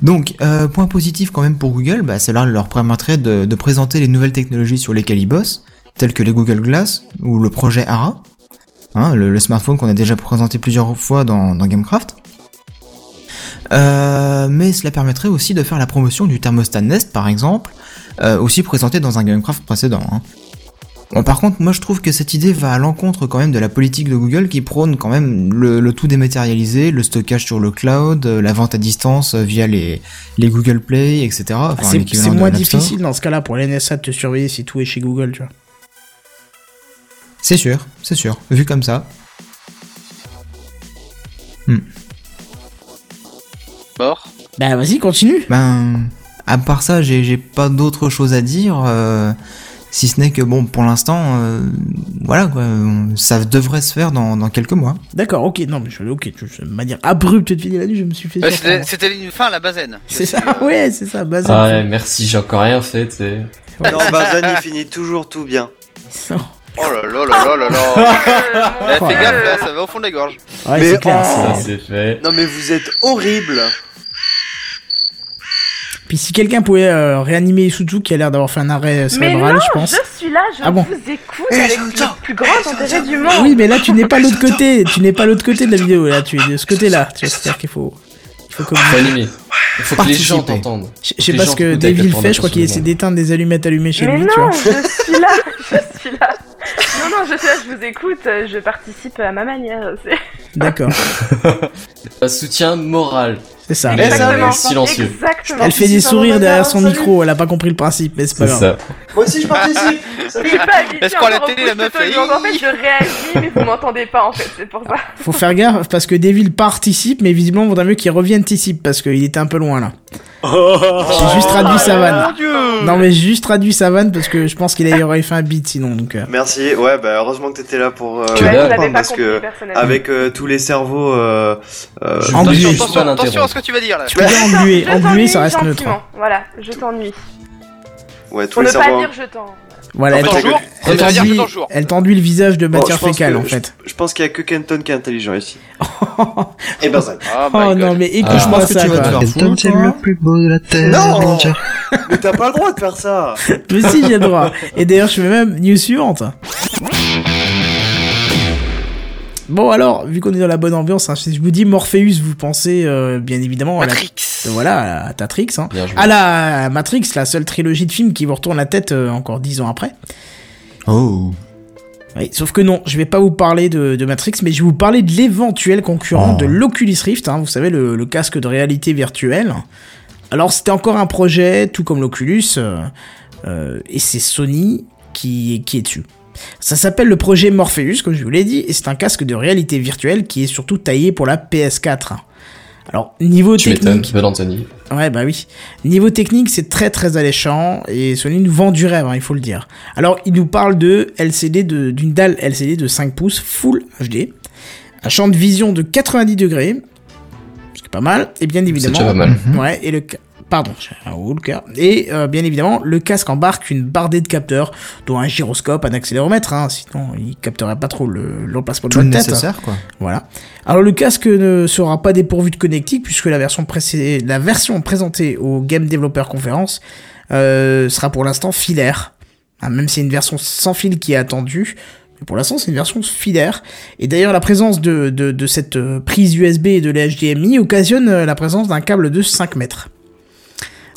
Donc, euh, point positif quand même pour Google, bah, cela leur permettrait de, présenter les nouvelles technologies sur lesquelles ils bossent, telles que les Google Glass ou le projet ARA, hein, le, smartphone qu'on a déjà présenté plusieurs fois dans, dans Gamecraft. Euh, mais cela permettrait aussi de faire la promotion du thermostat Nest par exemple, euh, aussi présenté dans un Gamecraft précédent. hein. Bon, par contre, moi je trouve que cette idée va à l'encontre quand même de la politique de Google qui prône quand même le, le tout dématérialisé, le stockage sur le cloud, euh, la vente à distance euh, via les, les Google Play, etc. Enfin, Ah, C'est moins difficile dans ce cas-là pour l'NSA de te surveiller si tout est chez Google, tu vois. C'est sûr, c'est sûr. Vu comme ça. Mort. Bah vas-y, continue. Ben, à part ça, j'ai j'ai pas d'autre chose à dire. euh, si ce n'est que bon, pour l'instant, euh, voilà quoi, ça devrait se faire dans, dans quelques mois. D'accord, ok, non, mais je, ok, je, de manière abrupte de finir la nuit, je me suis fait Ouais, C'était une fin à la bazaine. C'est ça, ouais, c'est ça, base. Ah ouais, merci, j'ai encore rien fait, tu sais. Non, Barzan, il finit toujours tout bien. Oh là là là là là là. Eh, fais gaffe là, ça va au fond de la gorge. Ouais, Mais c'est clair. oh. Ça, c'est fait. Non, mais vous êtes horrible. Puis si quelqu'un pouvait euh, réanimer Isuzu qui a l'air d'avoir fait un arrêt Mais cérébral, non, je pense. je suis là, je Ah bon vous écoute avec le plus grand intérêt du monde. Oui, mais là tu n'es pas l'autre côté, tu n'es pas l'autre côté de la vidéo, là tu es de ce côté-là. Tu vois, C'est-à-dire qu'il faut, il faut Faut communiquer. Il faut que les gens t'entendent. Je sais pas ce que Devil fait, je crois qu'il essaie d'éteindre des allumettes allumées chez mais lui, tu non, vois. je suis là, je suis là. Non, non, je suis là, je vous écoute, je participe à ma manière. c'est- D'accord, Un soutien moral. c'est ça. Mais Exactement. silencieux. Exactement. Elle fait des sourires derrière son micro, elle a pas compris le principe, mais c'est pas C'est grave. ça. Moi aussi, je participe. Je suis pas habituée Parce qu'en la télé, la meuf, en fait, je réagis, mais vous m'entendez pas, en fait, c'est pour ça. Faut faire gaffe parce que Devil participe, mais visiblement, il vaudrait mieux qu'il revienne anticipe parce qu'il était un peu loin là. J'ai juste traduit sa vanne. Non, mais j'ai juste traduit sa vanne parce que je pense qu'il aurait fait un beat sinon, donc. euh, Merci. Ouais, bah heureusement que t'étais là pour. Euh, pas parce compris, que avec euh, tous les cerveaux. Euh, euh. Attention, Attention, à ce que tu vas dire là. Tu peux dire englué, ça reste neutre. gentiment. Voilà, je t'ennuie. ouais, tous Pour les ne pas dire je t'en. Voilà, elle elle elle t'enduit le visage de Bon, matière pense fécale que- en fait. Je pense qu'il y a que Kenton qui est intelligent ici. Et Barzan. Oh, Oh non, mais Ah. écoute-moi Je pense que ça tu vas te quoi. faire foutre, hein. plus beau de la terre. Non Mais t'as pas le droit de faire ça Mais si, j'ai le droit. Et d'ailleurs, je fais même news suivante. Bon alors, vu qu'on est dans la bonne ambiance, hein, si je vous dis Morpheus, vous pensez euh, bien évidemment à la, Matrix. voilà, à Tatrix, hein. À la Matrix, la seule trilogie de films qui vous retourne la tête euh, encore dix ans après. Oh. Oui, sauf que non, je vais pas vous parler de, de Matrix, mais je vais vous parler de l'éventuel concurrent Oh. de l'Oculus Rift, hein, vous savez, le, le casque de réalité virtuelle. Alors c'était encore un projet, tout comme l'Oculus, euh, euh, et c'est Sony qui, qui est dessus. Ça s'appelle le projet Morpheus, comme je vous l'ai dit, et c'est un casque de réalité virtuelle qui est surtout taillé pour la PS4. Alors, niveau Tu technique... Anthony. Ouais, bah oui. Niveau technique, c'est très très alléchant et Sony nous vend du rêve, hein, il faut le dire. Alors, il nous parle de LCD de- d'une dalle LCD de 5 pouces Full HD, un champ de vision de 90 degrés, ce qui est pas mal, et bien C'est évidemment, déjà pas mal. ouais, et le pardon, j'ai un haut le cœur. Et euh, bien évidemment, le casque embarque une bardée de capteurs, dont un gyroscope, un accéléromètre, hein, sinon il capterait pas trop le- l'emplacement de le votre tête. nécessaire, quoi. Voilà. Alors le casque ne sera pas dépourvu de connectique puisque la version, la version présentée au Game Developer Conference euh, sera pour l'instant filaire. Ah, même si c'est une version sans fil qui est attendue, Mais pour l'instant, c'est une version filaire. Et d'ailleurs, la présence de, de, de cette euh, prise USB et de la HDMI occasionne la présence d'un câble de 5 mètres.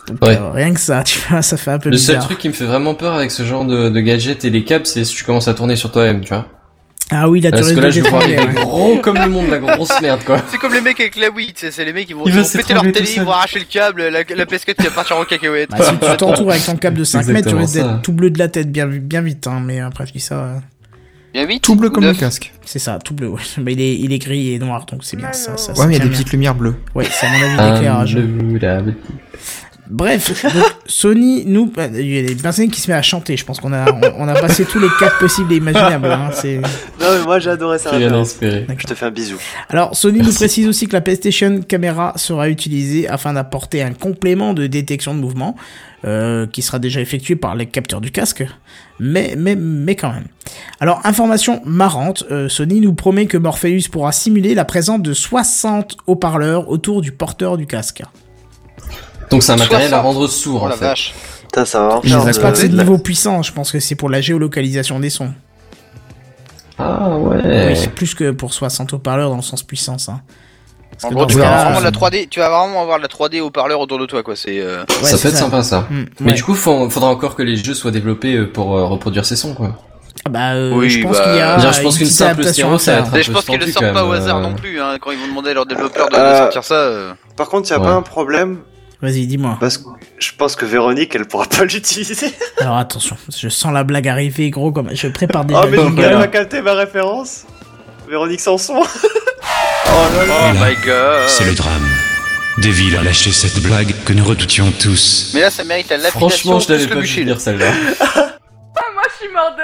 Donc, Ouais. euh, rien que ça, tu vois, ça fait un peu Le seul bizarre. truc qui me fait vraiment peur avec ce genre de, de gadget et les câbles, c'est si tu commences à tourner sur toi-même, tu vois. Ah oui, là, tu Parce risques que là, de je vois ouais. gros comme le monde, la grosse merde, quoi. C'est comme les mecs avec la Wii, tu sais, c'est les mecs qui vont, ils vont péter leur télé, ils seul. vont arracher le câble, la, la PS4 qui va partir en cacahuète. Bah, si tu t'entoures avec ton câble de 5 mètres, tu risques d'être tout bleu de la tête bien, bien vite. Hein, mais après, je dis ça, euh, Bien vite. Tout bleu comme le casque. c'est ça, tout bleu. Ouais. Mais il est, il est gris et noir, donc c'est bien ça. Ouais, mais il y a des bien. petites lumières bleues. Ouais, c'est à mon avis l'éclairage. Bref, donc, Sony, nous, bah, il y a des personnes qui se met à chanter. Je pense qu'on a, on, on a passé tous les cas possibles et imaginables. Hein, c'est... Non, mais moi j'ai adoré ça. Je te fais un bisou. Alors, Sony nous précise aussi que la PlayStation Camera sera utilisée afin d'apporter un complément de détection de mouvement, euh, qui sera déjà effectué par les capteurs du casque, mais, mais, mais quand même. Alors, information marrante, euh, Sony nous promet que Morpheus pourra simuler la présence de 60 haut-parleurs autour du porteur du casque. Donc c'est un matériel à 60. rendre sourd, Oh en la fait. vache. Putain, ça va Je de- pas que c'est de de la- niveau puissant, je pense que c'est pour la géolocalisation des sons. Ah ouais. Oui, plus que pour 60 haut-parleurs dans le sens puissance. Hein. En gros, tu vas vraiment de euh, la 3D, tu vas vraiment avoir de la 3D au parleur autour de toi, quoi. C'est, euh... ouais, ça c'est peut être sympa, ça. Hmm, Mais ouais. du coup, faut- faudra encore que les jeux soient développés euh, pour euh, reproduire ces sons, quoi. Ah bah, euh, Oui, je pense bah, qu'il y a Genre, je pense une qu'une simple à ça va être un je pense qu'ils le sortent quand pas au hasard euh. non plus, hein, quand ils vont demander à leurs développeurs de, Euh, sortir ça. euh. Par contre, il y a pas un problème Vas-y, dis-moi. parce que je pense que Véronique, elle pourra pas l'utiliser. Alors attention, je sens la blague arriver, gros, comme je prépare déjà Oh, mais elle va capter ma référence. Véronique Sanson. oh là là. Oh my god. C'est le drame. Devil a lâché cette blague que nous redoutions tous. Mais là, ça mérite la Franchement, je l'avais pas vu venir celle-là. Ah, moi, je suis mort de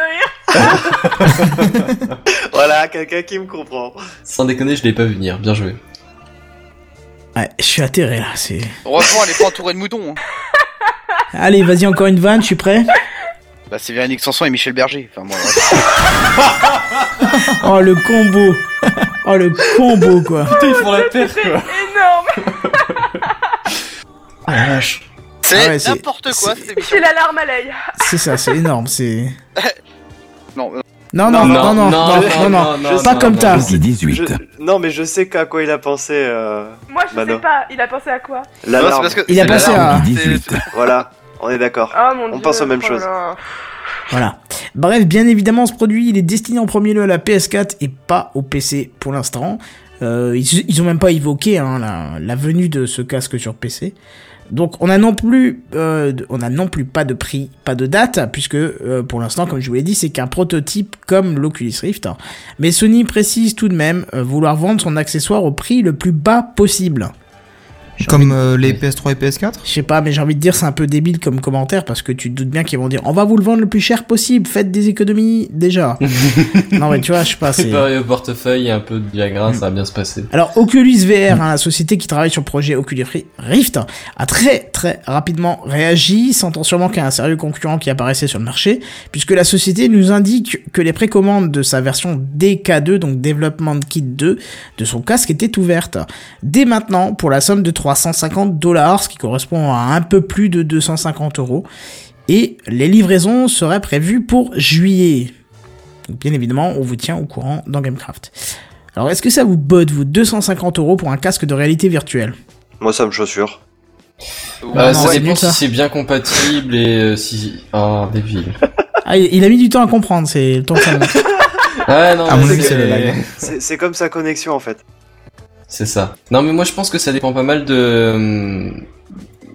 rire. Voilà, quelqu'un qui me comprend. Sans déconner, je l'ai pas vu venir. Bien joué. Ouais, je suis atterré là, c'est... Heureusement, elle est pas entourée de moutons. Hein. Allez, vas-y, encore une vanne, je suis prêt? Bah, c'est Véronique Sanson et Michel Berger. Enfin, bon, Oh, le combo Oh, le combo, quoi Ils font la perte, quoi. Énorme. c'est Ah ouais, c'est- n'importe quoi cette émission. J'ai la larme à l'œil. C'est ça, c'est énorme, c'est... Non, euh, Non, non, non, non, non, non, non, non, pas non, comme non. ça. Peggy 18. Je- Non, mais je sais qu'à quoi il a pensé. Euh... Moi, je sais pas. Il a pensé à quoi? Il a pensé à- Peggy C'est- 18. Voilà, on est d'accord. Oh mon dieu. On pense aux mêmes oh choses. là. Voilà. Bref, bien évidemment, ce produit, il est destiné en premier lieu à la PS4 et pas au PC pour l'instant. Euh, ils, ils ont même pas évoqué hein, la, la venue de ce casque sur PC. Donc on a non plus, euh, on a non plus pas de prix, pas de date, puisque euh, pour l'instant, comme je vous l'ai dit, c'est qu'un prototype comme l'Oculus Rift. Mais Sony précise tout de même euh, vouloir vendre son accessoire au prix le plus bas possible. Comme euh, les PS3 et PS4 je sais pas, mais j'ai envie de dire c'est un peu débile comme commentaire parce que tu te doutes bien qu'ils vont dire on va vous le vendre le plus cher possible, faites des économies déjà. non mais tu vois, je sais pas, c'est. Préparer au portefeuille et un peu de Viagra, ça va bien se passer. Alors Oculus VR, hein, la société qui travaille sur le projet Oculus Rift, a très très rapidement réagi, sentant sûrement qu'il y a un sérieux concurrent qui apparaissait sur le marché, puisque la société nous indique que les précommandes de sa version DK2, donc Development Kit 2, de son casque étaient ouvertes. Dès maintenant, pour la somme de 350 dollars, ce qui correspond à un peu plus de 250 euros, et les livraisons seraient prévues pour juillet. Donc, bien évidemment, on vous tient au courant dans Gamecraft. Alors, est-ce que ça vous botte, vous, 250 euros pour un casque de réalité virtuelle? Moi, ça me chaussure. Euh, non, ça c'est dépend si c'est bien compatible et euh, si... Ah, débile. Ah, il a mis du temps à comprendre, c'est le temps que ça monte. Ouais, non, c'est comme sa connexion en fait. C'est ça. Non, mais moi je pense que ça dépend pas mal de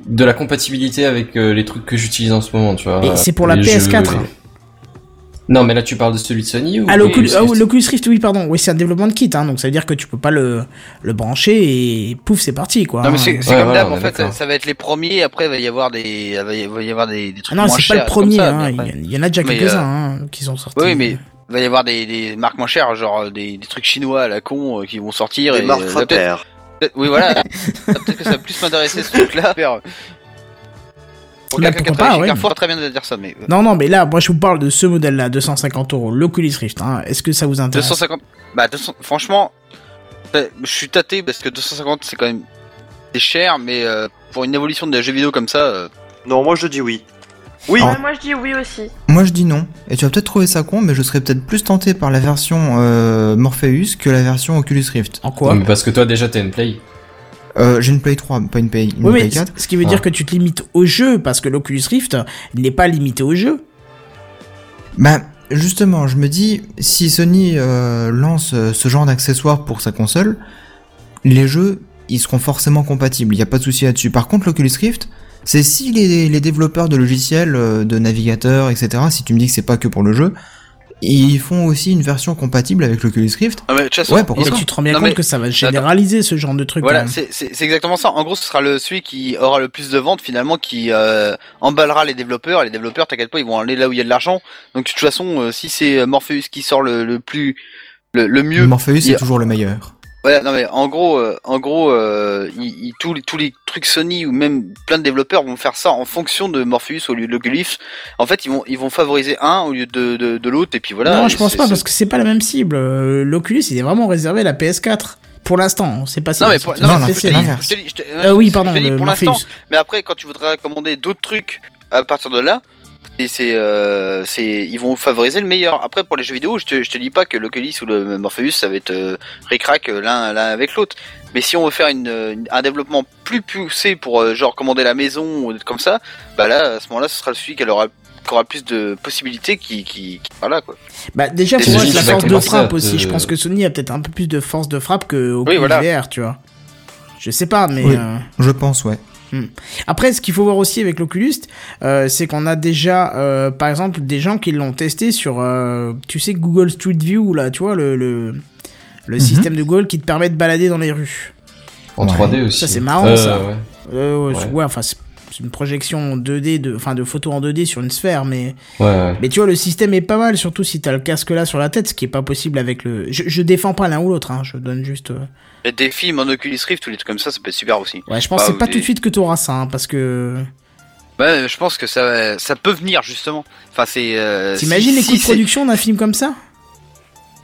de la compatibilité avec euh, les trucs que j'utilise en ce moment, tu vois. Et c'est pour la Les PS4. jeux, les- Non, mais là tu parles de celui de Sony ou Ah, l'Oculus Rift ah, oui, l'Oculus Rift, oui, pardon. Oui, c'est un développement kit, hein, donc ça veut dire que tu peux pas le, le brancher et pouf, c'est parti, quoi. Non mais hein. c'est c'est Ouais, comme voilà, d'hab en fait, d'accord. ça va être les premiers, après il va y avoir des, il va y avoir des, des Ah trucs non, moins c'est pas chers le premier, ça, hein, il y, en- il y en a déjà quelques-uns euh, hein, qui sont sortis. Oui mais il va y avoir des, des marques moins chères, genre euh, des, des trucs chinois à la con euh, qui vont sortir Des et marques euh, là, peut-être- peut-être- Oui voilà, peut-être que ça va plus m'intéresser ce truc-là. faire- Pour quelqu'un qui chez. Carrefour, très bien de dire ça, mais euh, Non, non, mais là, moi, je vous parle de ce modèle-là, 250 euros, l'Oculus Rift. Hein. Est-ce que ça vous intéresse? 250, bah 200 franchement, euh, je suis tâté parce que 250 c'est quand même c'est cher, mais euh, pour une évolution de jeux vidéo comme ça, euh, Non, moi je dis oui. Oui. Ouais, moi je dis oui aussi. Moi je dis non. Et tu vas peut-être trouver ça con, mais je serais peut-être plus tenté par la version euh, Morpheus que la version Oculus Rift. En quoi Mais Parce que toi déjà t'as une play. Euh, J'ai une Play 3, pas une Play, une Oui, Play mais 4. ce qui veut dire que tu te limites au jeu, parce que l'Oculus Rift n'est pas limité au jeu. Bah, justement, je me dis, si Sony euh, lance euh, ce genre d'accessoires pour sa console, les jeux, ils seront forcément compatibles, il n'y a pas de souci là-dessus. Par contre, l'Oculus Rift, c'est si les, les développeurs de logiciels, euh, de navigateurs, etc., si tu me dis que c'est pas que pour le jeu, ils font aussi une version compatible avec l'Oculus Rift. Ah, mais de toute façon, Ouais, pourquoi Mais pas tu te rends bien Non, compte mais- que ça va généraliser ce genre de truc. Voilà, même. c'est c'est- c'est exactement ça. En gros, ce sera le celui qui aura le plus de ventes finalement, qui euh, emballera les développeurs. Et les développeurs, t'inquiète pas, ils vont aller là où il y a de l'argent. Donc de toute façon, euh, si c'est Morpheus qui sort le, le plus le, le mieux, Morpheus il est toujours le meilleur. Ouais, non mais en gros, euh, en gros, euh, il- il- tous les tous les trucs Sony ou même plein de développeurs vont faire ça en fonction de Morpheus au lieu de l'Oculus. En fait, ils vont ils vont favoriser un au lieu de de, de l'autre et puis voilà. non, je pense c'est- pas, c'est- parce que c'est pas la même cible. Euh, L'Oculus, il est vraiment réservé à la PS4. Pour l'instant, c'est pas ça. Non mais c'est pour, non, dis- je te- Euh, oui, pardon, pour l'instant. Mais après, quand tu voudras commander d'autres trucs à partir de là, c'est, euh, c'est, ils vont favoriser le meilleur. Après, pour les jeux vidéo, je te, je te dis pas que l'Oculus ou le Morpheus, ça va être euh, ric-rac euh, l'un, l'un avec l'autre. Mais si on veut faire une, une- un développement plus poussé pour euh, genre commander la maison ou des trucs comme ça, bah là, à ce moment-là, ce sera celui qui aura, qui aura plus de possibilités qui, qui, qui voilà quoi. Bah, déjà, pour moi, c'est la force de frappe aussi. de- Je pense que Sony a peut-être un peu plus de force de frappe que Oculus voilà. VR, tu vois. Je sais pas, mais. Oui. euh, Je pense, ouais. Après, ce qu'il faut voir aussi avec l'Oculus, euh, c'est qu'on a déjà, euh, par exemple, des gens qui l'ont testé sur, euh, tu sais, Google Street View, là, tu vois, le, le, le Mhm. système de Google qui te permet de balader dans les rues. En Ouais. 3D aussi. Ça, c'est marrant, Euh, ça. ouais. Euh, ouais, Ouais. ouais, enfin, c'est une projection 2D, de, enfin, de photos en 2D sur une sphère, mais, Ouais, ouais. mais tu vois, le système est pas mal, surtout si t'as le casque là sur la tête, ce qui est pas possible avec le. Je, je défends pas l'un ou l'autre, hein, je donne juste. Et des films en Oculus Rift ou des trucs comme ça, ça peut être super aussi. Ouais, je pense Bah, que c'est pas des- tout de suite que t'auras ça, hein, parce que. Ouais, je pense que ça, ça peut venir justement. Enfin, c'est. Euh, T'imagines si- les si coûts de production d'un film comme ça?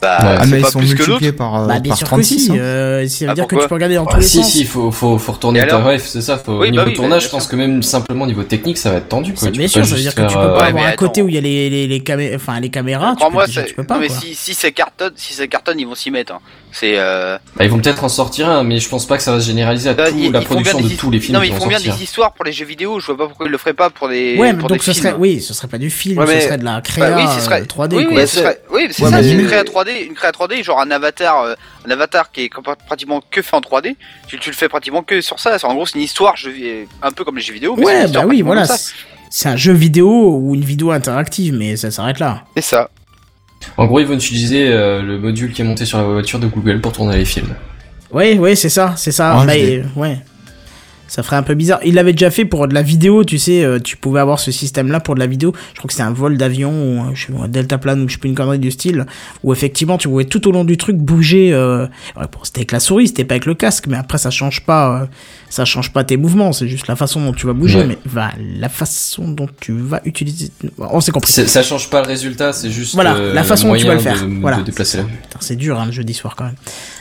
Bah, Ouais. Ah, c'est mais ils pas sont plus que l'autre. multipliés par, euh, Bah, bien par sûr 36. que si. hein. euh, ça veut Ah, dire que tu peux regarder dans tous les si, sens. si, faut, faut, faut retourner Et ta alors ref, c'est ça. Faut, Oui, niveau bah oui, tournage, je pense que même simplement niveau technique, ça va être tendu. Quoi. Bien sûr, ça veut dire que tu peux pas Ouais, avoir un côté où il y a les, les, les, camé- enfin, les caméras. Tu, Crois-moi, peux, déjà, c'est- tu peux pas. non, mais quoi. si, si c'est cartonne, si c'est cartonne, ils vont s'y mettre. C'est. Euh... bah, ils vont peut-être en sortir un, mais je pense pas que ça va se généraliser à bah, tout, ils- la ils production bien de des tous les films Non, mais ils font bien sortir. des histoires pour les jeux vidéo. Je vois pas pourquoi ils le feraient pas pour des. Ouais, mais pour donc des ce films. serait, oui, ce serait pas du film, Ouais, ce mais- serait de la créa Bah oui, ce serait euh, 3D. Oui, oui, mais ce serait- oui, c'est Ouais, ça, mais c'est une créa 3D, une créa 3D, genre un avatar, euh, un avatar qui est pratiquement que fait en 3D. Tu, tu le fais pratiquement que sur ça. C'est- En gros, c'est une histoire, je, un peu comme les jeux vidéo. Mais c'est Ouais, bah oui, voilà. c'est- C'est un jeu vidéo ou une vidéo interactive, mais ça s'arrête là. C'est ça. En gros, ils vont utiliser euh, le module qui est monté sur la voiture de Google pour tourner les films. Ouais, ouais, c'est ça, c'est ça. Ouais. Ça ferait un peu bizarre. Il l'avait déjà fait pour de la vidéo, tu sais, euh, tu pouvais avoir ce système-là pour de la vidéo. Je crois que c'était un vol d'avion ou un, je sais pas, un deltaplane ou je sais plus une connerie du style, où effectivement tu pouvais tout au long du truc bouger. Euh... Ouais, bon, c'était avec la souris, c'était pas avec le casque, mais après ça change pas, euh, ça change pas tes mouvements, c'est juste la façon dont tu vas bouger, Ouais. mais la façon dont tu vas utiliser. On s'est compris. C'est- Ça change pas le résultat, c'est juste Voilà, euh, la façon dont tu vas le faire. de, Voilà. de déplacer. Putain, c'est dur hein, le jeudi soir quand même.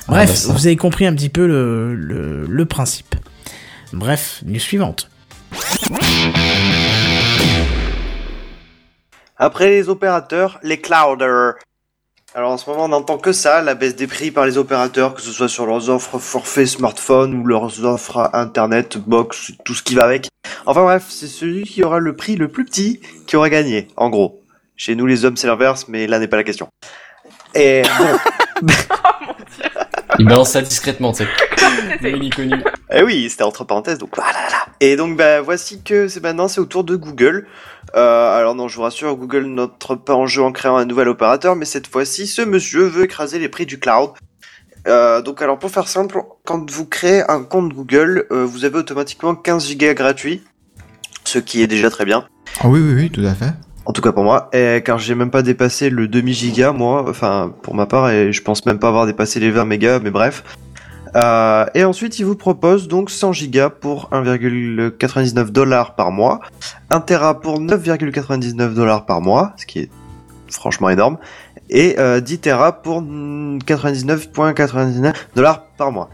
Ah, Bref, bah, vous avez compris un petit peu le, le, le principe. Bref, news suivante. Après les opérateurs, les clouders. Alors en ce moment, on n'entend que ça, la baisse des prix par les opérateurs, que ce soit sur leurs offres forfait smartphone ou leurs offres internet, box, tout ce qui va avec. Enfin bref, c'est celui qui aura le prix le plus petit qui aura gagné, en gros. Chez nous, les hommes, c'est l'inverse, mais là n'est pas la question. Et bon, Il balance ça discrètement, tu sais. Connu. Eh oui, c'était entre parenthèses, donc voilà. là. Et donc bah voici que c'est maintenant c'est au tour de Google. Euh, alors non, je vous rassure, Google n'entre pas en jeu en créant un nouvel opérateur, mais cette fois-ci, ce monsieur veut écraser les prix du cloud. Euh, donc alors pour faire simple, quand vous créez un compte Google, euh, vous avez automatiquement 15 gigas gratuits, ce qui est déjà très bien. Ah oui, oui, oui, tout à fait. En tout cas pour moi, car j'ai même pas dépassé le demi giga moi, enfin pour ma part, et je pense même pas avoir dépassé les 20 mégas, mais bref. Euh, et ensuite, il vous propose donc 100 gigas pour 1,99 dollars par mois, 1 Tera pour 9,99 dollars par mois, ce qui est franchement énorme, et euh, 10 Tera pour mm, 99,99 dollars par mois.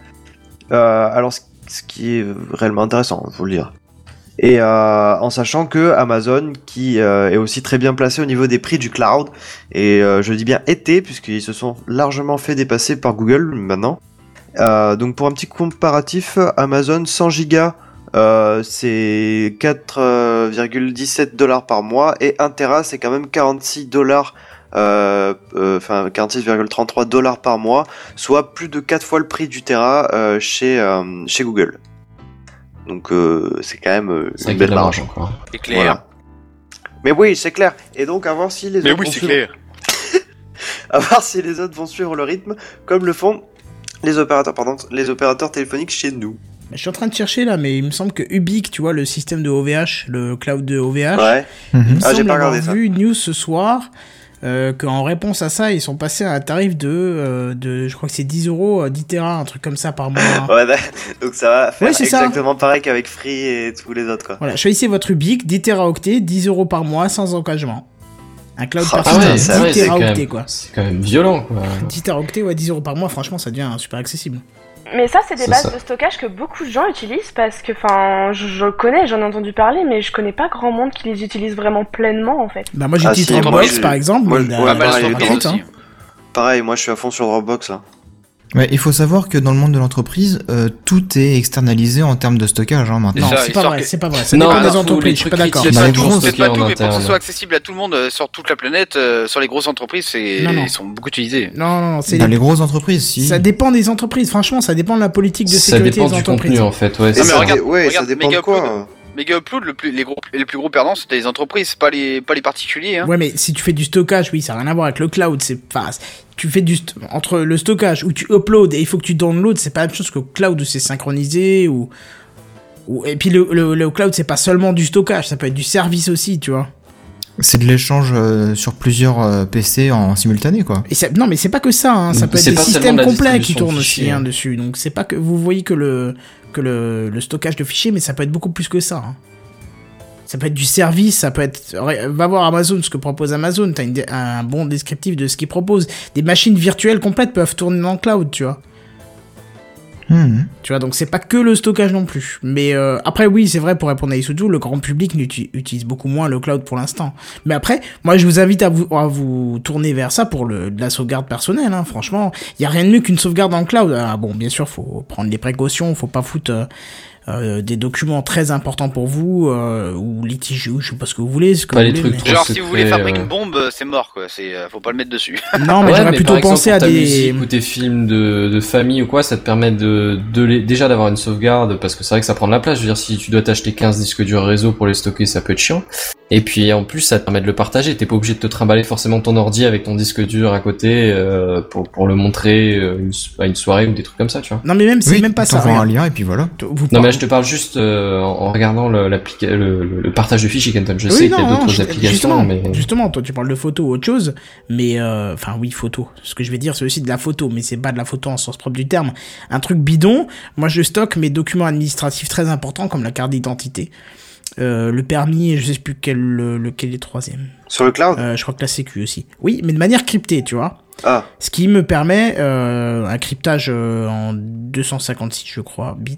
Euh, alors, ce ce qui est réellement intéressant, faut le dire. Et euh, en sachant que Amazon, qui euh, est aussi très bien placé au niveau des prix du cloud, et euh, je dis bien été, puisqu'ils se sont largement fait dépasser par Google maintenant. Donc pour un petit comparatif, Amazon 100 gigas, c'est 4,17 dollars par mois, et 1 Tera, c'est quand même 46 dollars, euh, euh, enfin 46,33 dollars par mois, soit plus de 4 fois le prix du Tera chez, chez Google. Donc euh, c'est quand même euh, C'est une de belle marge. encore. C'est clair. Voilà. Mais oui, c'est clair. Et donc à voir si les Mais autres oui, vont c'est suivre- clair. à voir si les autres vont suivre le rythme comme le font les opérateurs pardon, les opérateurs téléphoniques chez nous. Je suis en train de chercher là, mais il me semble que Ubique, tu vois, le système de OVH, le cloud de OVH, Ouais. il me Ah, j'ai semble pas avoir ça. vu une news ce soir euh, qu'en réponse à ça, ils sont passés à un tarif de, euh, de je crois que c'est 10 euros, euh, 10 Tera, un truc comme ça par mois. Ouais, bah, donc ça va faire Ouais, c'est ça. exactement pareil qu'avec Free et tous les autres quoi. Voilà, choisissez votre Ubique, 10 Teraoctets, 10 euros par mois sans engagement. Un cloud personnel, ouais, 10 c'est vrai, c'est quand Teraoctets quoi. C'est quand même violent, quoi. 10 Teraoctets, ouais, 10 euros par mois, franchement, ça devient super accessible. Mais ça, c'est des bases ça. de stockage que beaucoup de gens utilisent parce que, enfin, je, je connais, j'en ai entendu parler, mais je connais pas grand monde qui les utilise vraiment pleinement en fait. Bah, moi, Ah, j'utilise si, Dropbox moi, par exemple, moi, ouais, pareil, gratuite, hein. Pareil, moi je suis à fond sur Dropbox là. Ouais, il faut savoir que dans le monde de l'entreprise, euh, tout est externalisé en termes de stockage hein, maintenant. Non, C'est ça, c'est pas vrai, que- c'est pas vrai. Ça Non, dépend bah, des entreprises, les je suis pas d'accord. C'est les pas, tout, c'est pas tout, mais pour que ce soit accessible à tout le monde euh, sur toute la planète, euh, sur les grosses entreprises, c'est ils sont beaucoup utilisés. Non, non, non, c'est Dans les grosses entreprises, si. Ça dépend des entreprises, franchement, ça dépend de la politique de Ça sécurité dépend des du entreprises. contenu, en fait, ouais. Mais ça, ça. regarde- ouais, ça dépend de quoi. Upload. le plus, les, gros, les plus gros perdants, c'était les entreprises, pas les, particuliers. Hein. Ouais, mais si tu fais du stockage, oui, ça n'a rien à voir avec le cloud. C'est, enfin, tu fais entre le stockage où tu uploads et il faut que tu downloads, c'est pas la même chose que le cloud où c'est synchronisé ou, ou et puis le, le, le cloud c'est pas seulement du stockage, ça peut être du service aussi, tu vois. C'est de l'échange euh, sur plusieurs euh, PC en simultané, quoi. Et ça- non, mais c'est pas que ça, hein, ça peut être des systèmes complets qui tournent aussi hein, hein. dessus. Donc c'est pas que vous voyez que le que le, le stockage de fichiers, mais ça peut être beaucoup plus que ça. hein. Ça peut être du service, ça peut être. Va voir Amazon, ce que propose Amazon. T'as un bon descriptif de ce qu'ils proposent. Des machines virtuelles complètes peuvent tourner dans le cloud, tu vois. Hmm. Tu vois, donc c'est pas que le stockage non plus. Mais euh, après, oui, c'est vrai, pour répondre à Isuzu, le grand public utilise beaucoup moins le cloud pour l'instant. Mais après, moi, je vous invite à vous, à vous tourner vers ça pour le, de la sauvegarde personnelle. Hein. Franchement, il y a rien de mieux qu'une sauvegarde en cloud. Ah, bon, bien sûr, faut prendre des précautions, faut pas foutre euh, euh, des documents très importants pour vous euh, ou litigieux, je sais pas ce que vous voulez. Ce que Pas vous les voulez, trucs mais- Genre, si vous voulez fabriquer euh. une bombe, euh, c'est mort, quoi. C'est, euh, faut pas le mettre dessus. Non, mais Ouais, j'aurais plutôt pensé à des. musique ou tes films de, de famille ou quoi, ça te permet de, de les, déjà d'avoir une sauvegarde parce que c'est vrai que ça prend de la place. Je veux dire, si tu dois t'acheter 15 disques durs réseau pour les stocker, ça peut être chiant. Et puis en plus, ça te permet de le partager. T'es pas obligé de te trimballer forcément ton ordi avec ton disque dur à côté euh, pour, pour le montrer euh, une, à une soirée ou des trucs comme ça, tu vois. Non, mais même, c'est Oui, même pas ça. un lien et puis voilà. Vous Non mais je te parle juste euh, en regardant le, le, le- le partage de fichiers Kenton. Je Oui, sais non, qu'il y a non, d'autres applications, justement, mais justement, toi tu parles de photo ou autre chose, mais euh, enfin oui photo. Ce que je vais dire c'est aussi de la photo, mais c'est pas de la photo en sens propre du terme. Un truc bidon. Moi je stocke mes documents administratifs très importants comme la carte d'identité, euh, le permis et je sais plus quel le- lequel est le troisième. Sur le cloud? Euh, je crois que la sécu aussi. Oui, mais de manière cryptée, tu vois. Ah, Ce qui me permet euh, un cryptage euh, en 256, je crois, bits.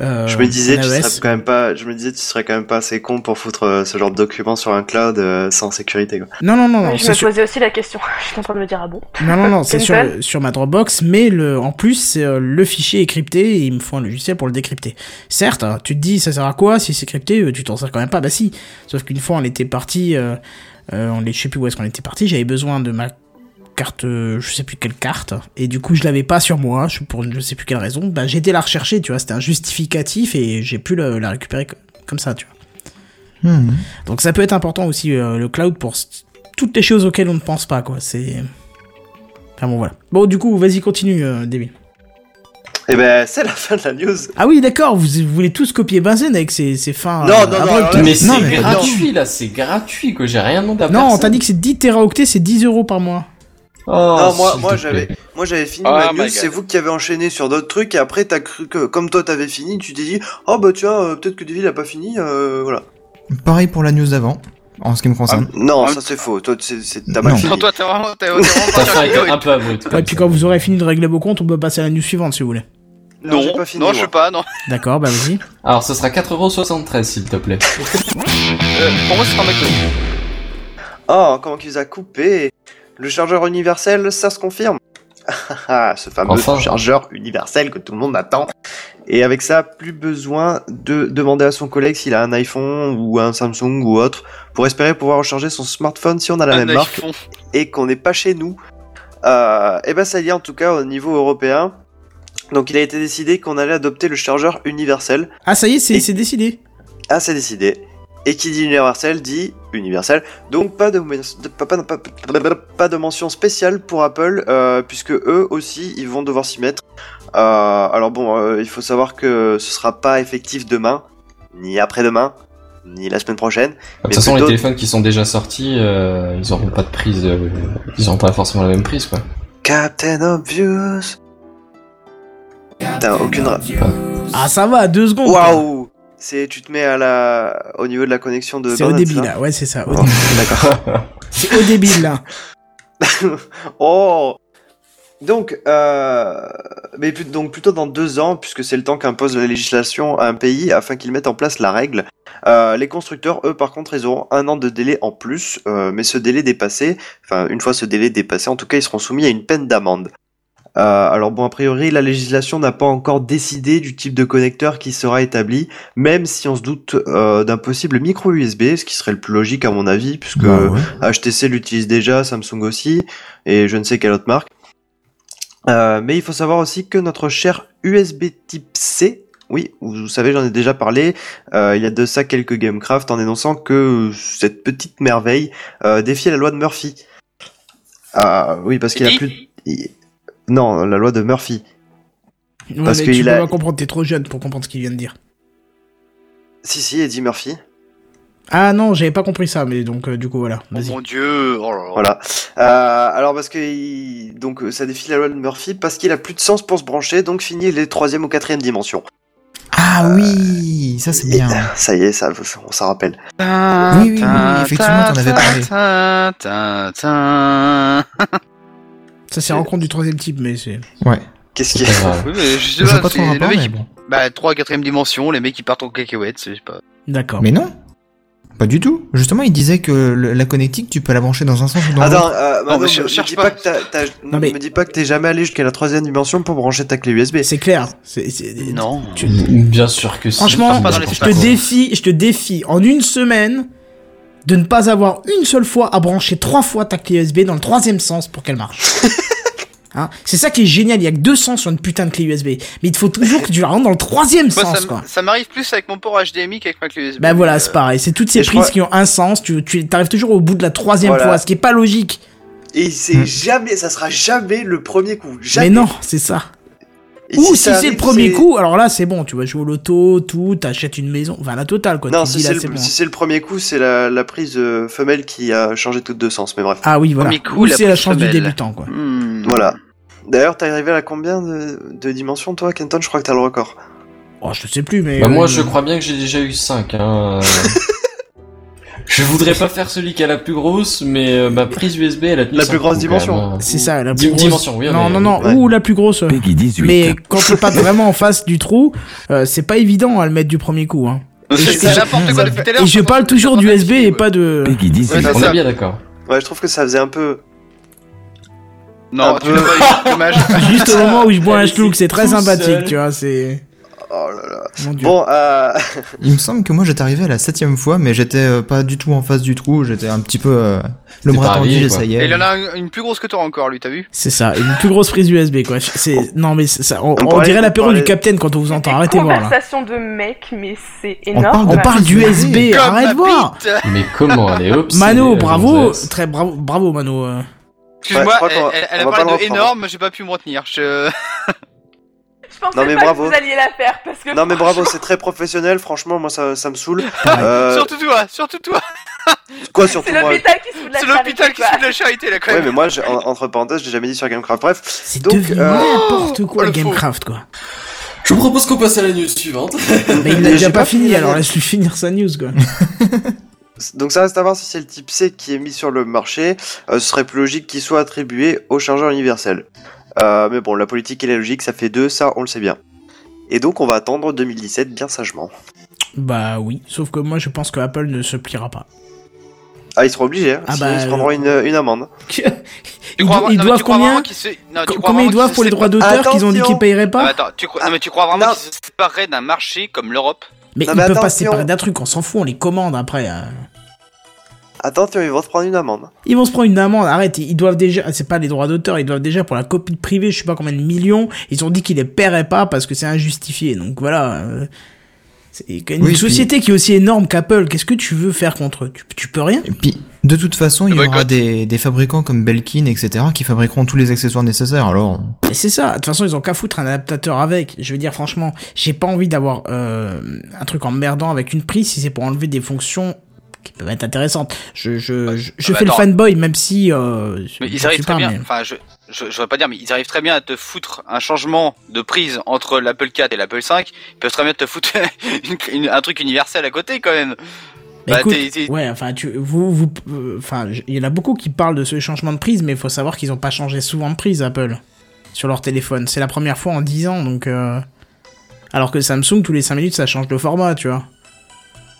Euh, je me disais, tu serais quand même pas, je me disais, tu serais quand même pas assez con pour foutre euh, ce genre de document sur un cloud euh, sans sécurité, quoi. Non, non, non, je me sûr- posais aussi la question. Je suis en train de me dire, ah bon? Non, non, non, c'est sur, sur ma Dropbox, mais le, en plus, euh, le fichier est crypté et il me faut un logiciel pour le décrypter. Certes, hein, tu te dis, ça sert à quoi si c'est crypté euh, Tu t'en sers quand même pas Bah si. Sauf qu'une fois, on était parti, euh, euh, on est, je sais plus où est-ce qu'on était parti, j'avais besoin de ma carte, euh, je sais plus quelle carte, et du coup, je l'avais pas sur moi, je, pour je sais plus quelle raison. Bah, j'ai été la rechercher, tu vois, c'était un justificatif et j'ai pu le- la récupérer co- comme ça, tu vois. Hmm. Donc ça peut être important aussi euh, le cloud pour toutes les choses auxquelles on ne pense pas quoi. C'est enfin bon voilà. Bon du coup vas-y continue euh, David. Eh ben, c'est la fin de la news. Ah oui d'accord vous, vous voulez tous copier Benzen avec ses, ses fins. Non, euh, non, non, non, mais non, c'est mais- gratuit là, c'est gratuit que j'ai rien demandé à Non on personne. t'a dit que c'est 10 teraoctets c'est 10 euros par mois. Oh, non, moi, moi, j'avais, moi, j'avais fini Oh ma news. C'est vous qui avez enchaîné sur d'autres trucs et après, t'as cru que, comme toi, t'avais fini, tu t'es dit, oh bah tiens, euh, peut-être que David a pas fini, euh, voilà. Pareil pour la news d'avant, en ce qui me concerne. Non, Ah, ça c'est faux. Toi, c'est, c'est- t'as mal Non. fini. Non, toi, t'es vraiment, t'es t'es vraiment Ça pas fait un, un peu abrupt. Ouais, puis ça. quand vous aurez fini de régler vos comptes on peut passer à la news suivante si vous voulez. Non, Non, j'ai pas fini, non, je sais pas, non. D'accord, bah vas-y. Alors, ce sera 4,73€ s'il te plaît. Euh, pour moi, c'est un McDo. Oh, comment qu'il les a coupés Le chargeur universel, ça se confirme Ah, Ce fameux Enfin. chargeur universel que tout le monde attend. Et avec ça, plus besoin de demander à son collègue s'il a un iPhone ou un Samsung ou autre pour espérer pouvoir recharger son smartphone si on a la Un même marque et qu'on n'est pas chez nous. Euh, et ben ça y est en tout cas au niveau européen. Donc il a été décidé qu'on allait adopter le chargeur universel. Ah, ça y est, c'est Et- c'est décidé. Ah c'est décidé. Et qui dit universel dit universel. Donc pas de, de- pas, pas- pas- pas de mention spéciale pour Apple euh, puisque eux aussi ils vont devoir s'y mettre. Euh, alors bon, euh, il faut savoir que ce sera pas effectif demain, ni après-demain, ni la semaine prochaine. De Mais toute façon, les téléphones qui sont déjà sortis, euh, ils auront pas de prise, euh, ils auront pas forcément la même prise, quoi. Captain Obvious. Putain, aucune. Ah, ça va, deux secondes. Waouh C'est tu te mets à la au niveau de la connexion de. C'est au débit ça là, ouais, c'est ça. Oh. D'accord. C'est au débit là. oh donc, euh, mais donc plutôt dans deux ans, puisque c'est le temps qu'impose la législation à un pays afin qu'il mette en place la règle. Euh, les constructeurs, eux, par contre, ils auront un an de délai en plus, euh, mais ce délai dépassé, enfin une fois ce délai dépassé, en tout cas, ils seront soumis à une peine d'amende. Euh, alors bon, a priori, la législation n'a pas encore décidé du type de connecteur qui sera établi, même si on se doute euh, d'un possible micro USB, ce qui serait le plus logique à mon avis, puisque Bah ouais. HTC l'utilise déjà, Samsung aussi, et je ne sais quelle autre marque. Euh, mais il faut savoir aussi que notre cher USB type C, oui, vous savez, j'en ai déjà parlé, euh, il y a de ça quelques Gamecraft en énonçant que cette petite merveille euh, défiait la loi de Murphy. Ah oui, parce qu'il a plus... il- Non, la loi de Murphy. Ouais, Parce mais qu'il tu peux a- pas comprendre, t'es trop jeune pour comprendre ce qu'il vient de dire. Si, si, Eddie Murphy. Ah non, j'avais pas compris ça, mais donc euh, du coup voilà. Oh mon dieu, oh là là. Voilà. Euh, alors parce que il- donc euh, ça défie la loi de Murphy parce qu'il a plus de sens pour se brancher, donc fini les troisième ou quatrième dimensions. Ah oui, ça c'est bien. Ça y est, ça, on s'en rappelle. Oui, oui, oui, effectivement, t'en avais parlé. Ça c'est rencontre du troisième type, mais c'est. Ouais. Qu'est-ce C'est qui pas grave. Oui, mais je sais pas, trop le mec mais bon. Bah, 3 4ème dimension, les mecs qui partent en cacahuètes, je sais pas. D'accord. Mais non. Pas du tout. Justement, il disait que le- la connectique, tu peux la brancher dans un sens ou dans Attends, l'autre. euh, mais me, je me cherche dis pas. que t'as, t'as- Non, mais- me dis pas que t'es jamais allé jusqu'à la troisième dimension pour brancher ta clé USB. C'est clair. C'est- c'est- Non. Tu- Bien sûr que si. Franchement, je te défie, je te défie en une semaine de ne pas avoir une seule fois à brancher trois fois ta clé USB dans le troisième sens pour qu'elle marche. Hein? C'est ça qui est génial, il y a que deux sens sur une putain de clé USB. Mais il te faut toujours que tu la rentres dans le troisième Moi, sens, ça, quoi. ça m'arrive plus avec mon port HDMI qu'avec ma clé USB. Bah voilà, c'est pareil. C'est toutes ces et prises crois- qui ont un sens. Tu, tu arrives toujours au bout de la troisième Voilà. fois, ce qui est pas logique. Et c'est jamais, ça sera jamais le premier coup. Mais Jamais. non, c'est ça. Et Ou si, c'est le premier c'est- coup, alors là c'est bon. Tu vas jouer au loto, tout, t'achètes une maison, enfin la totale quoi. Non, si dis, c'est, là, le, bon. si c'est le premier coup, c'est la, la prise euh, femelle qui a changé toutes deux sens. Mais bref. Ah oui, voilà. Premier coup, Ou la c'est la chance du débutant quoi. hmm. Voilà. D'ailleurs, t'es arrivé à combien de, de dimensions, toi, Kenton? Je crois que t'as le record. Oh, je sais plus, mais. Bah, moi, euh, je crois bien que j'ai déjà eu 5. Hein. je voudrais pas faire celui qui a la plus grosse, mais euh, ma prise USB, elle a La plus grosse dimension. C'est ça, la plus grosse. dimension, oui, non, mais- non, non, ouais. ou la plus grosse. Peggy 18. Mais quand t'es pas vraiment en face du trou, euh, c'est pas évident à le mettre du premier coup. Hein. C'est je- c'est n'importe quoi depuis tout à l'heure. Et je parle toujours du USB et pas de. Peggy 18. Ouais, On est bien d'accord. Ouais, je trouve que ça faisait un peu. Non, Un tu peu. dommage. Juste au moment où je bois un schluck, c'est très sympathique, seul. tu vois, c'est. Oh là là. Mon dieu. Bon, euh... Il me semble que moi j'étais arrivé à la septième fois, mais j'étais euh, pas du tout en face du trou. J'étais un petit peu euh, le bras tendu, j'essayais. Et il en a une- une plus grosse que toi encore, lui, t'as vu? C'est ça, une plus grosse prise USB quoi. C'est non mais ça, on, On on dirait l'apéro du capitaine quand on vous entend. Arrêtez de voir là. Conversation de mec, mais c'est On énorme. parle de On parle d'USB, arrête de voir. Mais comment elle est obsédée, Mano, bravo, très bravo, bravo Mano. euh. Excuse-moi, Ouais, elle, a parlé de énorme, j'ai pas pu me retenir. Je... Pensais Non, mais pas bravo. que vous alliez la faire parce que. Non mais bravo, c'est très professionnel, franchement, moi ça, ça me saoule. Euh, Surtout toi, surtout toi. quoi surtout C'est moi l'hôpital qui se fout de la C'est l'hôpital qui charité, se fout de la charité là quand Ouais mais moi, en- entre parenthèses, j'ai jamais dit sur Gamecraft. Bref, C'est Donc, devenu euh, n'importe quoi oh. Gamecraft quoi. Je vous propose qu'on passe à la news suivante. Mais il n'a déjà pas pas fini fini, alors laisse-lui finir sa news quoi. donc ça reste à voir si c'est le type C qui est mis sur le marché. Euh, ce serait plus logique qu'il soit attribué au chargeur universel. Euh, mais bon, la politique et la logique, ça fait deux, ça on le sait bien. Et donc on va attendre 2017 bien sagement. Bah oui, sauf que moi je pense que Apple ne se pliera pas. Ah, ils seront obligés, hein, Ah sinon bah, ils se prendront une, une amende. Ils, do- ils non, doivent combien non, Combien ils doivent pour les droits d'auteur qu'ils ont dit qu'ils paieraient Ah, pas attends, tu crois, non, mais tu crois vraiment Non. qu'ils se sépareraient d'un marché comme l'Europe Mais Non, ils mais peuvent pas se séparer d'un truc, on s'en fout, on les commande après. hein. Attention, ils vont se prendre une amende. Ils vont se prendre une amende, arrête, ils doivent déjà, c'est pas les droits d'auteur, ils doivent déjà pour la copie privée, je sais pas combien de millions, ils ont dit qu'ils les paieraient pas parce que c'est injustifié. Donc voilà. euh, c'est une Oui, société qui est aussi énorme qu'Apple, qu'est-ce que tu veux faire contre eux? Tu, tu peux rien Et puis, de toute façon, il y aura des, des fabricants comme Belkin, etc., qui fabriqueront tous les accessoires nécessaires. Alors, Et c'est ça, de toute façon ils ont qu'à foutre un adaptateur avec. Je veux dire franchement, j'ai pas envie d'avoir euh, un truc emmerdant avec une prise si c'est pour enlever des fonctions qui peuvent être intéressantes. Je, je, je, je bah fais le fanboy même si... Euh, Mais ils arrivent très pas, bien, mais- enfin, je, je, je voudrais pas dire, mais ils arrivent très bien à te foutre un changement de prise entre l'Apple 4 et l'Apple 5. Ils peuvent très bien te foutre une- une- un truc universel à côté quand même. Bah, Bah, écoute, ouais, enfin, tu, vous, vous, euh, enfin, il y en a beaucoup qui parlent de ce changement de prise, mais il faut savoir qu'ils ont pas changé souvent de prise, Apple, sur leur téléphone. C'est la première fois en 10 ans, donc, euh... alors que Samsung, tous les 5 minutes, ça change de format, tu vois.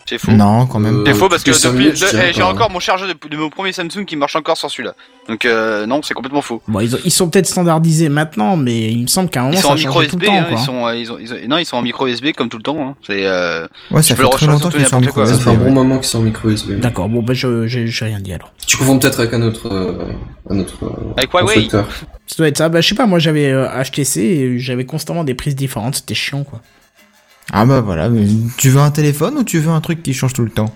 C'est faux. non, quand même. Euh, C'est faux parce que depuis, eh, j'ai encore mon chargeur de, de mon premier Samsung qui marche encore sur celui-là. Donc euh, non, c'est complètement faux. Bon, ils, ont- ils sont peut-être standardisés maintenant, mais il me semble qu'à un moment, Ils sont ça en micro USB, temps, hein, ils sont, euh, ils ont, ils ont- non, ils sont en micro USB comme tout le temps. Hein. C'est, euh, Ouais, tu ça fait très longtemps qu'ils sont en micro quoi. Ça USB. fait un bon moment qu'ils sont en micro USB. D'accord, bon, bah, je, j'ai rien dit alors. Tu confonds peut-être avec un autre, euh, un autre Avec Huawei. Ça doit être ça. Bah, je sais pas, moi, j'avais euh, HTC et j'avais constamment des prises différentes, c'était chiant, quoi. Ah bah voilà, mais tu veux un téléphone ou tu veux un truc qui change tout le temps?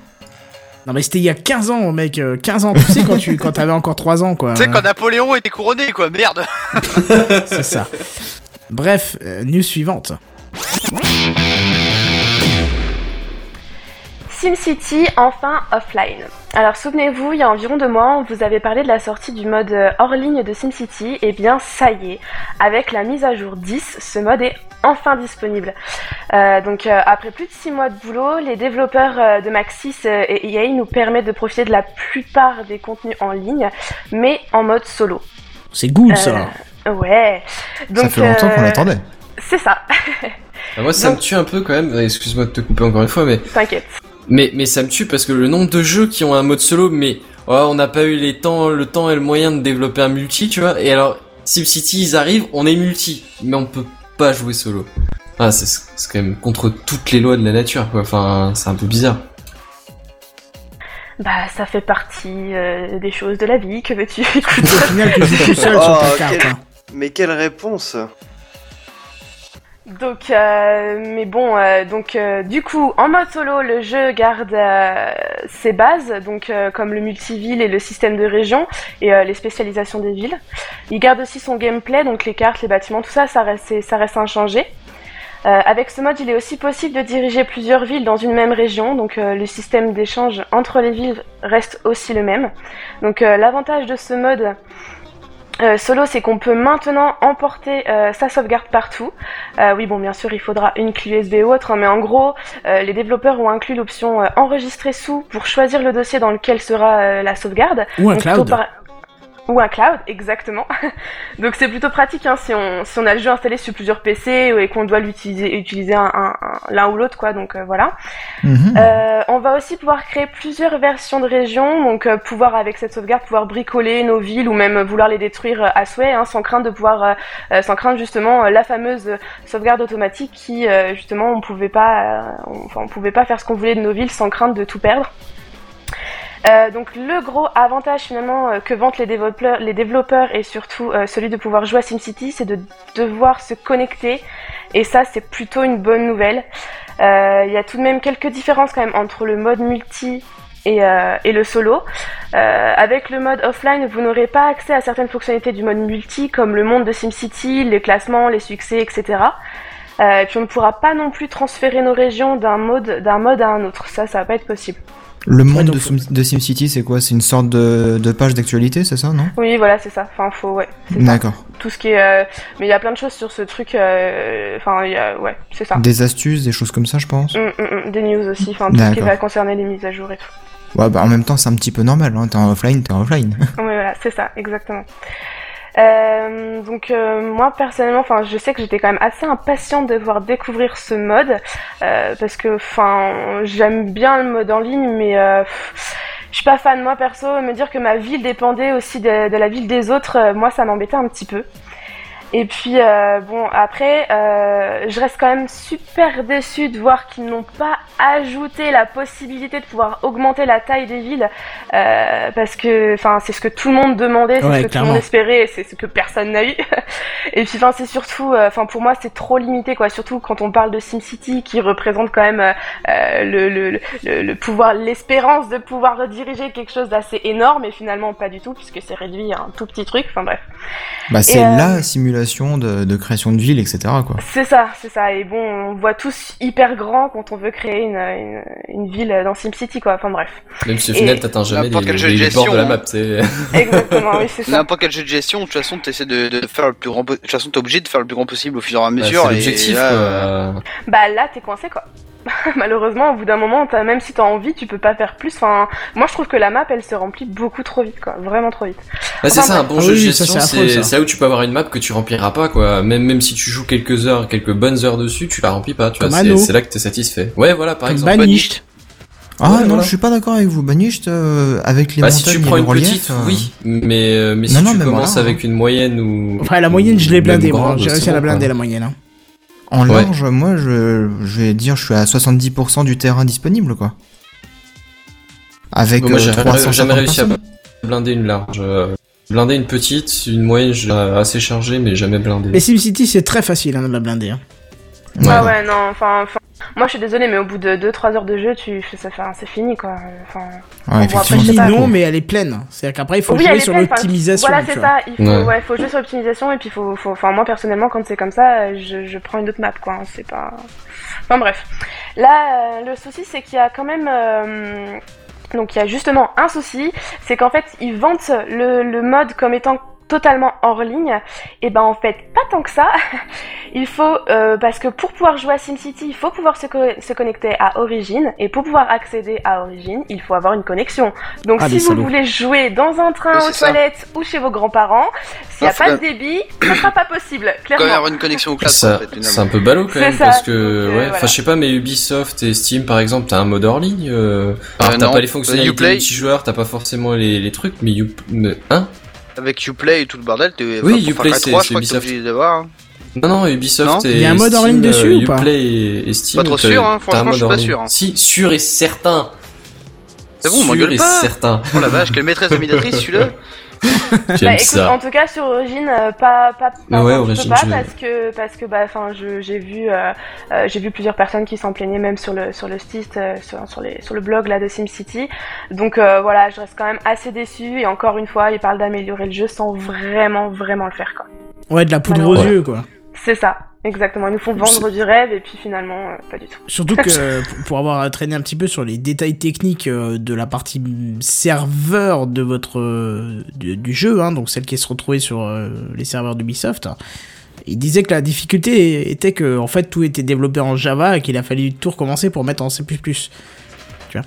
Non, mais c'était il y a 15 ans, mec, euh, 15 ans, tu sais, quand tu, quand t'avais encore 3 ans, quoi. Tu sais quand Napoléon était couronné quoi, merde. C'est ça. Bref, euh, news suivante. SimCity enfin offline. Alors souvenez-vous, il y a environ deux mois, on vous avait parlé de la sortie du mode euh, hors ligne de SimCity. Et bien ça y est, avec la mise à jour 10, ce mode est enfin disponible. Euh, donc euh, après plus de six mois de boulot, les développeurs euh, de Maxis euh, et EA nous permettent de profiter de la plupart des contenus en ligne, mais en mode solo. C'est good, ça. Euh, ouais. Donc, Ça fait longtemps qu'on l'attendait. C'est ça, Ah, moi, ça Donc- me tue un peu quand même. Excuse-moi de te couper encore une fois, mais t'inquiète. Mais mais ça me tue parce que le nombre de jeux qui ont un mode solo, mais oh, on n'a pas eu les temps, le temps et le moyen de développer un multi, tu vois. Et alors, SimCity, ils arrivent, on est multi, mais on peut pas jouer solo. Ah, c'est quand même contre toutes les lois de la nature, quoi. Enfin, c'est un peu bizarre. Bah ça fait partie euh, des choses de la vie, que veux-tu? Au final, tu joues tout seul Oh, sur ta carte. quel- hein. Mais quelle réponse Donc, euh, mais bon, euh, donc euh, du coup, en mode solo, le jeu garde euh, ses bases, donc euh, comme le multiville et le système de région et euh, les spécialisations des villes. Il garde aussi son gameplay, donc les cartes, les bâtiments, tout ça, ça reste, ça reste inchangé. Avec ce mode, il est aussi possible de diriger plusieurs villes dans une même région, donc le système d'échange entre les villes reste aussi le même. Donc l'avantage de ce mode euh, solo, c'est qu'on peut maintenant emporter euh, sa sauvegarde partout. Euh, oui, bon, bien sûr, il faudra une clé USB ou autre, hein, mais en gros, euh, les développeurs ont inclus l'option euh, enregistrer sous pour choisir le dossier dans lequel sera euh, la sauvegarde. Ou un Donc, cloud. Ou un cloud, exactement. Donc c'est plutôt pratique hein, si, on, si on a le jeu installé sur plusieurs PC et qu'on doit l'utiliser utiliser un, un- un- l'un ou l'autre, quoi. Donc euh, voilà. Mhm. Euh, on va aussi pouvoir créer plusieurs versions de régions, donc euh, pouvoir avec cette sauvegarde pouvoir bricoler nos villes ou même vouloir les détruire à souhait, hein, sans crainte de pouvoir, sans crainte justement la fameuse sauvegarde automatique qui euh, justement on pouvait pas, euh, on, enfin on pouvait pas faire ce qu'on voulait de nos villes sans crainte de tout perdre. Euh, donc le gros avantage finalement euh, que vantent les développeurs, et surtout euh, celui de pouvoir jouer à SimCity, c'est de devoir se connecter et ça c'est plutôt une bonne nouvelle. Il y a tout de même quelques différences quand même entre le mode multi et, le solo. Avec le mode offline, vous n'aurez pas accès à certaines fonctionnalités du mode multi comme le monde de SimCity, les classements, les succès, etc. Et puis on ne pourra pas non plus transférer nos régions d'un mode d'un mode à un autre. Ça, ça va pas être possible. Le monde donc- de, Sim- de SimCity, c'est quoi? C'est une sorte de, de page d'actualité, c'est ça, non? Oui, voilà, c'est ça. Enfin, faut, ouais. D'accord. Tout ce qui est, euh, mais il y a plein de choses sur ce truc. euh, Enfin, il y a, ouais, c'est ça. Des astuces, des choses comme ça, je pense? Hum, hum, hum, des news aussi. Enfin, tout ce qui va concerner les mises à jour et tout. Ouais, bah en même temps, c'est un petit peu normal, hein. T'es en offline, t'es en offline. Oui, voilà, c'est ça, exactement. Euh, donc euh, moi personnellement, enfin je sais que j'étais quand même assez impatiente de pouvoir découvrir ce mode euh, parce que enfin j'aime bien le mode en ligne, mais euh, pff, je suis pas fan moi perso. Me dire que ma ville dépendait aussi de, de la ville des autres, euh, moi ça m'embêtait un petit peu. Et puis euh, bon après, euh, je reste quand même super déçue de voir qu'ils n'ont pas ajouté la possibilité de pouvoir augmenter la taille des villes euh, parce que enfin c'est ce que tout le monde demandait, c'est Ouais, ce que tout le monde espérait, et c'est ce que personne n'a eu. et puis enfin c'est surtout, enfin pour moi c'est trop limité quoi, surtout quand on parle de SimCity qui représente quand même le, le, le, le pouvoir, l'espérance de pouvoir rediriger quelque chose d'assez énorme et finalement pas du tout puisque c'est réduit à un tout petit truc. Enfin bref. Bah, c'est la simulation de, de création de ville, etc. Quoi. C'est ça, c'est ça. Et bon, on voit tous hyper grand quand on veut créer une, une, une ville dans SimCity, quoi. Enfin bref. Même si au final t'atteins jamais les, N'importe quel jeu les- de les bords de la gestion, map, c'est... Exactement, oui, c'est ça. N'importe quel jeu de gestion, de toute façon, t'essaies de, de faire le plus grand, de toute façon, t'es obligé de faire le plus grand possible au fur et à Bah, mesure. c'est et l'objectif, là, quoi. euh, Bah là, t'es coincé, quoi. Malheureusement, au bout d'un moment, même si t'as envie, tu peux pas faire plus. Enfin, moi, je trouve que la map, elle se remplit beaucoup trop vite, quoi. Vraiment trop vite. Bah, c'est ça, un bon Ah jeu de oui, ça, gestion, c'est là où tu peux avoir une map que tu rempliras pas, quoi. Même, même si tu joues quelques heures, quelques bonnes heures dessus, tu la remplis pas, tu vois. Comme C'est là que t'es satisfait. Ouais, voilà, par Comme exemple. Banished. Ah Ouais, non, voilà. je suis pas d'accord avec vous. Banished, euh, avec les Bah, montagnes si tu et prends le une relief, petite, euh, oui. Mais, euh, mais si Non, non, tu mais commences voilà, avec une moyenne ou. Enfin, la moyenne, je l'ai blindée, moi. J'ai réussi à la blinder, la moyenne. hein. En Ouais. large, moi, je, je vais dire, je suis à 70% du terrain disponible, quoi. Avec Bon, moi, euh, j'ai jamais, 350 jamais réussi à blinder une large. euh, Blinder une petite, une moyenne assez chargée, mais jamais blindée. Mais SimCity, c'est très facile hein, de la blinder. hein. Ah ouais, non, enfin, enfin, moi, je suis désolée, mais au bout de 2-3 heures de jeu, tu, enfin, c'est fini, quoi. Enfin, Ouais, Bon, après, pas. non, mais elle est pleine. C'est-à-dire qu'après, il faut oui, jouer sur l'optimisation. Voilà, c'est ça. Il faut, Ouais. ouais, faut jouer sur l'optimisation et puis faut, faut, enfin, moi personnellement, quand c'est comme ça, je, je prends une autre map, quoi. hein, C'est pas. Enfin bref. Là, euh, le souci, c'est qu'il y a quand même. euh, Donc il y a justement un souci, c'est qu'en fait ils vantent le, le mode comme étant totalement hors ligne, et ben en fait pas tant que ça. il faut euh, parce que pour pouvoir jouer à SimCity, il faut pouvoir se, co- se connecter à Origin et pour pouvoir accéder à Origin, il faut avoir une connexion. Donc Ah, si vous salauds. voulez jouer dans un train, aux ça. toilettes ou chez vos grands-parents, s'il n'y a pas de débit, ça sera pas possible, quand clairement. même avoir une connexion au en fait, c'est un peu ballot quand même ça, parce que donc, euh, ouais, enfin voilà. je sais pas mais Ubisoft et Steam par exemple t'as un mode hors ligne. Euh... Alors Euh, t'as pas les fonctionnalités Uplay. multijoueurs, t'as pas forcément les, les trucs, mais you... mais- hein? Avec Uplay et tout le bordel, t'es. Oui, Uplay, c'est- 3, c'est je crois que t'es Ubisoft. hein. Non non Ubisoft Non et Il y a un mode Steam, ligne dessus euh, ou pas Uplay et, et Steam. Pas trop sûr, hein, franchement, je suis pas sûr, hein. Si sûr et certain. C'est bon, sûr m'engueule et pas. certain. Oh la vache, quelle maîtresse dominatrice celui-là Bah écoute, ça. en tout cas sur Origin, euh, pas pas, pas Ouais, pas je- parce que parce que bah enfin je j'ai vu euh, euh, j'ai vu plusieurs personnes qui s'en plaignaient même sur le sur le site euh, sur sur les sur le blog là de SimCity. Donc euh, voilà, je reste quand même assez déçue et encore une fois, ils parlent d'améliorer le jeu sans vraiment vraiment le faire quoi. Ouais, de la poudre aux yeux, quoi. C'est ça, exactement. Ils nous font vendre du rêve et puis finalement euh, pas du tout. Surtout que pour- avoir traîné un petit peu sur les détails techniques euh, de la partie serveur de votre euh, du, du jeu, hein, donc celle qui se retrouvée sur les serveurs d'Ubisoft, il disait que la difficulté était que en fait tout était développé en Java et qu'il a fallu tout recommencer pour mettre en C++. Tu vois.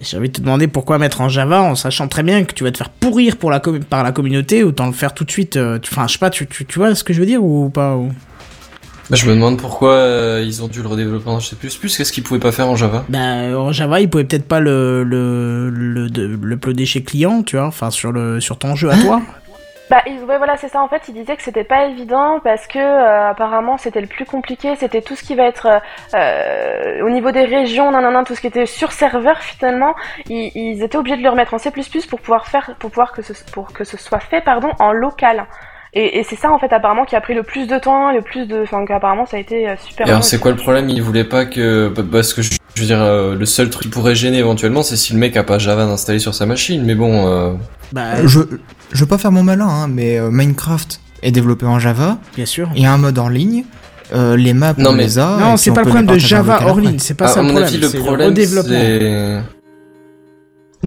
J'ai envie de te demander pourquoi mettre en Java en sachant très bien que tu vas te faire pourrir pour la com- par la communauté, autant le faire tout de suite. Enfin, je sais pas, tu, tu, tu vois ce que je veux dire ou pas ou... Bah, je me demande pourquoi euh, ils ont dû le redévelopper en C++. Qu'est-ce qu'ils pouvaient pas faire en Java? Bah, en Java, ils pouvaient peut-être pas le, le, le, l'uploader chez client, tu vois, enfin, sur le, sur ton jeu à toi. Bah ils- ouais voilà c'est ça. En fait ils disaient que c'était pas évident parce que euh, apparemment c'était le plus compliqué. C'était tout ce qui va être euh, euh, au niveau des régions nanana tout ce qui était sur serveur finalement. Ils, ils étaient obligés de le remettre en C++ pour pouvoir faire pour pouvoir que ce pour que ce soit fait pardon en local et, et c'est ça en fait apparemment qui a pris le plus de temps le plus de enfin qu'apparemment ça a été euh, super Et alors c'est quoi le problème? Ils voulaient pas que bah, parce que je, je veux dire euh, le seul truc qui pourrait gêner éventuellement c'est si le mec a pas Java installé sur sa machine. Mais bon. euh, Bah, Je, je veux pas faire mon malin, hein, mais euh, Minecraft est développé en Java. bien sûr. Il y a un mode en ligne. euh, les maps, Non, on mais- les a. et Non, c'est pas le problème de Java hors ligne, c'est pas à, ça à le mon problème, avis, le problème c'est.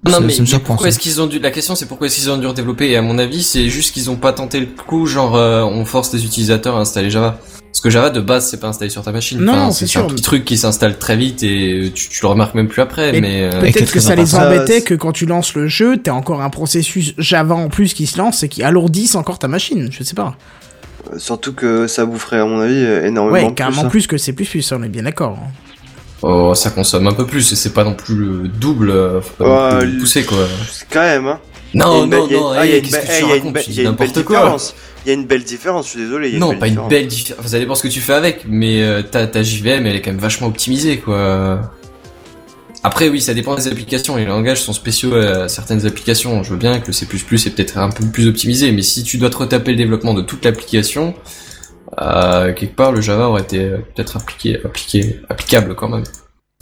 Non, Ça- mais, ça me mais surprend, pourquoi est-ce qu'ils ont dû La question c'est pourquoi est-ce qu'ils ont dû redévelopper Et à mon avis, c'est juste qu'ils ont pas tenté le coup, genre euh, on force les utilisateurs à installer Java. Parce que Java de base c'est pas installé sur ta machine. Non, Enfin, c'est c'est un petit truc qui s'installe très vite et tu, tu le remarques même plus après. Et mais euh, Peut-être que ça les embêtait que quand tu lances le jeu, t'as encore un processus Java en plus qui se lance et qui alourdisse encore ta machine. Je sais pas. Euh, Surtout que ça boufferait, à mon avis, euh, énormément Ouais, plus, carrément hein. plus que C++, on est bien d'accord. Oh, ça consomme un peu plus et c'est pas non plus le double. euh, Faut pas le pousser quoi. Quand même, hein. Non, non, non. ah, il y a hey, une Qu'est-ce belle- que eh, tu il y a une racontes Tu il y a une belle différence. Il y a une belle différence, je suis désolé. y a Non, pas une belle différence. Enfin, ça dépend ce que tu fais avec, mais euh, ta, ta JVM, elle est quand même vachement optimisée, quoi. Après, oui, ça dépend des applications. Les langages sont spéciaux à certaines applications. Je veux bien que le C++ est peut-être un peu plus optimisé, mais si tu dois te retaper le développement de toute l'application, euh, quelque part, le Java aurait été euh, peut-être appliqué, appliqué, applicable quand même.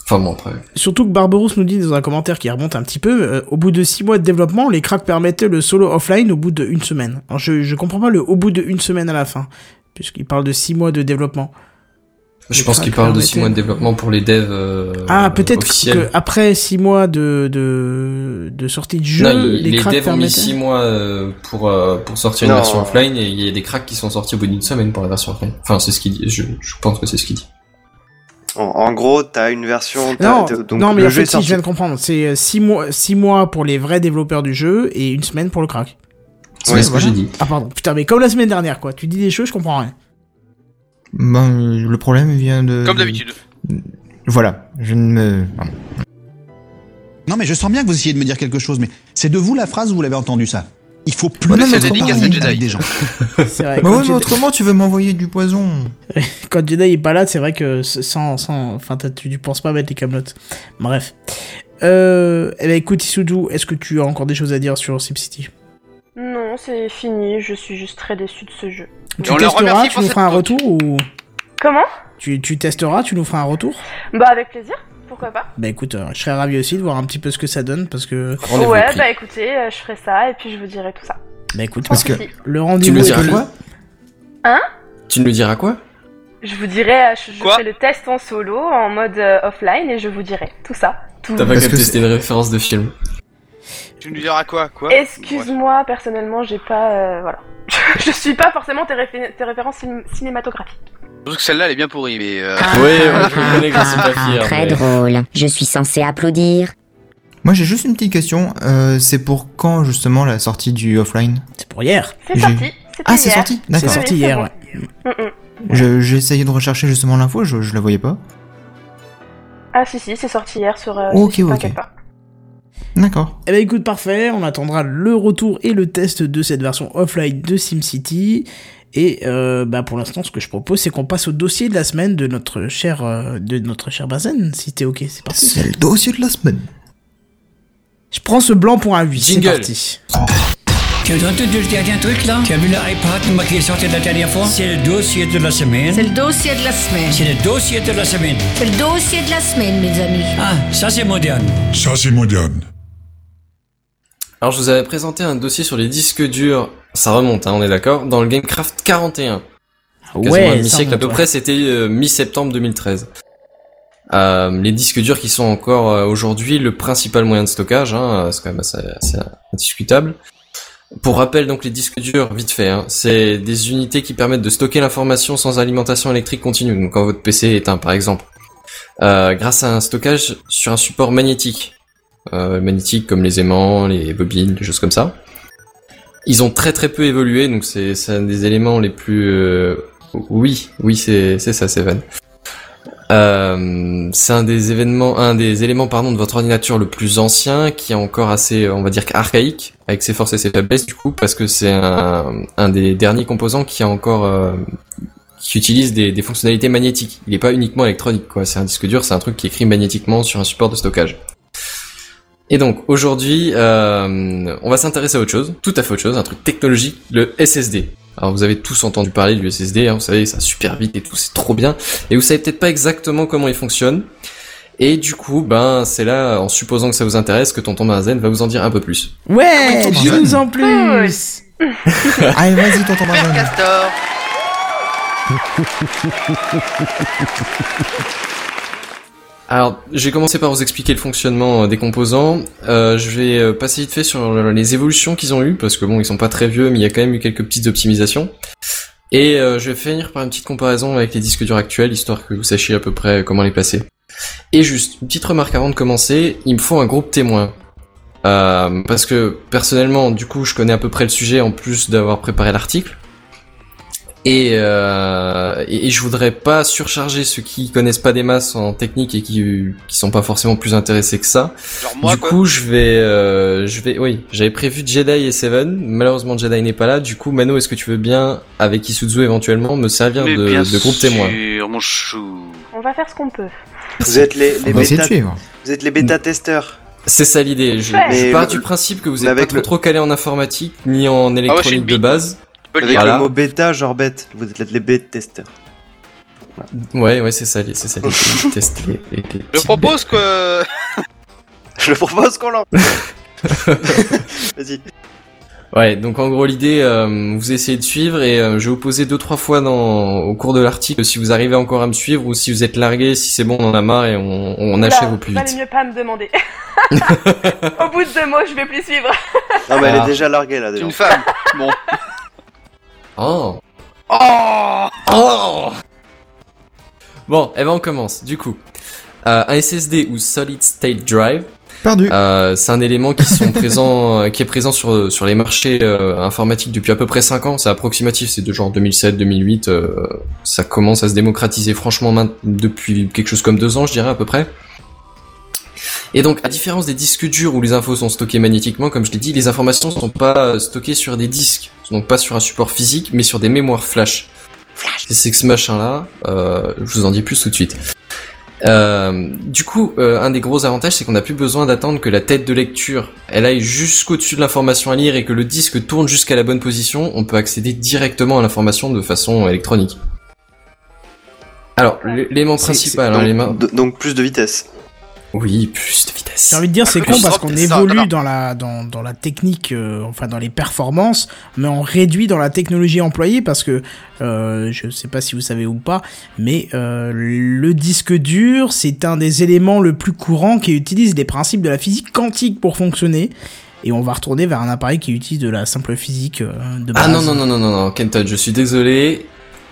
Enfin bon. Surtout que Barberousse nous dit dans un commentaire qui remonte un petit peu, euh, au bout de 6 mois de développement, les cracks permettaient le solo offline au bout d'une semaine. Alors je, je comprends pas le au bout d'une semaine à la fin, puisqu'il parle de 6 mois de développement. Je pense qu'il parle de 6 permettaient- mois de développement pour les devs. euh, Ah, peut-être officiels. que après 6 mois de, de, de sortie de jeu, Non, il- les, devs ont mis permettaient... 6 mois euh, pour euh, pour sortir une Non. version offline et il y a des cracks qui sont sortis au bout d'une semaine pour la version offline. Enfin, c'est ce qu'il dit. Je, je pense que c'est ce qu'il dit. En, en gros, t'as une version. t'as- Non, donc non, mais le en jeu fait, si, sorti. je viens de comprendre. C'est 6 mois, six mois pour les vrais développeurs du jeu et une semaine pour le crack. C'est Ouais, ce que j'ai dit. Ah pardon, putain, mais comme la semaine dernière, quoi. Tu dis des choses, je comprends rien. Ben, le problème vient de... Comme d'habitude. Voilà, je ne me... pardon. Non, mais je sens bien que vous essayez de me dire quelque chose, mais c'est de vous la phrase ou vous l'avez entendu ça Il faut plus non, se mais parler dédicace avec de Jedi. des gens. C'est vrai. Bah quand, ouais, mais Jedi, autrement, tu veux m'envoyer du poison. quand Jedi est pas là, c'est vrai que sans, sans, enfin, tu, tu penses pas mettre les camelotes. Bref. Euh, eh ben, écoute, Isuzu, est-ce que tu as encore des choses à dire sur SimCity Non, c'est fini, je suis juste très déçue de ce jeu. Tu on le testeras, tu nous feras un retour ou Comment tu, tu testeras, tu nous feras un retour? Bah avec plaisir, pourquoi pas. Bah écoute, euh, je serais ravi aussi de voir un petit peu ce que ça donne parce que Rendez-vous ouais, bah écoutez, euh, je ferai ça et puis je vous dirai tout ça. bah écoute, Parce que- Sans souci. le Tu rendez-vous nous est diras quoi? Tu nous diras quoi? Je vous dirai, euh, je, je fais le test en solo, en mode euh, offline et je vous dirai tout ça. Tout. T'as pas capté, que c'était une référence de film. Tu nous diras quoi Quoi Excuse-moi, personnellement, j'ai pas, euh, voilà. je suis pas forcément tes, réfé- tes références cin- cinématographiques. Surtout que celle-là, elle est bien pourrie, mais... Euh... Oui, ouais, je reconnais que je suis pas fier. Très mais- drôle. Je suis censé applaudir. Moi, j'ai juste une petite question. Euh, c'est pour quand, justement, la sortie du offline? C'est pour hier. C'est sorti. Ah, c'est sorti C'est D'accord. sorti Oui, hier, c'est ouais. Mm, mm. J'ai essayé de rechercher justement l'info, je, je la voyais pas. Ah si si, c'est sorti hier sur. Euh, Ok, sur- ok. pas. D'accord. Eh ben écoute, parfait, on attendra le retour et le test de cette version offline de SimCity. Et euh, bah pour l'instant, ce que je propose, c'est qu'on passe au dossier de la semaine de notre cher, euh, de notre cher Bazen, si t'es ok, c'est parti. C'est le dossier de la semaine. Je prends ce blanc pour un 8, c'est parti. Tu as entendu le dernier truc là? Tu as vu l'iPad qui est sorti la dernière fois? C'est le dossier de la semaine. C'est le dossier de la semaine. C'est le dossier de la semaine. C'est le dossier de la semaine, mes amis. Ah, ça c'est moderne. Ça, c'est moderne. Alors je vous avais présenté un dossier sur les disques durs, ça remonte, hein, on est d'accord, dans le Gamecraft 41. Quasiment un Ouais, ça demi-siècle à peu près, c'était euh, mi-septembre 2013. Euh, les disques durs qui sont encore euh, aujourd'hui le principal moyen de stockage, hein, c'est quand même assez, assez indiscutable. Pour rappel, donc les disques durs, vite fait, hein, c'est des unités qui permettent de stocker l'information sans alimentation électrique continue. Donc quand votre PC est éteint, par exemple, Euh, grâce à un stockage sur un support magnétique, euh, magnétique comme les aimants, les bobines, des choses comme ça. Ils ont très très peu évolué, donc c'est un des éléments les plus. euh, Oui, oui, c'est c'est ça, Seven. Euh, c'est un des événements, un des éléments pardon de votre ordinateur le plus ancien, qui est encore assez, on va dire, archaïque, avec ses forces et ses faiblesses du coup, parce que c'est un, un des derniers composants qui a encore euh, qui utilise des, des fonctionnalités magnétiques. Il n'est pas uniquement électronique, quoi. C'est un disque dur, c'est un truc qui écrit magnétiquement sur un support de stockage. Et donc aujourd'hui, euh, on va s'intéresser à autre chose, tout à fait autre chose, un truc technologique, le SSD. Alors vous avez tous entendu parler du SSD, hein, vous savez, ça super vite et tout, c'est trop bien. Et vous savez peut-être pas exactement comment il fonctionne. Et du coup, ben c'est là, en supposant que ça vous intéresse, que tonton Benzen va vous en dire un peu plus. Ouais, Tonton dis-nous en plus. Allez, vas-y, tonton. Castor Alors, je vais commencer par vous expliquer le fonctionnement euh, des composants. Euh, je vais euh, passer vite fait sur euh, les évolutions qu'ils ont eues, parce que bon, ils sont pas très vieux, mais il y a quand même eu quelques petites optimisations. Et euh, je vais finir par une petite comparaison avec les disques durs actuels, histoire que vous sachiez à peu près comment les placer. Et juste, une petite remarque avant de commencer, il me faut un groupe témoin. Euh, parce que personnellement, du coup, je connais à peu près le sujet en plus d'avoir préparé l'article. Et, euh, et, et je voudrais pas surcharger ceux qui connaissent pas des masses en technique et qui qui sont pas forcément plus intéressés que ça. Genre moi, du quoi. coup, je vais euh, je vais oui, j'avais prévu Jedi et Seven. Malheureusement, Jedi n'est pas là. Du coup, Mano, est-ce que tu veux bien avec Isuzu éventuellement me servir Mais de, bien de groupe témoin? mon chou. On va faire ce qu'on peut. Vous êtes les, les bêta, suivre. vous êtes les bêta-testeurs. C'est ça l'idée. Je, je pars du principe que vous mais êtes pas trop le- trop calé en informatique ni en Ah, électronique de base. Avec. Voilà. le mot bêta, genre bête. Vous êtes les bêta-testeurs. Ouais, ouais, c'est ça, les- c'est ça les petits tests. les- les- les Je propose que. Je propose qu'on l'en... Vas-y. Ouais, donc en gros l'idée, euh, vous essayez de suivre et euh, je vais vous poser deux trois fois dans au cours de l'article si vous arrivez encore à me suivre ou si vous êtes largué, si c'est bon, on en a marre et on, on Oula, achève au plus valait vite. mieux pas me demander. Au bout de deux mots, je vais plus suivre. Non, mais elle Ah. est déjà larguée là, C'est déjà. une femme. Bon. Oh. Oh Oh. Bon, eh ben on commence. Du coup, euh, un SSD ou Solid State Drive, Perdu. euh, c'est un élément qui sont présents, euh, qui est présent sur sur les marchés euh, informatiques depuis à peu près 5 ans. C'est approximatif, c'est de genre 2007-2008. euh, ça commence à se démocratiser franchement depuis quelque chose comme deux ans, je dirais à peu près. Et donc, à différence des disques durs où les infos sont stockées magnétiquement, comme je l'ai dit, les informations ne sont pas euh, stockées sur des disques, donc pas sur un support physique, mais sur des mémoires flash. Flash. C'est que ce machin-là, euh, je vous en dis plus tout de suite. Euh, du coup, euh, un des gros avantages, c'est qu'on n'a plus besoin d'attendre que la tête de lecture, elle aille jusqu'au-dessus de l'information à lire et que le disque tourne jusqu'à la bonne position. On peut accéder directement à l'information de façon électronique. Alors, l'élément principal, hein, donc plus de vitesse. Oui, plus de vitesse. J'ai envie de dire c'est Ah, con parce qu'on ça, évolue dans la dans, dans la technique euh, enfin dans les performances mais on réduit dans la technologie employée parce que euh, je sais pas si vous savez ou pas mais euh, le disque dur c'est un des éléments le plus courant qui utilise les principes de la physique quantique pour fonctionner et on va retourner vers un appareil qui utilise de la simple physique euh, de base. Ah non, non, non, non, non, non, Kenton, je suis désolé.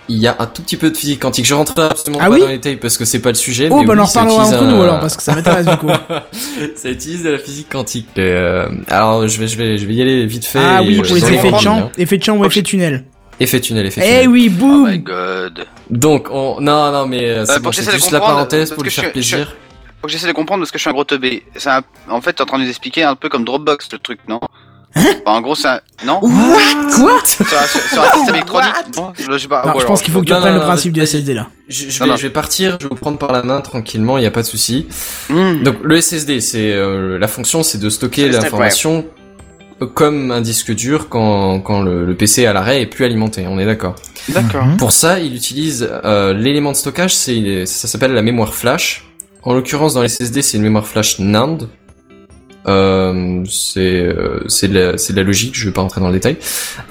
Il y a un tout petit peu de physique quantique. Je rentre absolument Ah pas oui dans les détails parce que c'est pas le sujet. Oh mais bah on oui, en ça reparlera utilise entre nous alors parce que ça m'intéresse du coup. ça utilise de la physique quantique. Euh, alors je vais, je vais, je vais y aller vite fait. Ah oui pour les dans effets de champ, hein. effets de champ ou effets de tunnel. Effet tunnel, effet Eh tunnel. oui Oh boum. my god. Donc on, non, non, mais euh, c'est Euh, bon, juste la parenthèse pour lui faire plaisir. Faut que j'essaie de comprendre parce que je suis un gros teubé. C'est un... En fait, t'es en train de nous expliquer un peu comme Dropbox le truc, non? Enfin, En gros, c'est un... Non? Quoi sur, un, sur- sur un système électronique Non, je sais pas. Non, ou je alors, pense qu'il faut que tu Non, reprennes non, le non, principe du. SSD là. Je, je Non, vais, non. je vais partir, je vais vous prendre par la main tranquillement, il n'y a pas de souci. Hmm. Donc le SSD, c'est euh, la fonction, c'est de stocker C'est le l'information comme un disque dur quand, quand le, le PC à l'arrêt est plus alimenté. On est d'accord. D'accord. Mhm. Pour ça, il utilise euh, l'élément de stockage, c'est ça s'appelle la mémoire flash. En l'occurrence, dans les SSD, c'est une mémoire flash NAND. Euh, c'est euh, c'est de, de la logique, je vais pas rentrer dans le détail.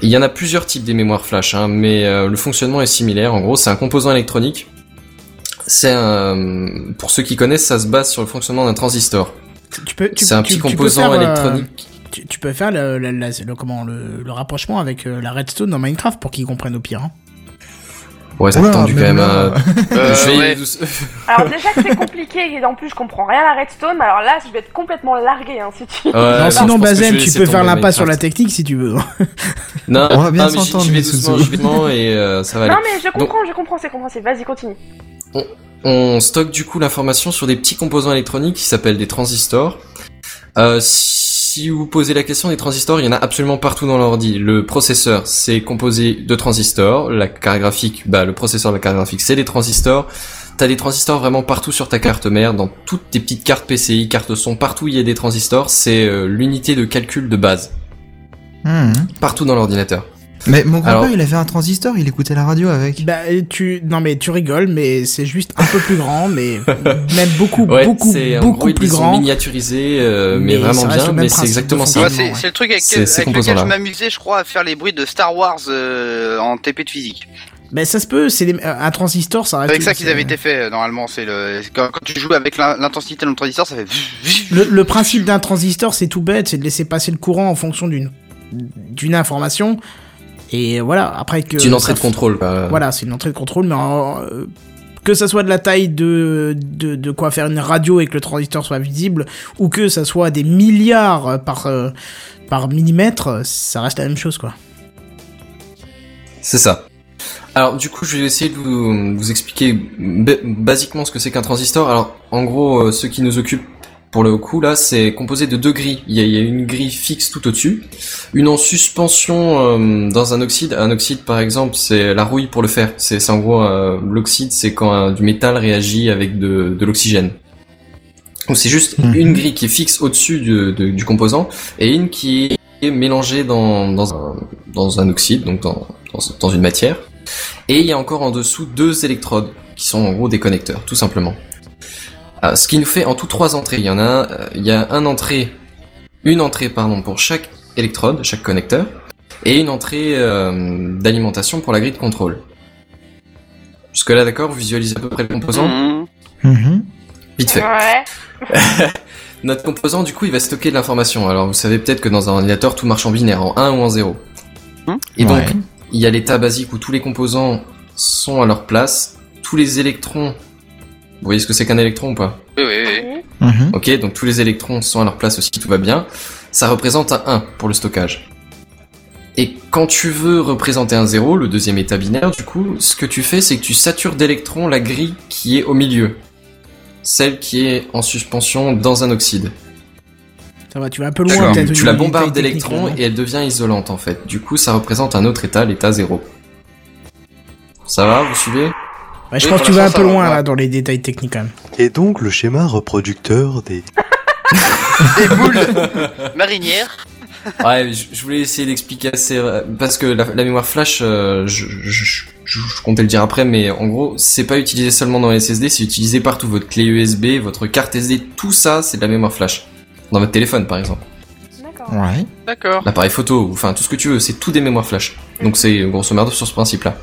Il y en a plusieurs types des mémoires flash, hein, mais euh, le fonctionnement est similaire. En gros, c'est un composant électronique. C'est pour ceux qui connaissent, ça se base sur le fonctionnement d'un transistor. Tu peux, tu, C'est un tu- petit tu composant faire, électronique. tu, tu peux faire le, le, la- le- comment, le, rapprochement avec la redstone dans Minecraft pour qu'ils comprennent au pire. hein. Ouais, ça Oula, tendu quand même même. là. euh, Euh, je vais ouais. Alors déjà que c'est compliqué et en plus je comprends rien à redstone, alors là je vais être complètement largué hein, si tu... Ouais, non, non, sinon, je je vais tu peux faire l'impasse sur la technique si tu veux. Non, On va bien s'entendre, j'y vais doucement, et euh, ça va aller. Non mais je comprends, je comprends, c'est compréhensible. Vas-y, continue. On stocke du coup l'information sur des petits composants électroniques qui s'appellent des transistors. Euh, si vous posez la question des transistors, il y en a absolument partout dans l'ordi. Le processeur, c'est composé de transistors. La carte graphique, bah le processeur de la carte graphique, c'est des transistors. T'as des transistors vraiment partout sur ta carte mère, dans toutes tes petites cartes PCI, cartes son, partout où il y a des transistors, c'est euh, l'unité de calcul de base, Mhm. partout dans l'ordinateur. Mais mon grand-père, Alors- il avait un transistor, il écoutait la radio avec. bah, tu, non mais tu rigoles, mais c'est juste un peu plus grand, mais même beaucoup, Ouais, beaucoup, beaucoup gros, ils plus ont grand. miniaturisés, euh, mais, vraiment bien, mais c'est exactement ça. Ouais, c'est le truc avec, lequel je m'amusais, je crois, à faire les bruits de Star Wars euh, en TP de physique. Mais ça se peut, c'est des- un transistor, ça. Avec ça qu'ils avaient été faits, euh, normalement. C'est le quand, quand tu joues avec l'in- l'intensité d'un transistor, ça fait. Le, le principe d'un transistor, c'est tout bête, c'est de laisser passer le courant en fonction d'une d'une information. Et voilà, après que C'est une entrée de contrôle. Voilà, c'est une entrée de contrôle, mais euh, que ça soit de la taille de, de, de quoi faire une radio et que le transistor soit visible, ou que ça soit des milliards par, euh, par millimètre, ça reste la même chose, quoi. C'est ça. Alors du coup, je vais essayer de vous, vous expliquer ba- basiquement ce que c'est qu'un transistor. Alors en gros, euh, ce qui nous occupe pour le coup là, c'est composé de deux grilles. Il y a, il y a une grille fixe tout au-dessus, une en suspension euh, dans un oxyde. Un oxyde par exemple, c'est la rouille pour le fer. C'est en gros euh, l'oxyde, c'est quand euh, du métal réagit avec de, de l'oxygène. Donc c'est juste Mhm. une grille qui est fixe au-dessus du, de- du composant et une qui est mélangée dans, dans, un, dans un oxyde, donc dans, dans, dans une matière. Et il y a encore en dessous deux électrodes qui sont en gros des connecteurs, tout simplement. Euh, ce qui nous fait en tout trois entrées. Il y en a, un, euh, il y a un entrée, une entrée pardon pour chaque électrode, chaque connecteur, et une entrée euh, d'alimentation pour la grille de contrôle. Jusque là, d'accord, vous visualisez à peu près le composant? Mhm. Vite fait. Ouais. Notre composant, du coup, il va stocker de l'information. Alors, vous savez peut-être que dans un ordinateur, tout marche en binaire, en 1 ou en 0. Hmm. Et donc, Ouais. il y a l'état basique où tous les composants sont à leur place. Tous les électrons... Vous voyez ce que c'est qu'un électron ou pas Oui, oui, oui. Oui. Mhm. Ok, donc tous les électrons sont à leur place aussi, tout va bien. Ça représente un 1 pour le stockage. Et quand tu veux représenter un 0, le deuxième état binaire, du coup, ce que tu fais, c'est que tu satures d'électrons la grille qui est au milieu. Celle qui est en suspension dans un oxyde. Ça va, tu vas un peu loin Tu, tu la des bombardes d'électrons et elle devient isolante en fait. Du coup, ça représente un autre état, l'état 0. Ça va, vous suivez? Je Oui, pense que tu vas un peu va, loin là dans les détails techniques quand même. Et donc le schéma reproducteur des... Des boules marinières. Ouais, je, je voulais essayer d'expliquer assez euh, parce que la, la mémoire flash, euh, je, je, je- je- je comptais le dire après, mais en gros, c'est pas utilisé seulement dans les SSD, c'est utilisé partout. Votre clé USB, votre carte SD, tout ça, c'est de la mémoire flash. Dans votre téléphone, par exemple. D'accord. Ouais. D'accord. L'appareil photo, enfin tout ce que tu veux, c'est tout des mémoires flash. Donc c'est grosso modo sur ce principe-là.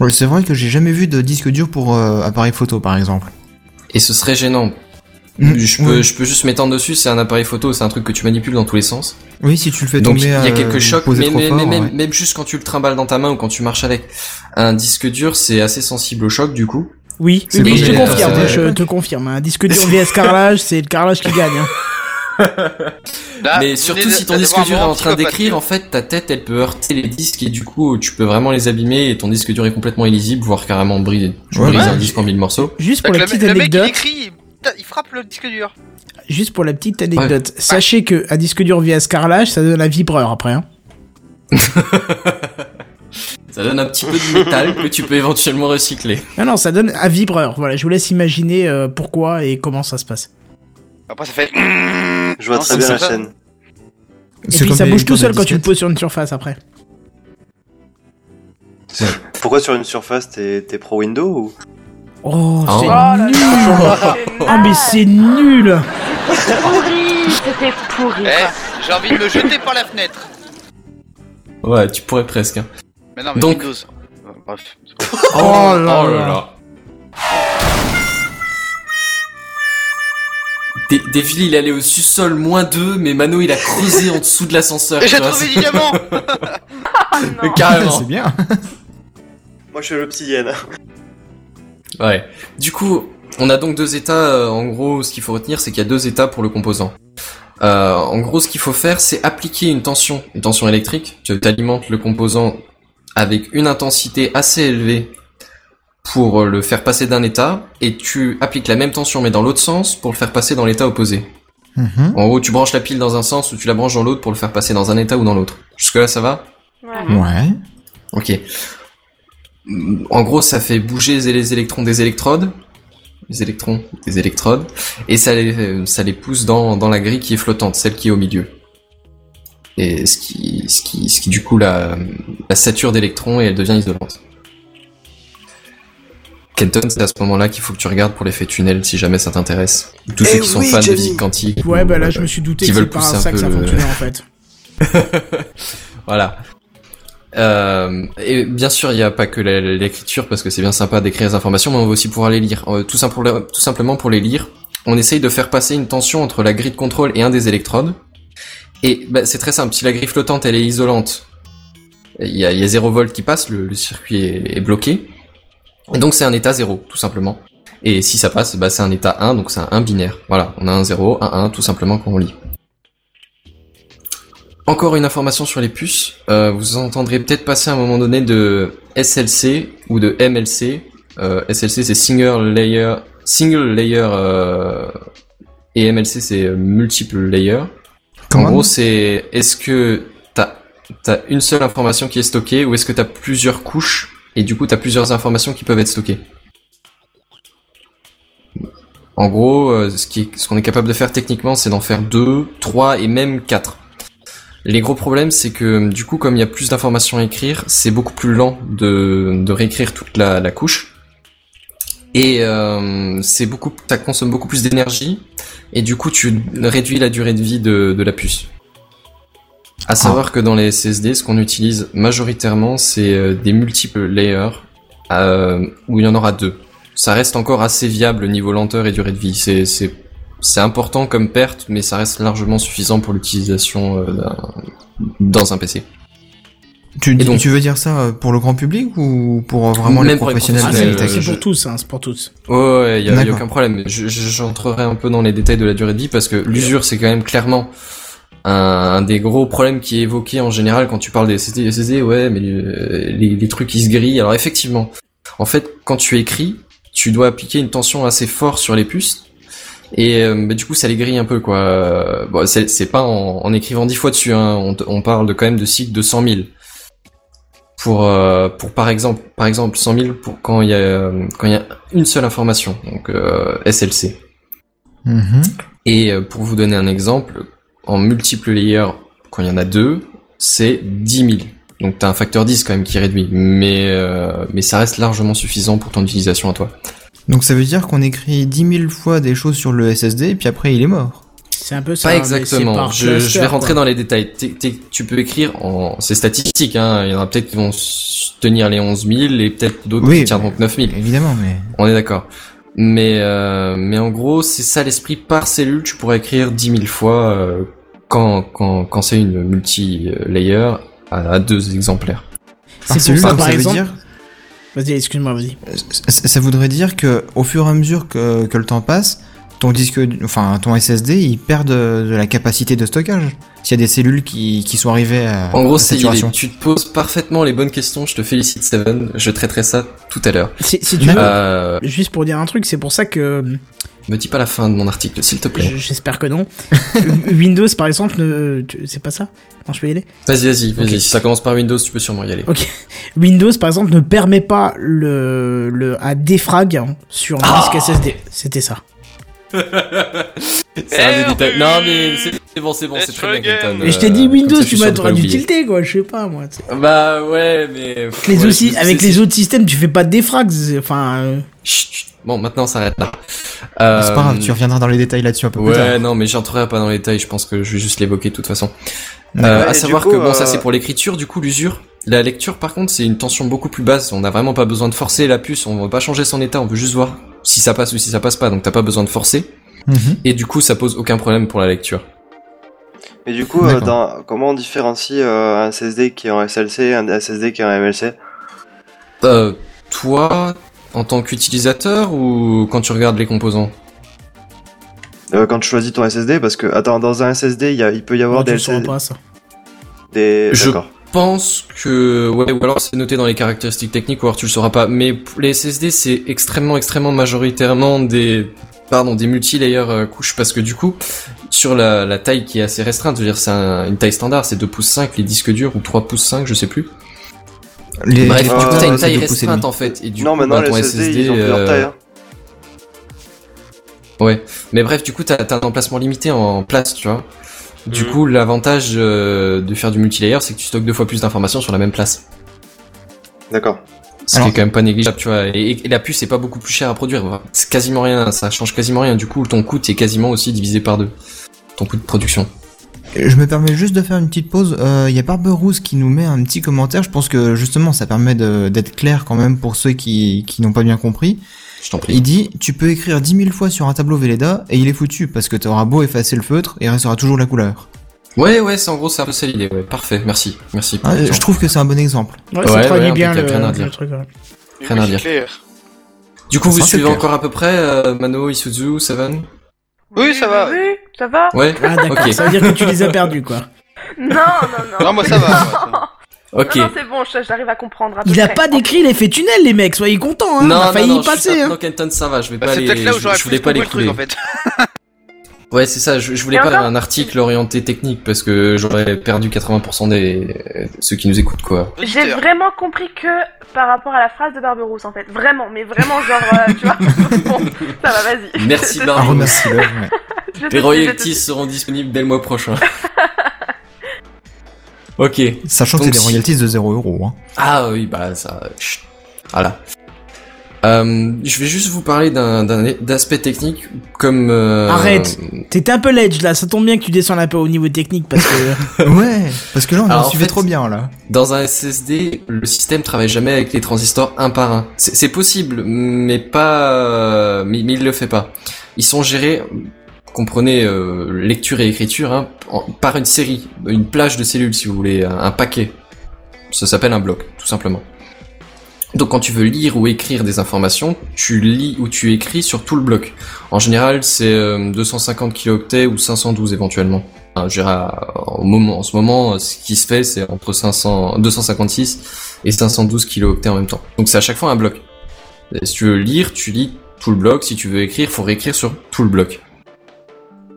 Ouais, c'est vrai que j'ai jamais vu de disque dur pour euh, appareil photo, par exemple. Et ce serait gênant. Mm, Je peux, ouais. je peux juste m'étendre dessus, c'est un appareil photo, c'est un truc que tu manipules dans tous les sens. Oui, si tu le fais Donc tomber. il y a euh, quelques chocs, mais, trop mais- fort, mais même, ouais. même juste quand tu le trimbales dans ta main ou quand tu marches avec un disque dur, c'est assez sensible au choc du coup. Oui, je te confirme, je te confirme. Un disque dur vs carrelage, c'est le carrelage qui gagne. hein. Là, mais surtout si ton disque dur est en train d'écrire, en fait, ta tête elle peut heurter les disques et du coup tu peux vraiment les abîmer et ton disque dur est complètement illisible, voire carrément brisé. Tu Ouais, brises ouais. un disque en mille morceaux. Juste pour Donc, la le, petite le mec il anecdote, écrit, il frappe le disque dur. juste pour la petite anecdote, sachez que un disque dur vs carrelage, ça donne un vibreur après. Hein. Ça donne un petit peu de métal que tu peux éventuellement recycler. Non, non, ça donne un vibreur. Voilà, je vous laisse imaginer euh, pourquoi et comment ça se passe. Après ça fait. Je vois Non, très bien la chaîne. Et puis ça bouge tout seul quand tu le poses sur une surface après. Pourquoi sur une surface t'es t'es pro Windows ou... Oh, Oh. c'est Oh là nul là, Oh, mais c'est nul pourri, c'était pourri. Eh, j'ai envie de me jeter par la fenêtre. Ouais, tu pourrais presque. hein. Mais non, mais Donc- Windows. Bref. Oh là là. Des, Devil, il allé au sous-sol moins 2, mais Mano il a creusé en dessous de l'ascenseur. Et j'ai trouvé du diamant Ah carrément. C'est bien. Moi je suis l'obsidienne. Ouais. Du coup, on a donc deux états. euh, en gros, ce qu'il faut retenir, c'est qu'il y a deux états pour le composant. Euh, en gros, ce qu'il faut faire, c'est appliquer une tension, une tension électrique. Tu alimentes le composant avec une intensité assez élevée pour euh, le faire passer d'un état, et tu appliques la même tension mais dans l'autre sens pour le faire passer dans l'état opposé. Mhm. En gros, tu branches la pile dans un sens ou tu la branches dans l'autre pour le faire passer dans un état ou dans l'autre. Jusque là, ça va Ouais. Ouais. Ok. En gros, ça fait bouger les électrons des électrodes, les électrons des électrodes, et ça les, ça les pousse dans, dans la grille qui est flottante, celle qui est au milieu. Et ce qui, ce qui, ce qui du coup la, la sature d'électrons et elle devient isolante. Kenton, c'est à ce moment-là qu'il faut que tu regardes pour l'effet tunnel si jamais ça t'intéresse. Tous Eh ceux qui sont fans de physique quantique. Ouais, ou, bah là, euh, je me suis douté qui que c'est par ça que ça fonctionnait en fait. voilà. Euh, et bien sûr, il n'y a pas que l'écriture parce que c'est bien sympa d'écrire les informations, mais on va aussi pouvoir les lire. Euh, tout, simplement, tout simplement pour les lire, on essaye de faire passer une tension entre la grille de contrôle et un des électrodes. Et bah, c'est très simple. Si la grille flottante elle est isolante, il y a, il y a 0 volt qui passe, le, le circuit est, est bloqué. Donc c'est un état 0, tout simplement. Et si ça passe, bah, c'est un état 1, donc c'est un 1 binaire. Voilà, on a un 0, un 1, tout simplement quand on lit. Encore une information sur les puces. Euh, vous entendrez peut-être passer à un moment donné de SLC ou de MLC. Euh, SLC c'est single layer, single layer euh, et MLC c'est multiple layer. Comment en gros c'est est-ce que t'as as une seule information qui est stockée ou est-ce que t'as plusieurs couches et du coup t'as plusieurs informations qui peuvent être stockées. En gros, euh, ce qu'on est capable de faire techniquement, c'est d'en faire deux, trois et même quatre. Les gros problèmes, c'est que du coup, comme il y a plus d'informations à écrire, c'est beaucoup plus lent de, réécrire toute la, couche. Et euh, beaucoup, ça consomme beaucoup plus d'énergie. Et du coup, tu réduis la durée de vie de la puce. À savoir que dans les SSD, ce qu'on utilise majoritairement, c'est euh, des multiples layers euh, où il y en aura deux. Ça reste encore assez viable niveau lenteur et durée de vie. C'est c'est c'est important comme perte, mais ça reste largement suffisant pour l'utilisation euh, d'un- dans un PC. Tu, dis- tu veux dire ça euh, pour le grand public ou pour euh, vraiment les Même pour les professionnels de professionnels, la euh, C'est pour tous, hein, c'est pour tous. Ouais, ouais, y a, y a aucun problème. Je- je- J'entrerai un peu dans les détails de la durée de vie parce que l'usure, c'est quand même clairement un, un des gros problèmes qui est évoqué en général quand tu parles des. SSD, ouais, mais les, les trucs qui se grillent. Alors effectivement, en fait, quand tu écris, tu dois appliquer une tension assez forte sur les puces. Et euh, bah, du coup, ça les grille un peu, quoi. Bon, c'est pas en, en écrivant dix fois dessus. Hein. On, on parle de quand même de cycles de 100 000 pour euh, pour par exemple par exemple 100 000 pour quand il y a quand il y a une seule information donc euh, SLC Mhm. et pour vous donner un exemple en multiple layer quand il y en a deux c'est 10 000 donc t'as un facteur 10 quand même qui réduit mais euh, mais ça reste largement suffisant pour ton utilisation à toi Donc ça veut dire qu'on écrit 10 000 fois des choses sur le SSD et puis après il est mort. C'est un peu ça. pas exactement par je, je vais rentrer quoi. dans les détails T'es- t'es- tu peux écrire en c'est statistique hein il y en a peut-être qui vont tenir les 11 000 et peut-être d'autres Oui, qui tiendront que 9 000 Évidemment, mais On est d'accord. Mais euh, mais en gros, c'est ça l'esprit par cellule. Tu pourrais écrire 10 000 fois euh, quand quand quand c'est une multi-layer à, deux exemplaires. C'est cellule, pour ça, par ça veut exemple. dire- Vas-y, excuse-moi, vas-y. ça, ça voudrait dire que au fur et à mesure que, que le temps passe, ton disque, enfin ton SSD, il perd de, de la capacité de stockage. S'il y a des cellules qui, qui sont arrivées à, En gros, à c'est saturation. tu te poses parfaitement les bonnes questions. Je te félicite, Seven. Je traiterai ça tout à l'heure. Si, si tu veux, juste pour dire un truc, c'est pour ça que me dis pas la fin de mon article, s'il te plaît. j'espère que non. Windows, par exemple, ne... c'est pas ça? Non, je peux y aller Vas-y, vas-y, vas-y. Si ça commence par Windows, tu peux sûrement y aller. Ok. Windows, par exemple, ne permet pas le, le à défrag hein, sur un disque SSD. C'était ça. C'est un des détails. Non, mais c'est c'est bon, c'est bon, c'est très bien, Kenton. Mais je t'ai dit Euh, Windows, tu m'as t'aurais d'utilité, quoi. Je sais pas, moi. tu sais. Bah ouais, mais. Les ouais, avec les autres systèmes, tu fais pas de défrag. c'est- Enfin, euh, Chut, chut. Bon, maintenant, on s'arrête là. C'est pas grave, Euh, tu reviendras dans les détails là-dessus un peu plus Ouais, tard. non, mais j'entrerai pas dans les détails. Je pense que je vais juste l'évoquer de toute façon. Ouais, Euh, à savoir coup, que bon, ça c'est pour l'écriture. Du coup, l'usure. La lecture, par contre, c'est une tension beaucoup plus basse. On n'a vraiment pas besoin de forcer la puce. On veut pas changer son état. On veut juste voir si ça passe ou si ça passe pas. Donc, t'as pas besoin de forcer. Mhm. Et du coup, ça pose aucun problème pour la lecture. Mais du coup, euh, dans, comment on différencie euh, un SSD qui est en SLC et un SSD qui est en MLC Euh, toi, en tant qu'utilisateur ou quand tu regardes les composants? Euh, Quand tu choisis ton SSD, parce que, attends, dans un SSD, il, y a, il peut y avoir des pas, ça. Des... Je pense que ouais ou alors c'est noté dans les caractéristiques techniques ou alors tu le sauras pas mais les SSD c'est extrêmement extrêmement majoritairement des pardon des multi-layer euh, couches parce que du coup sur la, la taille qui est assez restreinte je veux dire c'est un- une taille standard c'est 2 pouces 5 les disques durs ou 3 pouces 5 je sais plus Les- bref les du coup t'as une taille restreinte en fait et du non, coup maintenant, bah, les ton SSD, SSD ils ont euh, tailles. hein. Ouais, mais bref, du coup, t'as as un emplacement limité en place, tu vois. Du Mhm. coup, l'avantage euh, de faire du multilayer, c'est que tu stockes deux fois plus d'informations sur la même place. D'accord. Ce Alors- qui est quand même pas négligeable, tu vois. Et, et la puce, c'est pas beaucoup plus cher à produire. C'est quasiment rien, ça change quasiment rien. Du coup, ton coût est quasiment aussi divisé par deux. Ton coût de production. Je me permets juste de faire une petite pause. Il y a Barberousse qui nous met un petit commentaire. Je pense que justement ça permet d'être clair quand même pour ceux qui, qui n'ont pas bien compris. Je t'en prie. Il dit Tu peux écrire 10 000 fois sur un tableau Velleda et il est foutu parce que tu auras beau effacer le feutre et il restera toujours la couleur. Ouais, ouais, c'est en gros, c'est un peu ça l'idée. Ouais, parfait, merci, merci. Ah, le je trouve que c'est un bon exemple. Ouais, ça Ouais, traduit ouais, bien le, impeccable, rien à dire. le truc. ouais. Rien à dire. clair. Du coup, vous Ça, c'est suivez clair. encore à peu près euh, Mano, Isuzu, Seven? Oui, ça va. Oui, ça va. Ouais. Ah d'accord, Ok. ça veut dire que tu les as perdus quoi. Non, non, non. Non, moi ça va. moi, ça va. Ok. Non, non, c'est bon, je- j'arrive à comprendre. à peu Il a près. pas décrit l'effet tunnel les mecs, soyez contents hein. non, On a non, failli non, y passer pas- hein. Non, Kenton, ça va, je vais Bah, pas c'est les. peut-être là où je- j'aurais je pu voulais pas les le couler. truc en fait. Ouais, c'est ça, je, je voulais Et pas encore un article orienté technique parce que j'aurais perdu 80% des ceux qui nous écoutent quoi. J'ai vraiment compris que par rapport à la phrase de Barberousse en fait. Vraiment, mais vraiment genre, euh, tu vois. Bon, ça va, vas-y. Merci, Je- Barbe. Ah, remercie-le. ouais. je te Les royalties seront disponibles dès le mois prochain. ok. Sachant que c'est des royalties de 0 euros. Hein. Ah oui, bah ça. chut. Voilà. Euh, je vais juste vous parler d'un d'un d'aspect technique comme. euh, Arrête. T'étais un peu ledge là, ça tombe bien que tu descendes un peu au niveau technique parce que. Ouais, parce que là on Alors, en suivait fait- trop bien là. Dans un SSD, le système travaille jamais avec les transistors un par un. C'est c'est possible, mais pas, mais, mais il le fait pas. Ils sont gérés, comprenez euh, lecture et écriture, hein, en- par une série, une plage de cellules si vous voulez, un, un paquet. Ça s'appelle un bloc, tout simplement. Donc quand tu veux lire ou écrire des informations, tu lis ou tu écris sur tout le bloc. En général, c'est euh, 250 kilooctets ou 512 éventuellement. Enfin, je dirais, euh, moment, en ce moment, euh, ce qui se fait, c'est entre 500, 256 et 512 kilooctets en même temps. Donc c'est à chaque fois un bloc. Et si tu veux lire, tu lis tout le bloc. Si tu veux écrire, faut réécrire sur tout le bloc.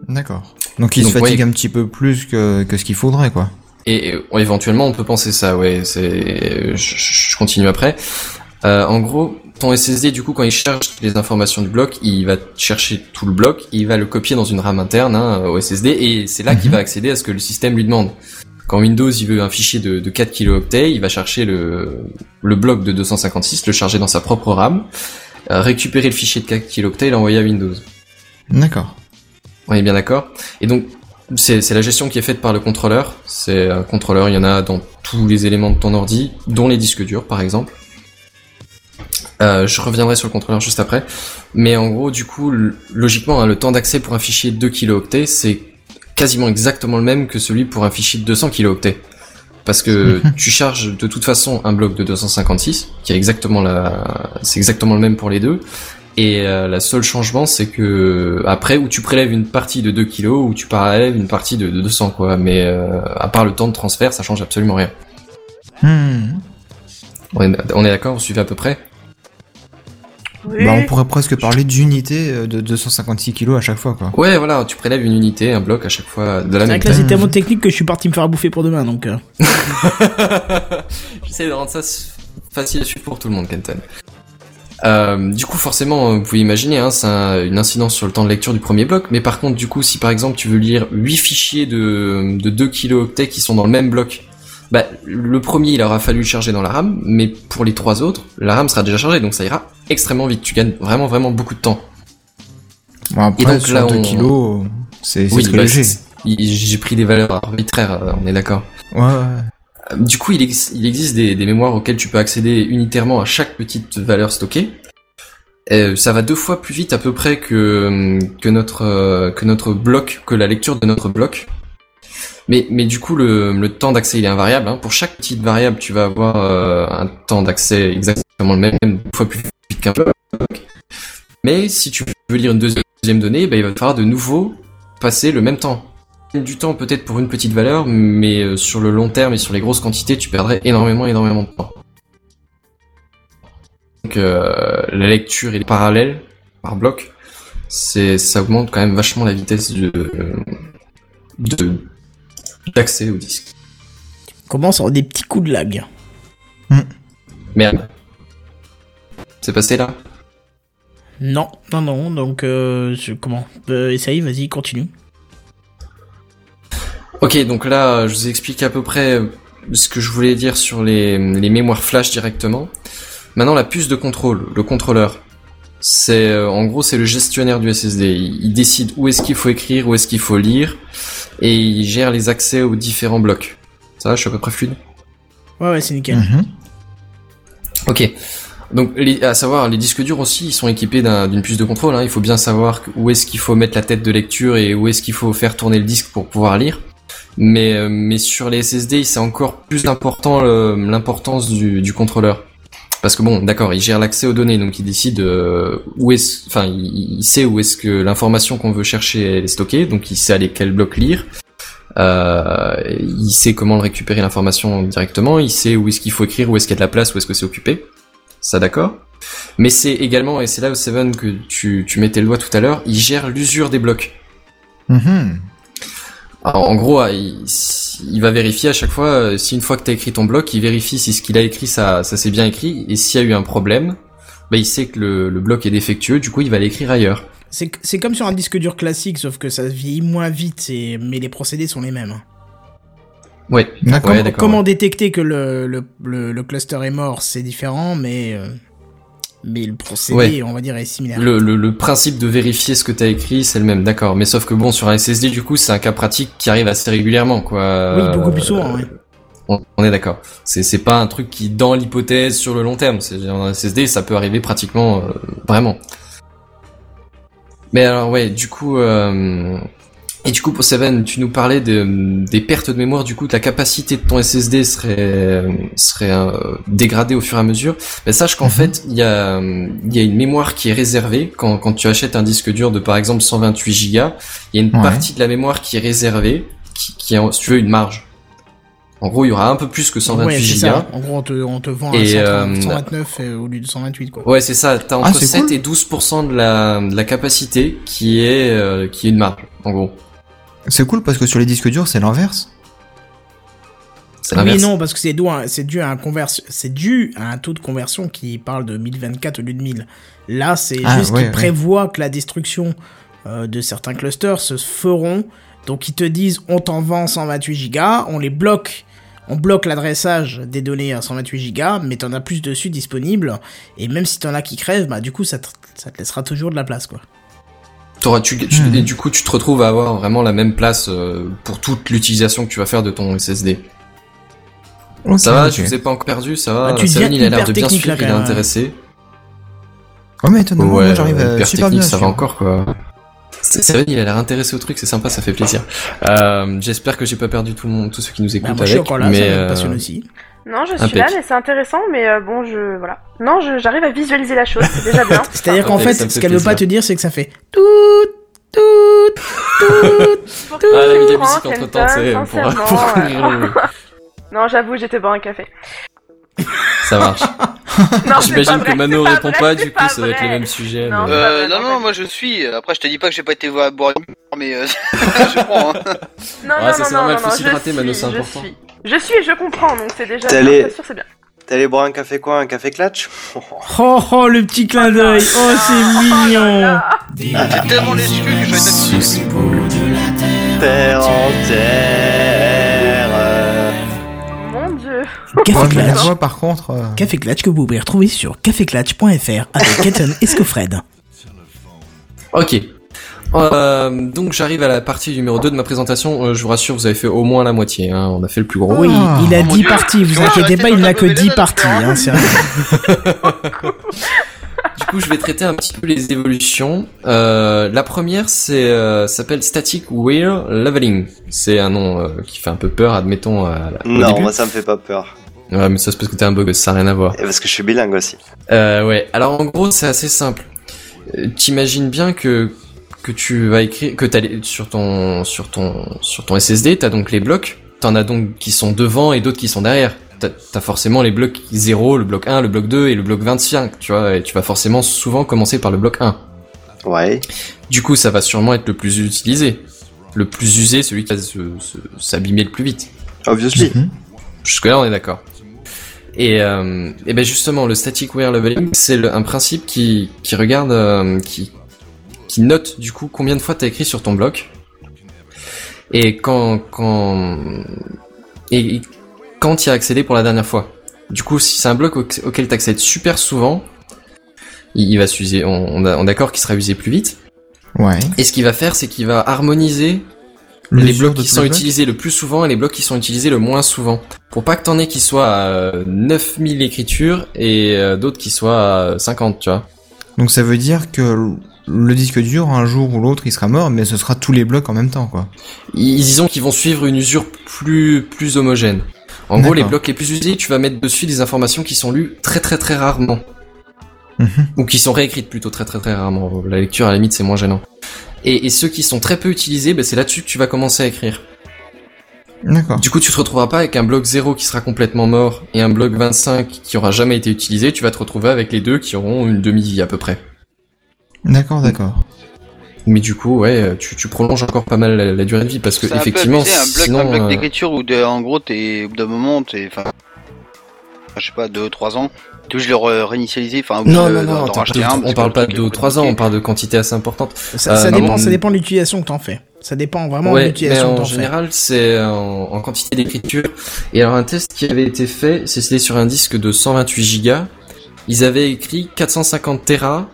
D'accord. Donc il Donc, se fatigue ouais. un petit peu plus que, que ce qu'il faudrait quoi. Et éventuellement, on peut penser ça, ouais. C'est, je, je continue après. Euh, en gros, ton SSD, du coup, quand il cherche les informations du bloc, il va chercher tout le bloc, il va le copier dans une RAM interne hein, au SSD, et c'est là qu'il Mhm. va accéder à ce que le système lui demande. Quand Windows il veut un fichier de, de 4 kilooctets, il va chercher le, le bloc de 256, le charger dans sa propre RAM, euh, récupérer le fichier de 4 kilooctets et l'envoyer à Windows. D'accord. On est bien d'accord. Et donc, c'est la gestion qui est faite par le contrôleur. C'est un contrôleur, il y en a dans tous les éléments de ton ordi, dont les disques durs, par exemple. Euh, je reviendrai sur le contrôleur juste après. Mais en gros, du coup, logiquement, hein, le temps d'accès pour un fichier de 2 kilooctets, c'est quasiment exactement le même que celui pour un fichier de 200 kilooctets. Parce que tu charges de toute façon un bloc de 256, qui est exactement la, c'est exactement le même pour les deux. Et euh, la seule changement, c'est que après, où tu prélèves une partie de 2 kilos, ou tu prélèves une partie de, de 200, quoi. Mais euh, à part le temps de transfert, ça change absolument rien. Hmm. On est, on est d'accord, vous suivez à peu près? Oui. Bah on pourrait presque parler d'unité euh, de 256 kilos à chaque fois quoi. Ouais, voilà, tu prélèves une unité, un bloc à chaque fois de la C'est même vrai que là taille. c'est tellement technique que je suis parti me faire bouffer pour demain donc. euh. J'essaie de rendre ça facile à suivre pour tout le monde, Kenton. Euh, du coup, forcément, vous pouvez imaginer, hein, c'est un- une incidence sur le temps de lecture du premier bloc. Mais par contre, du coup, si par exemple tu veux lire 8 fichiers de, de 2 kilooctets qui sont dans le même bloc, bah, le premier, il aura fallu le charger dans la RAM, mais pour les trois autres, la RAM sera déjà chargée, donc ça ira extrêmement vite. Tu gagnes vraiment, vraiment beaucoup de temps. Bon, après, Et donc, sur là, 2 on- kilos, c'est Oui, très bah, léger. j'ai pris des valeurs arbitraires, euh, on est d'accord. Ouais, ouais. Du coup, il, ex- il existe des, mémoires auxquelles tu peux accéder unitairement à chaque petite valeur stockée. Euh, ça va deux fois plus vite à peu près que, euh, notre bloc, que la lecture de notre bloc. Mais, du coup, le, temps d'accès est invariable. hein. Pour chaque petite variable, tu vas avoir euh, un temps d'accès exactement le même, même deux fois plus vite qu'un bloc. Mais si tu veux lire une deuxième donnée, bah, il va te falloir de nouveau passer le même temps du temps peut-être pour une petite valeur, mais euh, sur le long terme et sur les grosses quantités, tu perdrais énormément, énormément de temps. Donc euh, la lecture et les parallèles par bloc, c'est ça augmente quand même vachement la vitesse de de d'accès au disque. Commence à avoir des petits coups de lag? Merde. C'est passé là? Non, non, non, donc euh, je- comment? Euh, Essaye, vas-y, continue. Ok, donc là, je vous explique à peu près ce que je voulais dire sur les, les mémoires flash directement. Maintenant, la puce de contrôle, le contrôleur, c'est euh, en gros c'est le gestionnaire du SSD. Il, il décide où est-ce qu'il faut écrire, où est-ce qu'il faut lire, et il gère les accès aux différents blocs. Ça va, je suis à peu près fluide? Ouais, ouais, c'est nickel. Mhm. Ok. Donc, les- à savoir, les disques durs aussi, ils sont équipés d'un- d'une puce de contrôle. hein. Il faut bien savoir où est-ce qu'il faut mettre la tête de lecture et où est-ce qu'il faut faire tourner le disque pour pouvoir lire. Mais, euh, mais sur les SSD, c'est encore plus important le- l'importance du, du contrôleur. Parce que bon, d'accord, il gère l'accès aux données, donc il décide euh, où est, enfin, il, sait où est-ce que l'information qu'on veut chercher est stockée, donc il sait aller quel bloc lire. Euh, il sait comment récupérer l'information directement, il sait où est-ce qu'il faut écrire, où est-ce qu'il y a de la place, où est-ce que c'est occupé. Ça d'accord. Mais c'est également, et c'est là où Seven que tu, tu mettais le doigt tout à l'heure, il gère l'usure des blocs. Mhm. Alors, en gros, euh, il, il va vérifier à chaque fois, euh, si une fois que tu as écrit ton bloc, il vérifie si ce qu'il a écrit, ça, ça s'est bien écrit, et s'il y a eu un problème, bah, il sait que le, le bloc est défectueux, du coup il va l'écrire ailleurs. C'est c'est comme sur un disque dur classique, sauf que ça vieillit moins vite, et- mais les procédés sont les mêmes. Ouais, D'accord. ouais, Comment, d'accord. comment détecter que le, le, le, le cluster est mort, c'est différent, mais, euh, mais le procédé, Ouais. on va dire, est similaire. Le, le, le principe de vérifier ce que t'as écrit, c'est le même, d'accord. Mais sauf que bon, sur un SSD, du coup, c'est un cas pratique qui arrive assez régulièrement, quoi. Oui, beaucoup plus souvent, ouais. On, on est d'accord. C'est c'est pas un truc qui, dans l'hypothèse, sur le long terme, c'est un SSD, ça peut arriver pratiquement, euh, vraiment. Mais alors, ouais, du coup, euh, et du coup, pour Seven, tu nous parlais de, des pertes de mémoire, du coup, que la capacité de ton SSD serait, serait euh, dégradée au fur et à mesure. Mais sache qu'en fait, il y a, il y a une mémoire qui est réservée quand, quand tu achètes un disque dur de, par exemple, 128 Go. Il y a une Ouais. partie de la mémoire qui est réservée, qui, qui est, si tu veux, une marge. En gros, il y aura un peu plus que 128 ouais, c'est Go. ça. En gros, on te, on te vend Et, un 130 euh, 129 euh, au lieu de 128, quoi. Ouais, c'est ça. T'as Ah, entre c'est 7 cool. et 12% de la, de la capacité qui est, euh, qui est une marge, en gros. C'est cool parce que sur les disques durs, c'est l'inverse. C'est Oui, non, parce que c'est dû, à- c'est dû à un conversion, c'est dû à un taux de conversion qui parle de 1024 au lieu de 1000. Là, c'est Ah, juste ouais, qu'ils ouais. prévoient que la destruction euh, de certains clusters se feront. Donc, ils te disent, on t'en vend 128 gigas, on les bloque. On bloque l'adressage des données à 128 gigas, mais t'en as plus dessus disponible. Et même si t'en as qui crèvent, bah, du coup, ça te, ça te laissera toujours de la place, quoi. T'auras- tu, tu- Hmm. Et du coup, tu te retrouves à avoir vraiment la même place euh, pour toute l'utilisation que tu vas faire de ton SSD. Ça va, ok. je vous ai pas encore perdu, ça va. Ah, deviens il a l'air de bien suivre, il est intéressé. Oh, mais étonnamment, moi, j'arrive ouais, euh, hyper super technique, bien. ça à va encore, quoi. Seven, il a l'air intéressé au truc, c'est sympa, ça fait plaisir. Euh, J'espère que j'ai pas perdu tout le monde, tous ceux qui nous Bah, écoutent moi, je suis avec, encore là, mais ça me euh, passionne aussi. Non, je suis Impec. là, mais c'est intéressant, mais euh, bon, je. Voilà. Non, je- j'arrive à visualiser la chose, c'est déjà bien. C'est-à-dire Ah, qu'en ok, fait, ça me ce fait qu'elle veut pas plaisir. te dire, c'est que ça fait tout, tout, tout. Ah, elle a mis de la musique entre temps, tu sais, Kenton, pour, pour sincèrement, couvrir euh, le- Non, j'avoue, j'étais boire un café. Ça marche. Non, c'est J'imagine que vrai, Mano c'est répond vrai, pas, c'est du coup, ça doit être vrai. le même sujet. Non, mais- c'est pas Euh, vrai, non, non, moi je suis. Après, je te dis pas que j'ai pas été voir boire une bière, mais euh, je prends. hein. Non, Ouais, non, ça, non, c'est non, normal, non, faut non, s'hydrater, je Mano, suis, c'est je important. suis. Je suis et je comprends, donc c'est déjà bien, sûr, c'est bien. T'es allé boire un café quoi Un café clutch Oh, oh, le petit clin d'œil. Oh, c'est mignon. C'est tellement l'exclu que je vais être Terre. Mon dieu. Café Clutch. par contre. euh, Café Clutch que vous pouvez retrouver sur caféclatch.fr avec Kenton et Scofred. Ok. Euh, donc j'arrive à la partie numéro 2 de ma présentation. Euh, je vous rassure, vous avez fait au moins la moitié. Hein. On a fait le plus gros. Oui, Ah. il a Oh mon 10 Dieu. parties, vous inquiétez pas, il n'a que de 10 la parties. Hein, Du coup, je vais traiter un petit peu les évolutions. Euh, la première, c'est euh, s'appelle Static Wear Leveling. C'est un nom euh, qui fait un peu peur, admettons. au Non, début. moi ça me fait pas peur. Ouais, mais ça c'est parce que t'es un bug, ça n'a rien à voir. Et parce que je suis bilingue aussi. Euh, ouais. Alors en gros, c'est assez simple. Euh, T'imagines bien que que tu vas écrire, que t'as sur ton sur ton sur ton SSD, t'as donc les blocs. T'en as donc qui sont devant et d'autres qui sont derrière. T'as as forcément les blocs 0, le bloc 1, le bloc 2 et le bloc 25, tu vois, et tu vas forcément souvent commencer par le bloc 1. Ouais. Du coup, ça va sûrement être le plus utilisé. Le plus usé, celui qui va s'abîmer le plus vite. Obviously. mhm. Jusque-là, on est d'accord. Et, euh, et ben justement, le static wear leveling, c'est le- un principe qui, qui regarde, euh, qui, qui note du coup combien de fois t'as écrit sur ton bloc. Et quand, quand, et, quand tu as accédé pour la dernière fois. Du coup, si c'est un bloc au- auquel t'accèdes super souvent, il, va s'user, on, est d'accord qu'il sera usé plus vite. Ouais. Et ce qu'il va faire, c'est qu'il va harmoniser Le les blocs qui sont blocs utilisés le plus souvent et les blocs qui sont utilisés le moins souvent. Pour pas que t'en aies qui soient à euh, 9000 écritures et euh, d'autres qui soient à 50, tu vois. Donc ça veut dire que le disque dur, un jour ou l'autre, il sera mort, mais ce sera tous les blocs en même temps, quoi. Ils disons qu'ils vont suivre une usure plus plus homogène. En gros, les blocs les plus utilisés, tu vas mettre dessus des informations qui sont lues très très très rarement. Mhm. Ou qui sont réécrites plutôt très très très rarement. La lecture, à la limite, c'est moins gênant. Et, et ceux qui sont très peu utilisés, ben, c'est là-dessus que tu vas commencer à écrire. D'accord. Du coup, tu te retrouveras pas avec un bloc 0 qui sera complètement mort et un bloc 25 qui aura jamais été utilisé. Tu vas te retrouver avec les deux qui auront une demi-vie à peu près. D'accord, d'accord. Mais du coup, ouais, tu, tu prolonges encore pas mal la, la durée de vie parce que C'est effectivement, abusé, un bloc, sinon, un bloc euh, d'écriture où de- en gros t'es au bout d'un moment t'es enfin je sais pas 2 3 ans tu veux le réinitialiser enfin au bout non, de- non, non, de- on parle pas de truc est 2-3 ans, on parle de quantité assez importante. Ça, Euh, ça non, dépend, ça dépend de l'utilisation que t'en fais. Ça dépend vraiment de Ouais, mais l'utilisation que en t'en fais. général, c'est en, en quantité d'écriture. Et alors, un test qui avait été fait, c'est c'était sur un disque de 128 gigas. Ils avaient écrit 450 Tera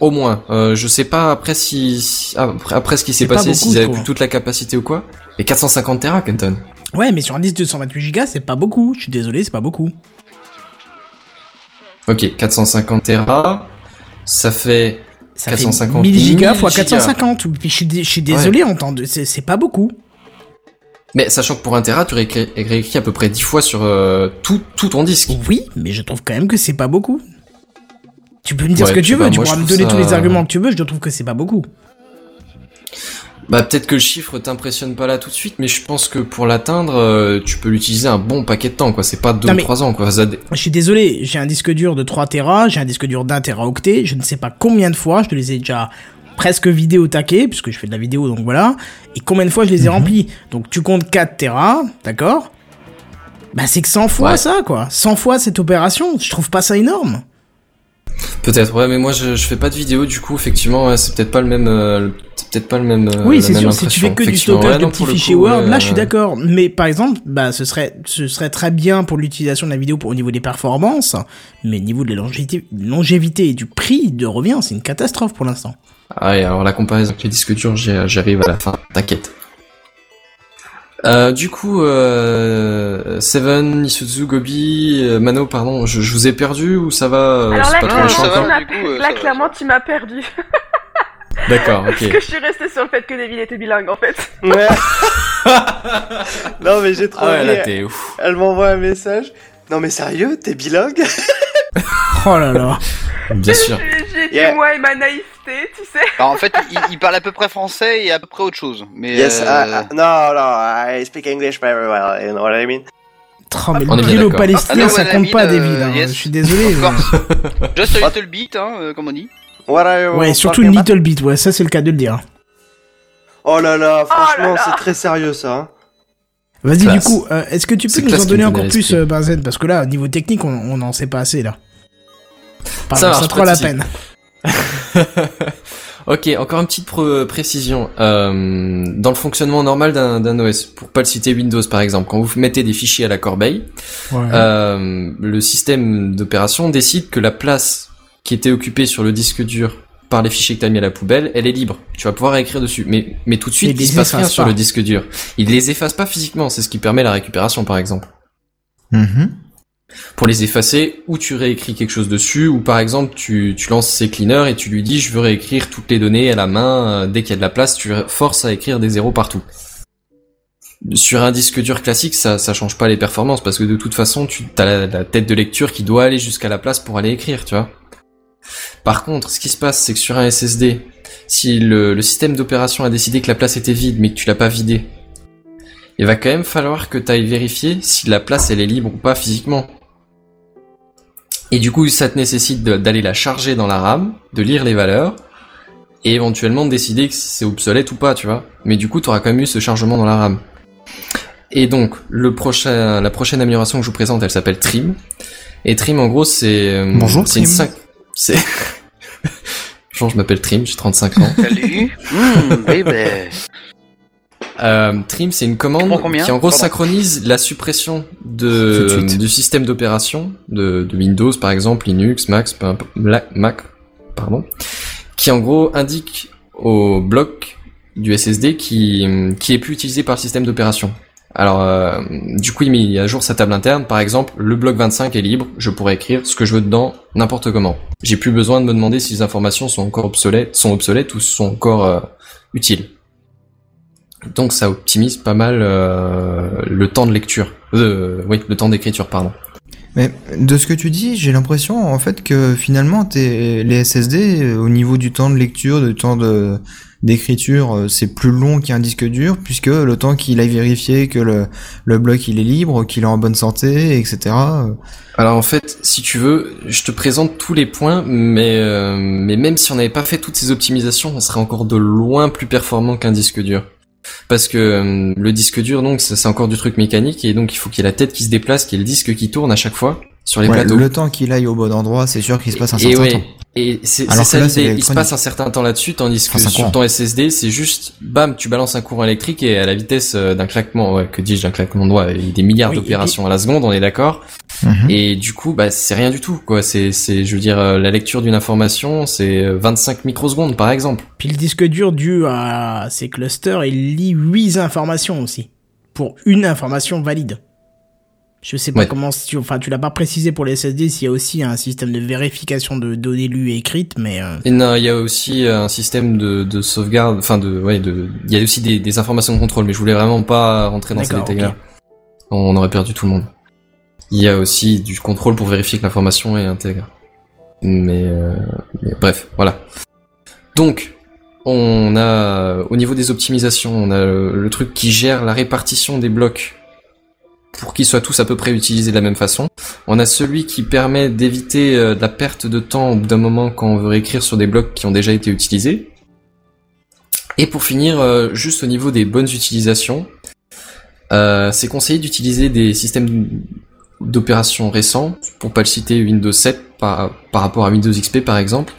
au moins. Euh, je sais pas après si, si- après, après ce qui s'est passé, s'ils avaient plus toute la capacité ou quoi. Mais 450 Tera, Kenton. Ouais, mais sur un disque de 128 Go, c'est pas beaucoup. Je suis désolé, c'est pas beaucoup. Ok, 450 Tera, ça fait Ça 450 fait 1000 gigas 1000 fois gigas. 450. Puis je suis, dé- je suis désolé, en temps de- c'est pas beaucoup. Mais sachant que pour un Tera, tu réécris, réécris à peu près 10 fois sur euh, tout, tout ton disque. Oui, mais je trouve quand même que c'est pas beaucoup. Tu peux me dire Ouais, ce que tu veux, pas, tu pourras me donner tous les arguments que tu veux, je trouve que c'est pas beaucoup. Bah peut-être que le chiffre t'impressionne pas là tout de suite, mais je pense que pour l'atteindre, euh, tu peux l'utiliser un bon paquet de temps, quoi. C'est pas 2 Non, ou 3 ans, quoi. Je suis désolé, j'ai un disque dur de 3 Tera, j'ai un disque dur d'un Teraoctet, je ne sais pas combien de fois, je te les ai déjà presque vidés au taquet, puisque je fais de la vidéo, donc voilà, et combien de fois je les ai remplis. Donc tu comptes 4 Tera, d'accord? Bah c'est que 100 fois Ouais. ça, quoi. 100 fois cette opération, je trouve pas ça énorme. Peut-être, ouais, mais moi je, je fais pas de vidéo, du coup, effectivement, ouais, c'est peut-être pas le même, euh, c'est peut-être pas le même. euh, Oui, c'est sûr, si tu fais que du stockage ouais, de petits fichiers Word, là je suis euh, d'accord. Mais par exemple, bah ce serait, ce serait très bien pour l'utilisation de la vidéo pour, au niveau des performances, mais au niveau de la longévité, longévité et du prix de revient, c'est une catastrophe pour l'instant. Ah ouais, alors la comparaison avec les disques durs, j'y arrive à la fin, t'inquiète. Euh, du coup, euh, Seven, Isuzu, Gobi, euh, Mano, pardon, je, je vous ai perdu ou ça va Alors là, pas trop clairement, méchant, va, coup, là, ça va. clairement, tu m'as perdu. D'accord, Parce ok. que je suis restée sur le fait que Devil était bilingue, en fait. Ouais. non, mais j'ai trop Ah ouais, là t'es ouf. Elle m'envoie un message. Non, mais sérieux, t'es bilingue? Oh là là. Bien sûr. J'ai Yeah. moi et ma naïveté, tu sais. Alors, en fait il, il parle à peu près français et à peu près autre chose mais Yes, euh, I- I- no, no, I speak English very well, you know what I mean? Oh, mais On le palestinien, Ah, ça compte pas, David, David. euh, hein. yes. Je suis désolé. Course. Just a little bit, hein, euh, comme on dit. What are you Ouais, surtout une little bit, ouais, ça c'est le cas de le dire. Oh là là, franchement, là. c'est très sérieux ça. hein. Vas-y, du coup, euh, est-ce que tu peux nous en donner encore plus, euh, Benzen Parce que là, au niveau technique, on on n'en sait pas assez, là. Pardon, Ça ça, marche, pas de la peine. ok, encore une petite pr- précision. Euh, dans le fonctionnement normal d'un OS, pour pas le citer Windows par exemple, quand vous mettez des fichiers à la corbeille, Ouais. euh, le système d'opération décide que la place qui était occupée sur le disque dur par les fichiers que tu as mis à la poubelle, elle est libre. Tu vas pouvoir écrire dessus. Mais, mais tout de suite, Il il, les se passe rien efface sur pas. le disque dur. Il les efface pas physiquement, c'est ce qui permet la récupération par exemple. Mhm. Pour les effacer, ou tu réécris quelque chose dessus, ou par exemple tu, lances ces cleaners et tu lui dis je veux réécrire toutes les données à la main, euh, dès qu'il y a de la place, tu forces à écrire des zéros partout. Sur un disque dur classique, ça, change pas les performances, parce que de toute façon, tu as la, tête de lecture qui doit aller jusqu'à la place pour aller écrire, tu vois. Par contre, ce qui se passe, c'est que sur un SSD, si le, le système d'opération a décidé que la place était vide, mais que tu l'as pas vidée, il va quand même falloir que tu ailles vérifier si la place elle est libre ou pas physiquement. Et du coup, ça te nécessite d'aller la charger dans la RAM, de lire les valeurs, et éventuellement de décider que c'est obsolète ou pas, tu vois. Mais du coup, tu auras quand même eu ce chargement dans la RAM. Et donc, le prochain, la prochaine amélioration que je vous présente, elle s'appelle Trim. Et Trim, en gros, c'est... euh, Bonjour, c'est une C'est... Bonjour, je m'appelle Trim, j'ai 35 ans. Salut. Mmh, baby. Euh, Trim, c'est une commande qui en gros Pardon. synchronise la suppression de, suite. du système d'opération de, de Windows par exemple, Linux, la- Mac, pardon, qui en gros indique au bloc du SSD qui qui est plus utilisé par le système d'opération. Alors, euh, du coup, il met à jour sa table interne. Par exemple, le bloc 25 est libre. Je pourrais écrire ce que je veux dedans, n'importe comment. J'ai plus besoin de me demander si les informations sont encore obsolètes, sont obsolètes ou sont encore euh, utiles. Donc, ça optimise pas mal euh, le temps de lecture. Euh, oui, le temps d'écriture, pardon. Mais de ce que tu dis, j'ai l'impression en fait que finalement t'es- les SSD euh, au niveau du temps de lecture, du temps de d'écriture, c'est plus long qu'un disque dur puisque le temps qu'il aille vérifier que le, le bloc il est libre, qu'il est en bonne santé, etc. Alors en fait, si tu veux, je te présente tous les points, mais euh, mais même si on n'avait pas fait toutes ces optimisations, on serait encore de loin plus performant qu'un disque dur. Parce que euh, le disque dur, donc, c'est encore du truc mécanique, et donc il faut qu'il y ait la tête qui se déplace, qu'il y ait le disque qui tourne à chaque fois sur les ouais, plateaux. le temps qu'il aille au bon endroit, c'est sûr qu'il se passe un et certain ouais, temps. et c'est ça l'idée. Il se passe un certain temps là-dessus, tandis que Enfin, sur ton SSD, c'est juste, bam, tu balances un courant électrique et à la vitesse euh, d'un claquement, ouais, que dis-je, d'un claquement de doigts, il y a des milliards Oui, et d'opérations à la seconde, on est d'accord. Mhm. Et du coup, bah, c'est rien du tout, quoi. C'est, c'est, je veux dire, euh, la lecture d'une information, c'est euh, 25 microsecondes, par exemple. Puis le disque dur dû à ces clusters, il lit 8 informations aussi. Pour une information valide. Je sais pas Ouais. comment, tu, enfin, tu l'as pas précisé pour les SSD s'il y a aussi un système de vérification de données lues et écrites, mais euh, Et non, il y a aussi un système de, de sauvegarde, enfin de, ouais, de, il y a aussi des, des informations de contrôle, mais je voulais vraiment pas rentrer dans ces détails-là. On aurait perdu tout le monde. Il y a aussi du contrôle pour vérifier que l'information est intègre. Mais, euh, mais bref, voilà. Donc, on a, au niveau des optimisations, on a le, le truc qui gère la répartition des blocs pour qu'ils soient tous à peu près utilisés de la même façon. On a celui qui permet d'éviter euh, la perte de temps au bout d'un moment quand on veut réécrire sur des blocs qui ont déjà été utilisés. Et pour finir, euh, juste au niveau des bonnes utilisations, euh, c'est conseillé d'utiliser des systèmes d'opération récents, pour pas le citer Windows 7 par, rapport à Windows XP par exemple,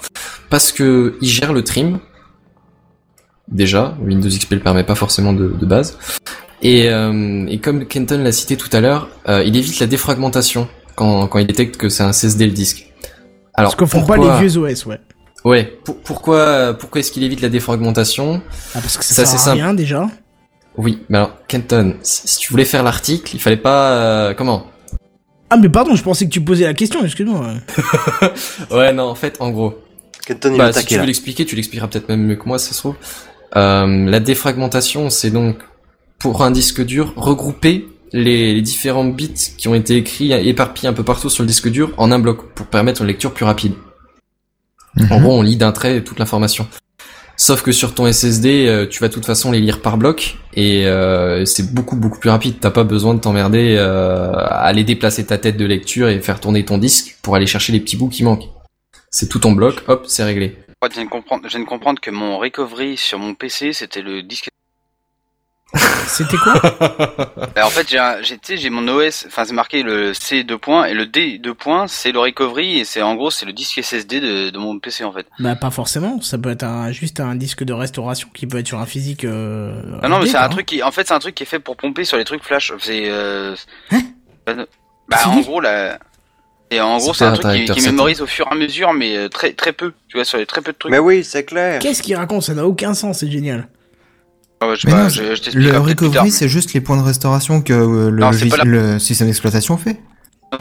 parce que il gère le trim. Déjà, Windows XP le permet pas forcément de base. Et, euh, et comme Kenton l'a cité tout à l'heure, euh, il évite la défragmentation quand, quand il détecte que c'est un CSD le disque. Alors, ce que font pas pourquoi- les vieux OS, ouais. Ouais, pour- pourquoi, pourquoi est-ce qu'il évite la défragmentation? Ah, parce que ça, Ça, sert c'est à simple. rien déjà. Oui, mais alors, Kenton, si, si tu voulais faire l'article, il fallait pas... euh, comment? Ah, mais pardon, je pensais que tu posais la question, excuse-moi. Ouais, non, en fait, en gros... Kenton, il Bah, est si tu veux l'expliquer, tu l'expliqueras peut-être même mieux que moi, ça se trouve. Euh, la défragmentation, c'est donc, pour un disque dur, regrouper les, les différents bits qui ont été écrits, éparpillés un peu partout sur le disque dur, en un bloc, pour permettre une lecture plus rapide. En gros, on lit d'un trait toute l'information. Sauf que sur ton SSD, euh, tu vas de toute façon les lire par bloc et euh, c'est beaucoup beaucoup plus rapide. T'as pas besoin de t'emmerder euh, à aller déplacer ta tête de lecture et faire tourner ton disque pour aller chercher les petits bouts qui manquent. C'est tout en bloc, hop, c'est réglé. Je viens de comprendre, je viens de comprendre que mon recovery sur mon PC, c'était le disque. C'était quoi? Bah, en fait, j'ai, un- j'ai, tu sais, j'ai mon OS, enfin, c'est marqué le C2 points et le D2 points, c'est le recovery et c'est en gros, c'est le disque SSD de, de mon PC en fait. Bah, pas forcément. Ça peut être un, juste un disque de restauration qui peut être sur un physique. Euh, Ah non, mais c'est un quoi. truc qui, en fait, c'est un truc qui est fait pour pomper sur les trucs flash. C'est, euh, Hein? Bah, C'est en gros, là, et en gros, C'est un truc qui, qui mémorise au fur et à mesure, mais euh, très, très peu, tu vois, sur les très peu de trucs. Mais oui, c'est clair. Qu'est-ce qu'il raconte? Ça n'a aucun sens, c'est génial. Ah ouais, je sais Mais pas, non, je, je t'expliquerai le recovery, c'est juste les points de restauration que euh, le, Non, la- système d'exploitation fait.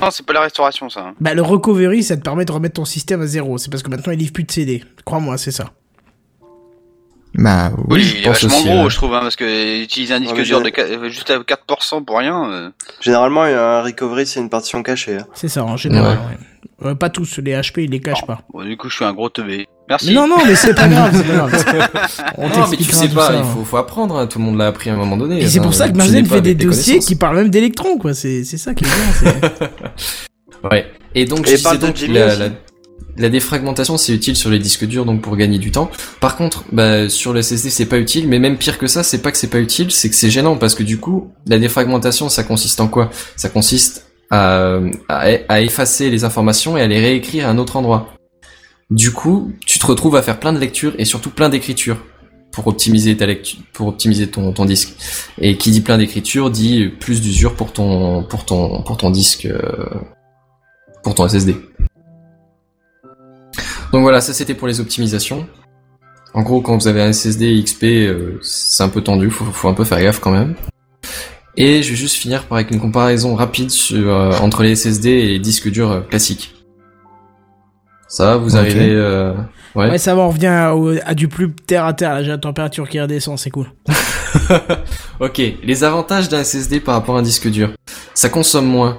Non, c'est pas la restauration, ça. Bah, le recovery, ça te permet de remettre ton système à zéro. C'est parce que maintenant il livre plus de CD. Crois-moi, c'est ça. Bah oui. Oui, je il est pense vachement aussi, gros, je trouve, hein, parce que utiliser un disque Ouais, dur de qua- euh, juste à 4% pour rien. euh, Généralement, un recovery, c'est une partition cachée. hein. C'est ça, en général. ouais. Euh, pas tous, les HP, ils les cachent pas. Bon, du coup, je suis un gros teubé. Merci. Non, non, mais c'est pas grave, c'est pas grave. On non, mais tu sais tout pas, ça. il faut, faut apprendre, hein, tout le monde l'a appris à un moment donné. Et c'est pour hein, ça que Marzen fait des dossiers qui parlent même d'électrons, quoi. C'est c'est ça qui est bien. c'est- Ouais. Et donc, Et je parle disais de donc, la, la, la défragmentation, c'est utile sur les disques durs, donc pour gagner du temps. Par contre, bah, sur le SSD, c'est pas utile, mais même pire que ça, c'est pas que c'est pas utile, c'est que c'est gênant, parce que du coup, la défragmentation, ça consiste en quoi? Ça consiste à, à, à effacer les informations et à les réécrire à un autre endroit. Du coup, tu te retrouves à faire plein de lectures et surtout plein d'écritures pour optimiser ta lecture, pour optimiser ton, disque. Et qui dit plein d'écritures dit plus d'usure pour ton, pour pour ton disque, euh, pour ton SSD. Donc voilà, ça c'était pour les optimisations. En gros, quand vous avez un SSD XP, euh, c'est un peu tendu, faut, un peu faire gaffe quand même. Et je vais juste finir par avec une comparaison rapide euh, entre les SSD et les disques durs classiques. Ça va, vous arrivez... euh, Ouais. Ouais, ça va, on revient au- à, du plus terre à terre. Là, j'ai la température qui redescend, c'est cool. ok, les avantages d'un SSD par rapport à un disque dur. Ça consomme moins.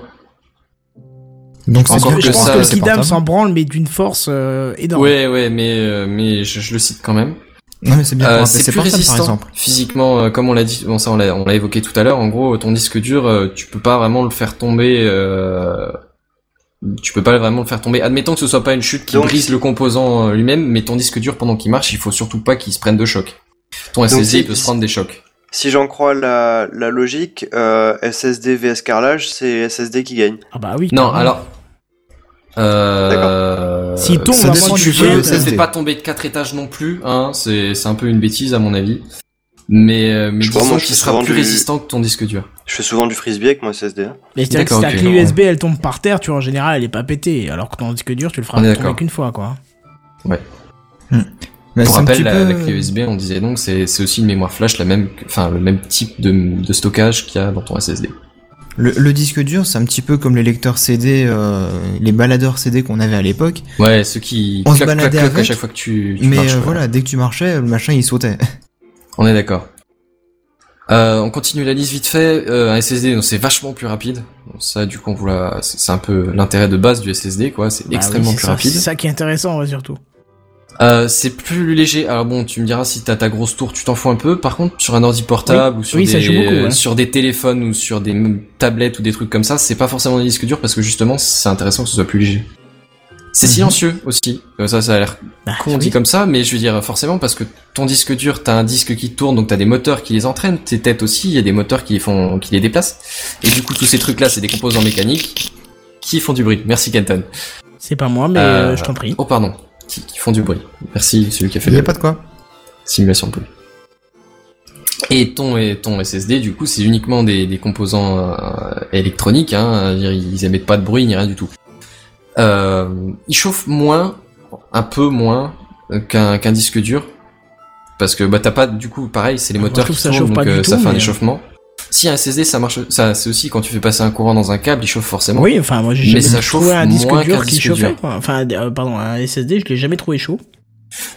Donc Encore je que pense ça, que le c'est Kidam s'en branle, mais d'une force euh, énorme. Ouais, ouais, mais, euh, mais je, je le cite quand même. Non mais c'est bien Euh, c'est plus portable par résistant exemple. physiquement, euh, comme on l'a dit, bon ça on l'a on l'a évoqué tout à l'heure. En gros, ton disque dur, euh, tu peux pas vraiment le faire tomber. Tu peux pas vraiment le faire tomber. Admettons que ce soit pas une chute qui Donc, brise le composant euh, lui-même, mais ton disque dur pendant qu'il marche, il faut surtout pas qu'il se prenne de choc. Ton Donc, SSD si- il peut se prendre des chocs. Si j'en crois la, la logique, euh, SSD vs carrelage, c'est SSD qui gagne. Ah bah oui. Non, alors. Euh, S'il tombe, ça du jeu, jet, ça fait pas tomber de 4 étages non plus, hein, c'est c'est un peu une bêtise à mon avis. Mais, euh, mais Je disons qu'il sera plus du- résistant que ton disque dur. Je fais souvent du frisbee avec mon SSD. hein. Mais c'est vrai que si ta clé. USB elle tombe par terre, tu vois, en général elle est pas pétée. Alors que ton disque dur, tu le feras tomber qu'une fois, quoi. Mais Pour c'est un rappel, la, peu- la clé USB, on disait donc, c'est c'est aussi une mémoire flash, la même, enfin le même type de, de stockage qu'il y a dans ton SSD. Le, le disque dur, c'est un petit peu comme les lecteurs CD, euh, les baladeurs CD qu'on avait à l'époque. Ouais, ceux qui On se clac, clac, baladait clac à avec, chaque fois que tu, tu Mais marches, euh, ouais. voilà, dès que tu marchais, le machin il sautait. On est d'accord. Euh, on continue la liste vite fait. Euh, un SSD, c'est vachement plus rapide. Ça, du coup, on vous l'a- c'est un peu l'intérêt de base du SSD, quoi. C'est Bah extrêmement plus ça- rapide. C'est ça qui est intéressant, ouais, surtout. Euh, c'est plus léger. Alors bon, tu me diras si t'as ta grosse tour, tu t'en fous un peu. Par contre, sur un ordi portable Oui. ou sur Oui, des beaucoup, ouais. sur des téléphones ou sur des tablettes ou des trucs comme ça, c'est pas forcément des disques durs parce que justement, c'est intéressant que ce soit plus léger. C'est Mhm. silencieux aussi. Euh, ça, ça a l'air Bah, con dit oui. comme ça, mais je veux dire forcément parce que ton disque dur, t'as un disque qui tourne, donc t'as des moteurs qui les entraînent. Tes têtes aussi, il y a des moteurs qui les font, qui les déplacent. Et du coup, tous ces trucs-là, c'est des composants mécaniques qui font du bruit. Merci Kenton. C'est pas moi, mais Euh, euh, je t'en prie. Oh pardon, qui, qui font du bruit. Merci celui qui a fait Il y a le- pas de quoi. simulation de bruit. Et ton et ton SSD, du coup, c'est uniquement des, des composants euh, électroniques. Hein, ils émettent pas de bruit ni rien du tout. Euh, ils chauffent moins, un peu moins euh, qu'un qu'un disque dur, parce que bah t'as pas du coup pareil, c'est les Moi, moteurs qui ça tournent, chauffe donc euh, ça tout, fait un échauffement. Si un SSD, ça marche, ça c'est aussi quand tu fais passer un courant dans un câble, il chauffe forcément. Oui, enfin, moi j'ai Mais jamais ça chauffe trouvé un disque dur qui disque chauffait, dur. quoi. Enfin, euh, pardon, un SSD, je l'ai jamais trouvé chaud.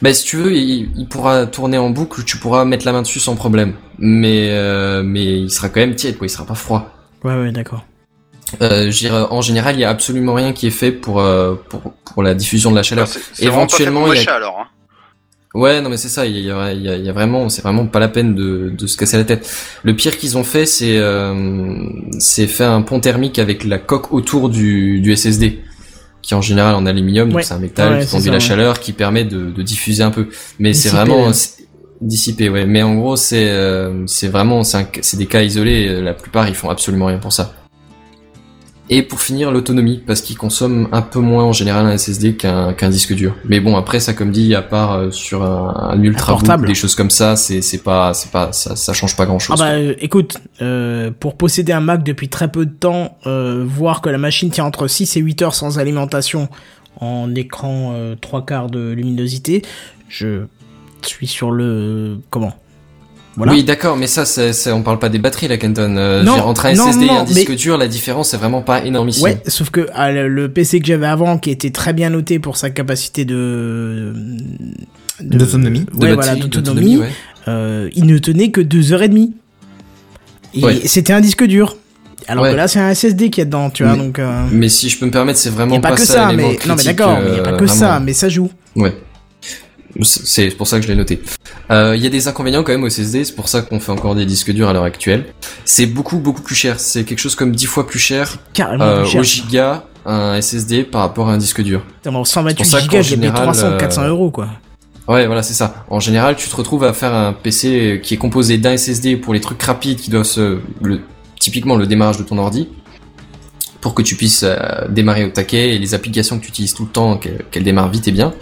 Bah si tu veux, il, il pourra tourner en boucle, tu pourras mettre la main dessus sans problème. Mais euh, mais il sera quand même tiède, quoi. Il sera pas froid. Ouais, ouais, d'accord. Euh, je dirais, en général, il y a absolument rien qui est fait pour euh, pour, pour la diffusion de la chaleur. C'est vraiment pas fait pour Éventuellement, il y a... alors. Hein. ouais, non mais c'est ça. Il y a, il y a, il y a vraiment, c'est vraiment pas la peine de, de se casser la tête. Le pire qu'ils ont fait, c'est euh, c'est fait un pont thermique avec la coque autour du, du SSD qui est en général en aluminium, donc c'est un métal Ouais, qui conduit ça, la ouais. chaleur, qui permet de, de diffuser un peu. Mais c'est vraiment dissipé, ouais. Mais en gros, c'est euh, c'est vraiment c'est un- c'est des cas isolés. La plupart, ils font absolument rien pour ça. Et pour finir, l'autonomie, parce qu'il consomme un peu moins en général un SSD qu'un disque dur. Mais bon, après ça, comme dit, à part euh, sur un, un ultra portable. des choses comme ça, c'est pas c'est pas ça, ça change pas grand Ah chose. bah euh, écoute, euh, pour posséder un Mac depuis très peu de temps, euh, voir que la machine tient entre 6 et 8 heures sans alimentation en écran euh, trois quarts de luminosité, je suis sur le... comment? Voilà. Oui, d'accord, mais ça, c'est, c'est- on parle pas des batteries, là, Kenton. Euh, Non, entre un non, SSD et un disque mais- dur, la différence est vraiment pas énormissime. Ouais, sauf que ah, le- PC que j'avais avant, qui était très bien noté pour sa capacité de... D'autonomie. De Ouais, batterie, voilà, d'autonomie, ouais. euh, il ne tenait que 2h30. Et Ouais. c'était un disque dur. Alors Ouais. que là, c'est un SSD qui est dedans, tu vois, Mais- donc... euh, Mais si je peux me permettre, c'est Il vraiment n'y a pas, que ça, mais non mais d'accord, il n'y a pas que ça, mais ça joue. Ouais. C'est pour ça que je l'ai noté. Euh, Il y a des inconvénients quand même au SSD, c'est pour ça qu'on fait encore des disques durs à l'heure actuelle. C'est beaucoup beaucoup plus cher, c'est quelque chose comme 10 fois plus cher, Carrément euh, plus cher. au giga un SSD par rapport à un disque dur. Attends, C'est 128 pour ça gigas, l'ai payé général, 300, euh, 400 euros quoi. Ouais, voilà, c'est ça. En général, tu te retrouves à faire un PC qui est composé d'un SSD pour les trucs rapides qui doivent se, le, typiquement le démarrage de ton ordi, pour que tu puisses euh, démarrer au taquet et les applications que tu utilises tout le temps, qu'elles démarrent vite et bien.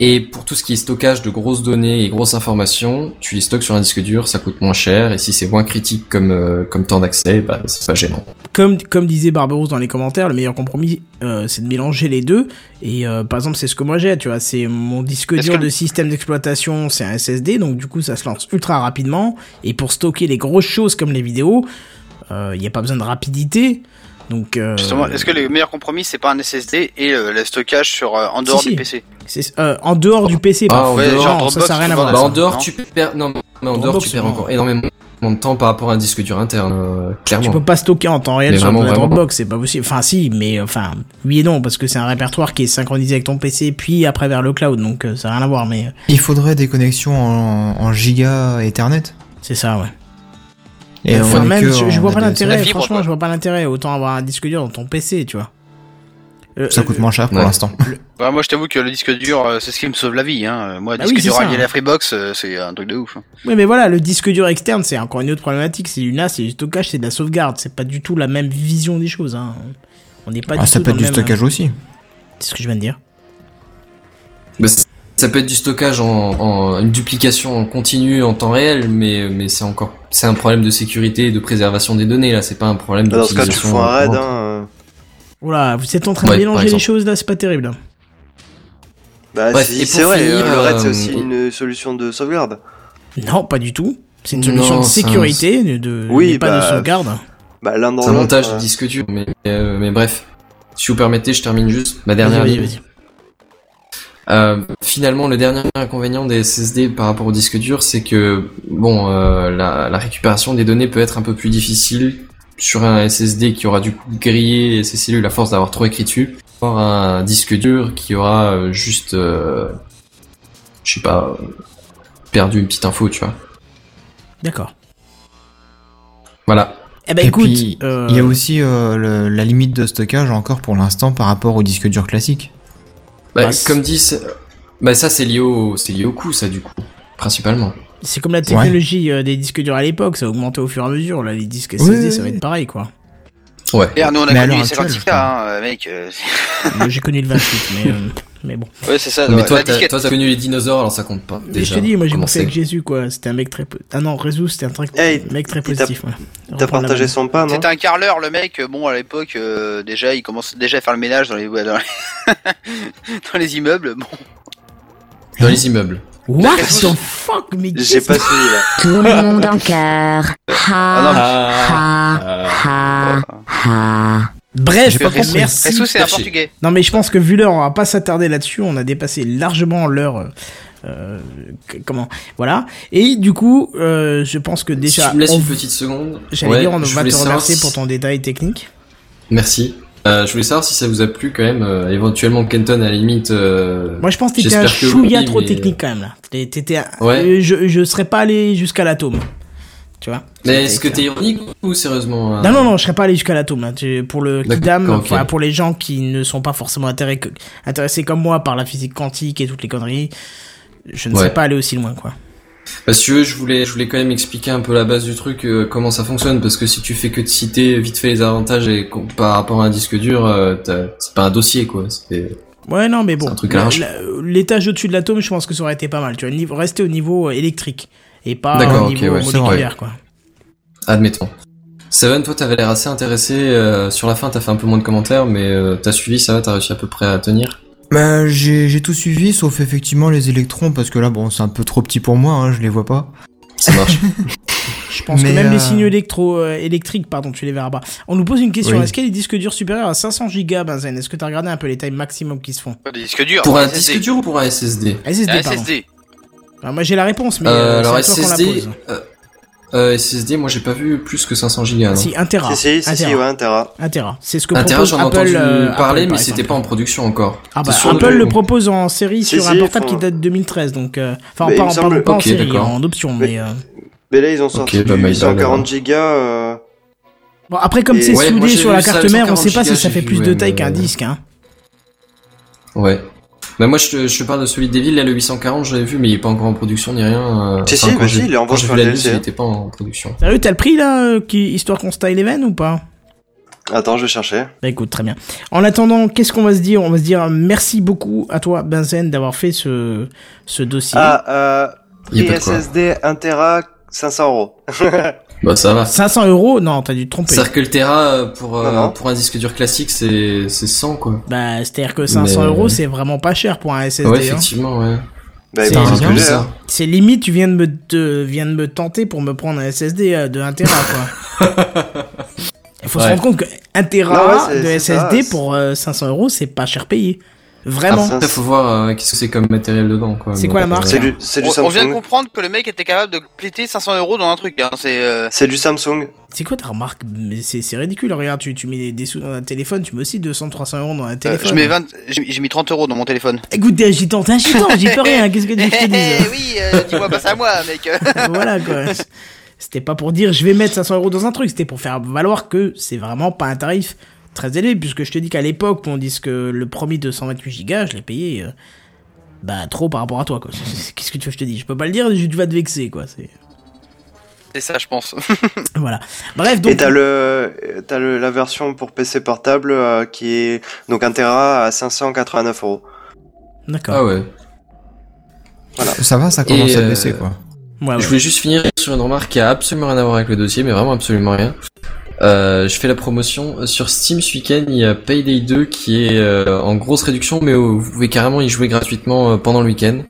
Et pour tout ce qui est stockage de grosses données et grosses informations, tu les stockes sur un disque dur, ça coûte moins cher, et si c'est moins critique comme, euh, comme temps d'accès, bah, c'est pas gênant. Comme, comme disait Barberousse dans les commentaires, le meilleur compromis, euh, c'est de mélanger les deux. Et euh, par exemple, c'est ce que moi j'ai, tu vois, c'est mon disque dur que- de système d'exploitation, c'est un SSD, donc du coup ça se lance ultra rapidement. Et pour stocker les grosses choses comme les vidéos, Il n'y a pas besoin de rapidité. Donc, euh, Justement, est-ce que le meilleur compromis c'est pas un SSD et euh, le stockage sur euh, en dehors si. du PC c'est euh, en dehors du PC. Ah, par en dehors, ça, ça n'a rien à voir. Bah, en ça. dehors, non tu perds, non, mais en dehors, Dropbox, tu perds encore énormément de temps par rapport à un disque dur interne, euh, clairement. Tu peux pas stocker en temps réel Mais sur vraiment. Dropbox, c'est pas possible. Enfin, si, mais enfin, oui et non, parce que c'est un répertoire qui est synchronisé avec ton PC, puis après vers le cloud, donc euh, ça n'a rien à voir, mais euh, Il faudrait des connexions en, en giga Ethernet. c'est ça, ouais. Et Enfin, on est même, que je, vois pas ADSL. l'intérêt, franchement, quoi. je vois pas l'intérêt. Autant avoir un disque dur dans ton PC, tu vois. Euh, Ça euh, coûte moins cher pour Ouais. l'instant. Bah, moi je t'avoue que le disque dur euh, c'est ce qui me sauve la vie hein. Moi Ah disque oui, dur allié à la Freebox euh, c'est un truc de ouf. hein. Oui, mais voilà, le disque dur externe, c'est encore une autre problématique. C'est du NAS, c'est du stockage, c'est de la sauvegarde. C'est pas du tout la même vision des choses. Hein. On n'est pas Ah, du ça tout peut être du le même, stockage aussi. euh, C'est ce que je viens de dire. Bah, ça peut être du stockage en, en une duplication en continu en temps réel, mais mais c'est encore c'est un problème de sécurité et de préservation des données là. C'est pas un problème Bah, Dans ce cas, tu fous un raid. Hein. euh. Voilà, vous êtes en train de Ouais, mélanger les choses là, c'est pas terrible. hein. Bah, Bref, si, et c'est pour vrai, finir, euh, le raid c'est euh, aussi une solution de sauvegarde. Non, pas du tout. C'est une Non, solution de un- sécurité, de, de- Oui, mais pas bah, de sauvegarde. Bah, l'un dans C'est un montage euh, du disque dur, mais euh, mais bref. Si vous permettez, je termine juste ma dernière Vas-y, ligne. Euh, finalement, le dernier inconvénient des SSD par rapport au disque dur, c'est que bon, euh, la, la récupération des données peut être un peu plus difficile sur un SSD qui aura du coup grillé ses cellules à force d'avoir trop écrit dessus, or un disque dur qui aura euh, juste, euh, je sais pas, perdu une petite info, tu vois. D'accord. Voilà. Eh ben Et écoute, puis, euh, il y a aussi euh, le- la limite de stockage encore pour l'instant par rapport au disque dur classique. Bah, Bah, comme dit, bah ça c'est lié au, c'est lié au coût, ça du coup, principalement. c'est comme la technologie euh, des disques durs à l'époque, ça a augmenté au fur et à mesure. Là, les disques SSD, Oui, ça va être pareil, quoi. Ouais. Et nous on a Mais connu les actuelle, 56K hein, euh, mec. euh, Moi, J'ai connu le 28, mais, euh, mais bon. Ouais c'est ça. Mais ouais. toi, t'as, toi, t'as connu les dinosaures, alors ça compte pas. Mais Déjà, je te dis, moi j'ai bossé avec Jésus, quoi. C'était un mec très. Ah non, Réseau, c'était un très... Hey, mec très positif. ouais. T'as la partagé son pain, non C'était un carleur le mec. euh, Bon à l'époque euh, déjà il commence déjà à faire le ménage dans les dans les, dans les immeubles. Bon. Dans les immeubles. What the fuck, mais J'ai pas suivi là. Tout le monde en cœur. Ah non, Ha, mais- ha, ha, ha. Bref, J'ai pas compris. merci. Ressus c'est un Perché. portugais. Non, mais je pense que vu l'heure, on va pas s'attarder là-dessus. On a dépassé largement l'heure. euh, euh, que- comment Voilà. Et du coup, euh, je pense que déjà. si tu me laisses on- une petite seconde. J'allais Ouais, dire, on va te remercier si- pour ton détail technique. Merci. Euh, je voulais savoir si ça vous a plu quand même. euh, éventuellement, Kenton à la limite. euh, Moi, je pense que t'étais un chouïa oui, trop mais- technique quand même là. T'étais. Ouais. euh, Je, je serais pas allé jusqu'à l'atome. Tu vois Mais est-ce que t'es ironique ou sérieusement euh, Non, non, non, je serais pas allé jusqu'à l'atome. hein. Tu- Pour le Kidam, pour les gens qui ne sont pas forcément intéressés, comme moi par la physique quantique et toutes les conneries, je ne Ouais. sais pas aller aussi loin, quoi. Parce que je voulais, je voulais quand même expliquer un peu la base du truc, euh, comment ça fonctionne, parce que si tu fais que de citer vite fait les avantages et par rapport à un disque dur, euh, c'est pas un dossier quoi. C'est Ouais, non, mais bon. La- L'étage au-dessus de l'atome, je pense que ça aurait été pas mal. Tu vois, rester au niveau euh, électrique et pas au niveau ouais, c'est moléculaire, quoi. admettons. Seven, toi t'avais l'air assez intéressé. euh, sur la fin, t'as fait un peu moins de commentaires, mais euh, t'as suivi, ça va, t'as réussi à peu près à tenir? Bah, j'ai j'ai tout suivi, sauf effectivement les électrons, parce que là, bon, c'est un peu trop petit pour moi, hein, je les vois pas. Ça marche. Je pense Mais, que même les euh, signaux électro, euh, électriques, pardon, tu les verras pas. On nous pose une question. Oui. Est-ce qu'il y a des disques durs supérieurs à 500 gigas, Benzen? Est-ce que t'as regardé un peu les tailles maximum qui se font? Des disques durs. pour un SSD. disque dur ou pour un SSD SSD, Un pardon. SSD. Moi j'ai la réponse, mais Euh, euh, Alors SSD, pose. euh, euh, SSD, moi j'ai pas vu plus que 500 gigas. Si, 1 Tera. Si, si, si, 1 si, Tera. ouais, un Tera. 1 Tera. C'est ce que Un Tera, propose j'en ai Apple. entendu euh, parler, Apple, mais par c'était pas en production encore. Ah bah Apple de- le propose en série Si, sur si, un portable qui date de 2013, donc euh, enfin il pas, en- pas- semble- pas en série, d'accord. en option, Mais- mais euh, Mais là, ils ont sorti bah, du my bad, 840 alors. gigas. euh, bon après comme c'est Ouais, soudé sur la carte mère, on 140 sait pas si ça fait plus de ouais, taille qu'un euh, disque, hein. Ouais. Bah moi je te, je te parle de celui de Devil, là le 840 je l'avais vu mais il est pas encore en production ni rien. euh, Si, enfin, si, bah si, il est en vente la DLC, il était pas en production. Sérieux, t'as le prix là, euh, qui, histoire qu'on style even ou pas? Attends, je vais chercher. Bah écoute, très bien. En attendant, qu'est-ce qu'on va se dire? On va se dire merci beaucoup à toi, Benzen, d'avoir fait ce, ce dossier. Ah, euh. SSD 1 Tera, 500 euros. Bah ça va. 500 euros Non, t'as dû te tromper. C'est-à-dire que le Tera euh, pour, euh, Non, non. pour un disque dur classique c'est c'est 100 quoi. Bah, c'est-à-dire que 500 Mais- euros, c'est vraiment pas cher pour un SSD. ouais hein. effectivement ouais. Bah, C'est hein. C'est limite, tu viens de me, te, viens de me tenter pour me prendre un SSD euh, de 1 Tera, quoi. Il faut se Ouais. rendre compte que 1 Non, Tera ouais, de ça, SSD pour euh, 500 euros, c'est pas cher payé. Vraiment. Après, faut voir euh, qu'est-ce que c'est comme matériel dedans, quoi. C'est quoi la marque euh, C'est du, c'est du On, on vient de comprendre que le mec était capable de péter 500 euros dans un truc. Hein. C'est euh, C'est du Samsung. C'est quoi ta remarque Mais c'est c'est ridicule. Regarde, tu, tu mets des, des sous dans un téléphone, tu mets aussi 200-300 euros dans un euh, téléphone. je mets 20, j'ai j'ai mis 30 euros dans mon téléphone. Écoute, t'es agitant, t'es agitant, j'y peux rien. Qu'est-ce que tu veux que je te dise oui, euh, dis-moi pas ça à moi, mec. Voilà quoi. C'était pas pour dire je vais mettre 500 euros dans un truc, c'était pour faire valoir que c'est vraiment pas un tarif très élevé, puisque je te dis qu'à l'époque on dit que le premier 228 Go, je l'ai payé euh, bah trop par rapport à toi quoi. Qu'est-ce que tu veux que je te dis Je peux pas le dire, tu vas te vexer quoi. C'est C'est ça, je pense. voilà. Bref donc. Et t'as le, t'as le, la version pour PC portable euh, qui est donc un Tera à 589 euros. D'accord. Ah ouais. Ça va, ça commence Et, à euh, baisser, quoi. Ouais, ouais. Je voulais juste finir sur une remarque qui a absolument rien à voir avec le dossier, mais vraiment absolument rien. Euh, je fais la promotion sur Steam ce week-end. Il y a Payday 2 qui est euh, en grosse réduction, mais vous pouvez carrément y jouer gratuitement euh, pendant le week-end.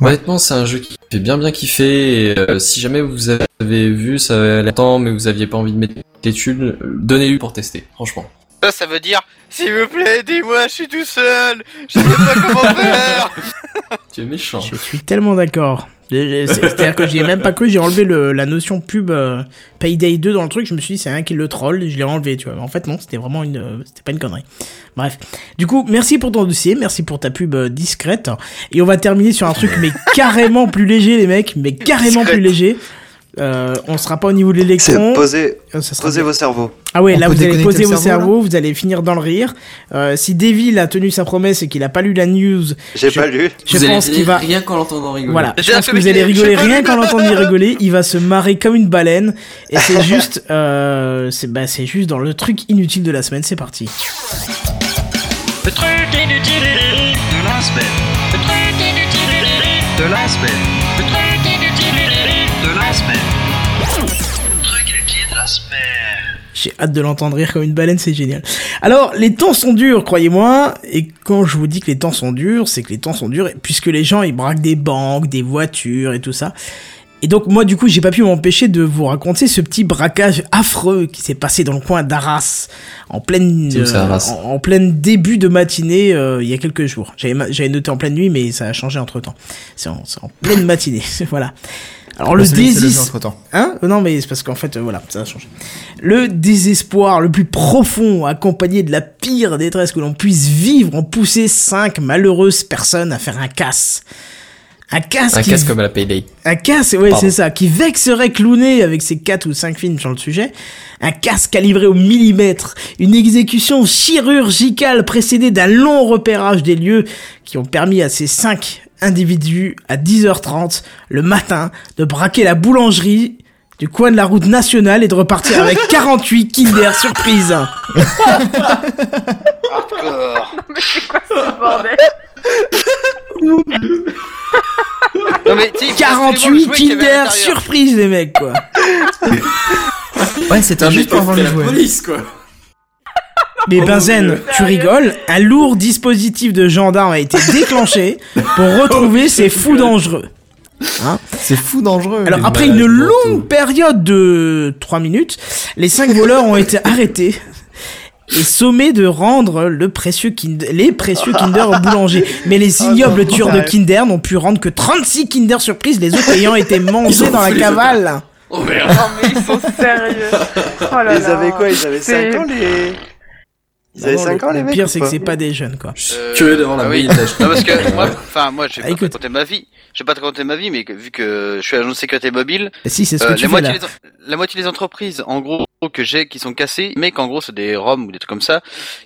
Ouais. Honnêtement, c'est un jeu qui fait bien bien kiffer. Et, euh, si jamais vous avez vu ça avait l'air temps, mais vous aviez pas envie de mettre thunes, euh, donnez-lui pour tester. Franchement. Ça, ça veut dire, s'il vous plaît, aidez-moi, je suis tout seul. Je sais pas comment faire. Tu es méchant. Je suis tellement d'accord. C'est- C'est-à-dire que j'y ai même pas cru, j'ai enlevé le, la notion pub euh, Payday 2 dans le truc, je me suis dit c'est un qui le troll, je l'ai enlevé, tu vois. Mais en fait non, c'était vraiment une euh, c'était pas une connerie. Bref. Du coup, merci pour ton dossier, merci pour ta pub euh, discrète et on va terminer sur un truc mais carrément plus léger les mecs, mais carrément Discrète. plus léger. Euh, on sera pas au niveau de posez, Euh, ça sera posez bien. vos cerveaux. Ah ouais, On là vous allez poser vos cerveau, cerveaux, vous allez finir dans le rire. Euh, si Devil a tenu sa promesse et qu'il a pas lu la news, J'ai Je- pas lu. je vous pense qu'il va rien qu'en l'entendant rigoler. Voilà, je pense que vous allez rigoler rien qu'en l'entendant rigoler. Il va se marrer comme une baleine. Et c'est juste, euh, c'est bah, c'est juste dans le truc inutile de la semaine. C'est parti. Le truc inutile de la semaine. Le truc inutile de la semaine. Le truc inutile de la semaine. J'ai hâte de l'entendre rire comme une baleine, c'est génial. Alors, les temps sont durs, croyez-moi. Et quand je vous dis que les temps sont durs, c'est que les temps sont durs puisque les gens ils braquent des banques, des voitures et tout ça. Et donc moi du coup j'ai pas pu m'empêcher de vous raconter ce petit braquage affreux qui s'est passé dans le coin d'Arras en pleine Arras en, en plein début de matinée euh, il y a quelques jours. J'avais noté en pleine nuit mais ça a changé entre temps. C'est en, c'est en pleine matinée voilà. Alors le désir entre-temps. Hein Non, mais c'est parce qu'en fait, euh, voilà, ça a changé. Le désespoir le plus profond, accompagné de la pire détresse que l'on puisse vivre, ont poussé cinq malheureuses personnes à faire un casse. Un casse, Un qui- casque comme à la Payday. un casse, ouais, c'est ça, qui vexerait Clooney avec ses quatre ou cinq films sur le sujet. Un casse calibré au millimètre. Une exécution chirurgicale précédée d'un long repérage des lieux qui ont permis à ces cinq individus à 10h30 le matin de braquer la boulangerie du coin de la route nationale et de repartir avec 48 Kinder Surprise. Hardcore. Mais c'est quoi ce bordel Non, mais, tu sais, il faut absolument le 48 jouet qu'il y avait à Kinder. Surprise, les mecs, quoi. Ouais, c'était juste pour avoir les jouets. police, quoi. Mais Benzen, tu rigoles, un lourd dispositif de gendarme a été déclenché pour retrouver ces fous dangereux. Hein C'est fou dangereux. Alors après une longue période de 3 minutes, les 5 voleurs ont été arrêtés et sommés de rendre le précieux Kinder- les précieux Kinder au boulanger. Mais les ignobles tueurs de Kinder n'ont pu rendre que 36 Kinder surprises, les autres ayant été mangés dans la cavale. Oh merde. Non mais ils sont sérieux. Oh là Ils là. avaient quoi Ils avaient C'est- 5 ans les. Ils avaient Non, 5 le- ans les le pire c'est que pas c'est pas des jeunes quoi. Euh, Curieux d'avoir la ah oui. Non, parce que moi, enfin, moi, je vais Ah, pas te raconter ma vie. Je vais pas te raconter ma vie, mais que- vu que je suis agent de sécurité mobile, si c'est ce euh, que la, tu fais moitié là. la moitié des entreprises, en gros, que j'ai, qui sont cassées, mais qu'en gros, c'est des ROM ou des trucs comme ça,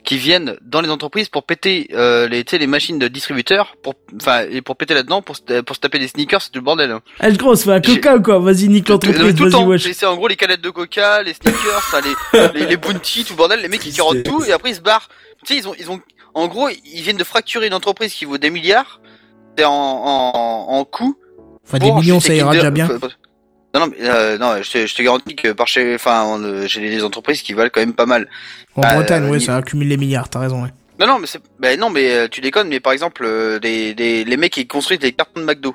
qui viennent dans les entreprises pour péter euh, les, tu sais, les machines de distributeurs, pour, enfin, et pour péter là-dedans, pour, se- pour se taper des sneakers, c'est du bordel. Hein. Ah gros, c'est un coca ou quoi? Vas-y nique Tout, l'entreprise, tout le vas-y. C'est en gros les canettes de coca, les sneakers, enfin, les, les, les bounty, tout le bordel, les mecs qui carottent tout et après ils se barrent. Tu sais, ils ont, ils ont, en gros, ils viennent de fracturer une entreprise qui vaut des milliards, c'est en, en, en coût. Enfin des millions ça ira déjà bien. Non, non, mais, euh, non, je te, je te garantis que par chez, enfin, on, euh, j'ai des entreprises qui valent quand même pas mal. En Bah, Bretagne, euh, ouais, il- ça accumule les milliards, t'as raison, ouais. Non, non, mais c'est, ben non, mais euh, tu déconnes, mais par exemple, euh, des, des, les mecs qui construisent des cartons de McDo.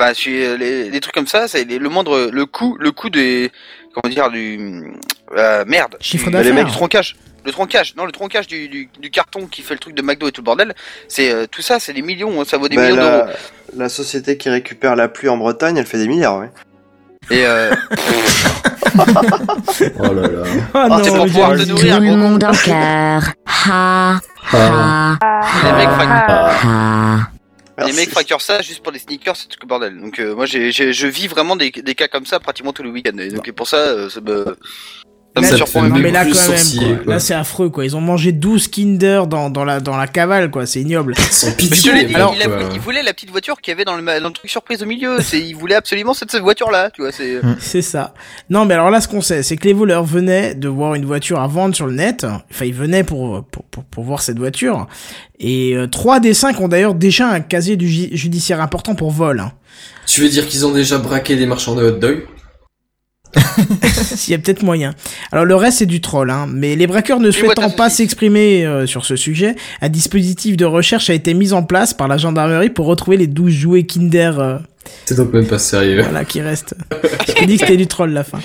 Euh, les, des trucs comme ça, c'est les- le moindre, le coût, le coût des, comment dire du euh, merde. Chiffre Du- d'affaires. Les mecs du tronquage. Le tronquage, non le tronquage du, du, du carton qui fait le truc de McDo et tout le bordel, c'est euh, tout ça, c'est des millions, hein, ça vaut des Bah, millions la, d'euros. la société qui récupère la pluie en Bretagne, elle fait des milliards, ouais. Et euh, Oh là là. Ah c'est pour pouvoir te Tout nourrir. le gros. monde en cœur. Ha, ha, Les mecs, fracturent- ha. les mecs fracturent ça juste pour des sneakers, c'est tout le bordel. Donc euh, moi, j'ai, je vis vraiment des, des cas comme ça pratiquement tous les week-ends. Et donc et pour ça, euh, ça me, Ça te Non même mais là quand même, sourciller, quoi. quoi. là c'est affreux quoi. Ils ont mangé 12 Kinder dans, dans, la, dans la cavale quoi, c'est ignoble. Te pitié. Alors- il, a voulu- il voulait la petite voiture qu'il y avait dans le, dans le truc surprise au milieu. C'est, il voulait absolument cette, cette voiture-là, tu vois. C'est, C'est ça. Non mais alors là ce qu'on sait, c'est que les voleurs venaient de voir une voiture à vendre sur le net. Enfin ils venaient pour, pour, pour, pour voir cette voiture. Et euh, trois des cinq ont d'ailleurs déjà un casier du ju- judiciaire important pour vol. hein. Tu veux dire qu'ils ont déjà braqué des marchands de hot dog? S'il y a peut-être moyen. Alors le reste c'est du troll, hein. mais les braqueurs ne souhaitant pas s'exprimer euh, sur ce sujet, un dispositif de recherche a été mis en place par la gendarmerie pour retrouver les 12 jouets Kinder euh, C'est donc même pas sérieux. voilà, qui restent. J'ai dit que c'était du troll la fin.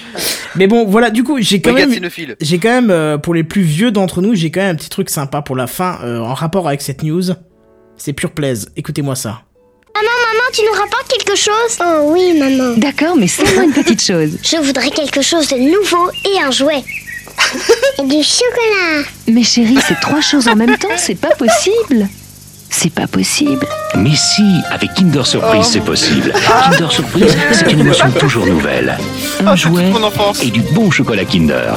Mais bon, voilà, du coup, j'ai quand regarde même, cinéphile. j'ai quand même, euh, pour les plus vieux d'entre nous, j'ai quand même un petit truc sympa pour la fin euh, en rapport avec cette news. C'est pure plaise. Écoutez-moi ça. Maman, tu nous rapportes quelque chose? Oh oui, maman. D'accord, mais seulement une petite chose. Je voudrais quelque chose de nouveau et un jouet. et du chocolat. Mais chérie, c'est trois choses en même temps, c'est pas possible. C'est pas possible. Mais si, avec Kinder Surprise, c'est possible. Kinder Surprise, c'est une émotion toujours nouvelle. Un jouet et du bon chocolat Kinder.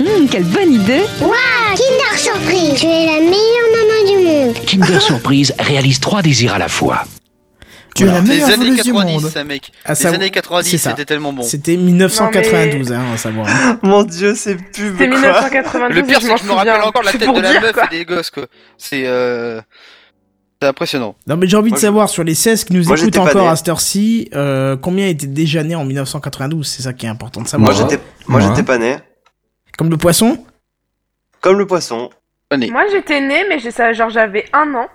Hum, quelle bonne idée. Waouh, Kinder Surprise. Tu es la meilleure maman du monde. Kinder Surprise réalise trois désirs à la fois. Tu Les meilleure années voleuse du 90, monde. ça, mec. À Les années 90, c'est ça. c'était tellement bon. C'était 1992, hein, à savoir. Mon dieu, c'est pub C'est quoi. 1992. Le pire, je c'est que je me rappelle encore la C'est tête pour de la dire, meuf quoi. et des gosses, quoi. C'est, euh, c'est impressionnant. Non, mais j'ai envie de je- savoir sur les 16 qui nous Moi, écoutent encore né. à cette heure-ci, euh, combien étaient déjà nés en 1992 C'est ça qui est important de savoir. Moi j'étais, moi Ouais. j'étais pas né. Comme le poisson? Comme le poisson. Moi, j'étais née, mais j'ai ça, genre, j'avais un an.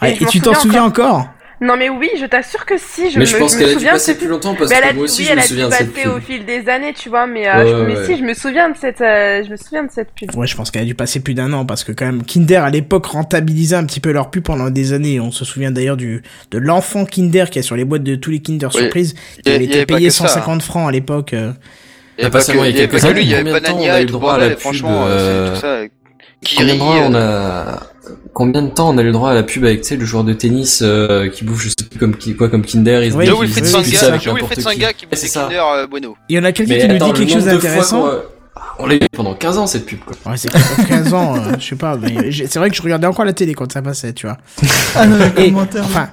Ah, Et tu t'en souviens souviens encore, Non, mais oui, je t'assure que si, je Mais me, je pense me qu'elle a dû souviens de passer cette plus longtemps parce Mais elle que a moi aussi oui, je me elle a souviens dû de cette passer au pub. fil des années, tu vois, mais, euh, Ouais, je, mais ouais. si, je me souviens de cette, euh, je me souviens de cette pub. Ouais, je pense qu'elle a dû passer plus d'un an parce que quand même Kinder à l'époque rentabilisait un petit peu leur pub pendant des années. On se souvient d'ailleurs du de l'enfant Kinder qui est sur les boîtes de tous les Kinder Oui. Surprise. Il a- avait été payé que ça, hein. 150 francs à l'époque. euh. Il y avait Ah, pas seulement, il y a il y avait quelques lui, il y années. avait Banania a et droit à la pub, franchement, euh, tout ça. Combien de Kiri, on a Combien de temps on a eu le droit à la pub avec tu sais le joueur de tennis euh, qui bouffe je sais plus comme qui quoi comme Kinder il se Oui, Wilfried ça Sanga, avec Joe qui. Sanga qui Ouais, bouffe des. Kinder euh, Bueno. Il y en a quelqu'un qui nous dit quelque chose d'intéressant. qu'on- On l'a eu pendant 15 ans cette pub quoi. Ouais, c'est peut-être 15 ans, euh, je sais pas. C'est vrai que je regardais encore la télé quand ça passait, tu vois. Ah, non, le Et, commentaire. enfin,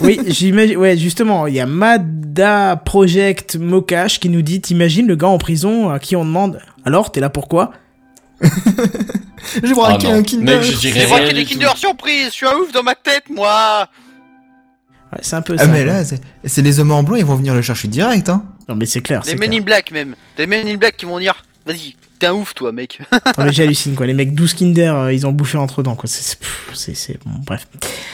oui, j'imagine, ouais, justement, il y a Mada Project Mokash qui nous dit, t'imagines le gars en prison à qui on demande, alors, t'es là pourquoi? J'ai braqué Ah un Kinder. Mec, je dirais J'ai braqué des tout. Kinder surprise, je suis un ouf dans ma tête, moi Ouais, c'est un peu Ah ça. mais quoi. là, c'est c'est les hommes en blanc, ils vont venir le chercher direct, hein. Non, mais c'est clair, Des c'est Men clair. in Black même. Des Men in Black qui vont dire, vas-y, t'es un ouf toi mec. Non, mais j'hallucine, quoi. Les mecs 12 Kinder, euh, ils ont bouffé entre dents, quoi. C'est, bon, bref.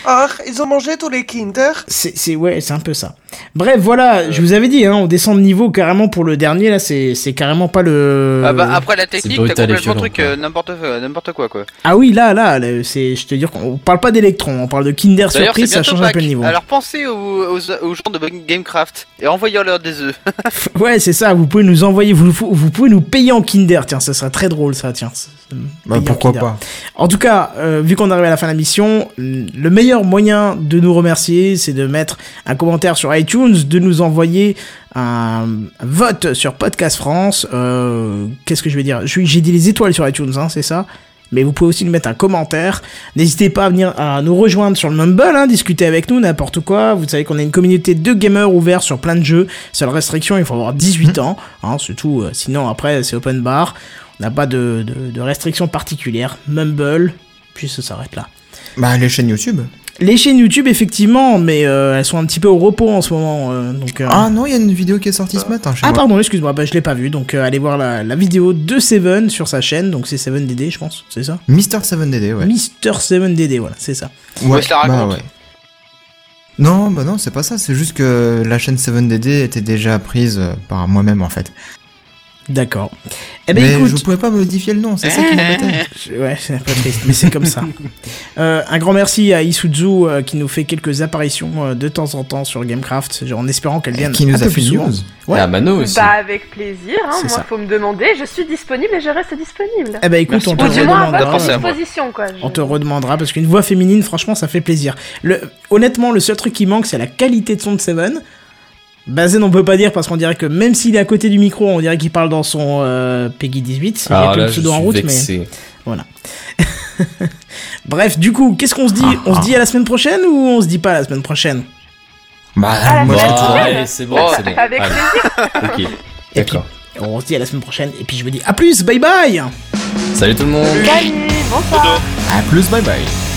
Ah, ils ont mangé tous les Kinder C'est, c'est, ouais, c'est un peu ça. Bref, voilà, je vous avais dit, hein, on descend de niveau carrément pour le dernier, là, c'est, c'est carrément pas le... Ah bah après la technique, t'as complètement violent, truc quoi. euh, n'importe euh, n'importe quoi quoi. Ah oui, là, là, là, c'est, je te dire qu'on parle pas d'électron, on parle de Kinder Surprise, ça change un peu le niveau. Alors pensez aux, aux, aux gens de Gamecraft et envoyez-leur des œufs. Ouais, c'est ça, vous pouvez nous envoyer, vous, vous pouvez nous payer en Kinder, tiens, ça serait très drôle, ça, tiens. Bah pourquoi pas. En tout cas, euh, vu qu'on arrive à la fin de la mission, le meilleur moyen de nous remercier, c'est de mettre un commentaire sur iTunes, de nous envoyer un vote sur Podcast France. Euh, Qu'est-ce que je vais dire? J'ai dit les étoiles sur iTunes, hein, c'est ça? Mais vous pouvez aussi nous mettre un commentaire. N'hésitez pas à venir à nous rejoindre sur le Mumble, hein, discuter avec nous, n'importe quoi. Vous savez qu'on a une communauté de gamers ouverts sur plein de jeux. Seule restriction, il faut avoir 18 ans. Hein, c'est tout. Euh, Sinon, après, c'est open bar. On n'a pas de, de, de restrictions particulières. Mumble, puis ça s'arrête là. Bah les chaînes YouTube. Les chaînes YouTube, effectivement, mais euh, elles sont un petit peu au repos en ce moment. euh, donc, euh, Ah non, il y a une vidéo qui est sortie ce matin chez ah moi. pardon, excuse-moi, bah, je l'ai pas vu. Donc euh, allez voir la, la vidéo de Seven sur sa chaîne. Donc c'est 7DD, je pense, c'est ça? Mister 7DD, ouais. Mister 7DD, voilà, c'est ça. Ouais, se la bah raconte. ouais. Non, bah non, c'est pas ça. C'est juste que la chaîne 7DD était déjà prise euh, par moi-même en fait. D'accord. Eh ben Mais écoute, je pouvais pas modifier le nom, c'est ça qui m'embêtait. Ouais, c'est un peu triste, mais c'est comme ça. Euh, un grand merci à Isuzu euh, qui nous fait quelques apparitions euh, de temps en temps sur Gamecraft, en espérant qu'elle vienne qui nous un a peu fait plus news. Ouais. Ah, Mano aussi. Bah avec plaisir, hein. C'est moi ça. faut me demander, je suis disponible et je reste disponible. Eh ben écoute, Merci on te à redemandera. à quoi. je- On te redemandera parce qu'une voix féminine, franchement, ça fait plaisir. Le, honnêtement, le seul truc qui manque, c'est la qualité de son de Seven. Bazen, on peut pas dire parce qu'on dirait que même s'il est à côté du micro, on dirait qu'il parle dans son euh, Peggy 18. Il y a Ah le là, je pseudo en suis route, vexé. Voilà. Bref, du coup, qu'est-ce qu'on se dit? On se dit à la semaine prochaine ou on se dit pas à la semaine prochaine? Bah, la moi, c'est bon, Oh, c'est bon. Avec plaisir. Ok. Et puis, on se dit à la semaine prochaine. Et puis je vous dis à plus, bye bye Salut tout le monde. Salut, bonsoir. à plus, bye bye.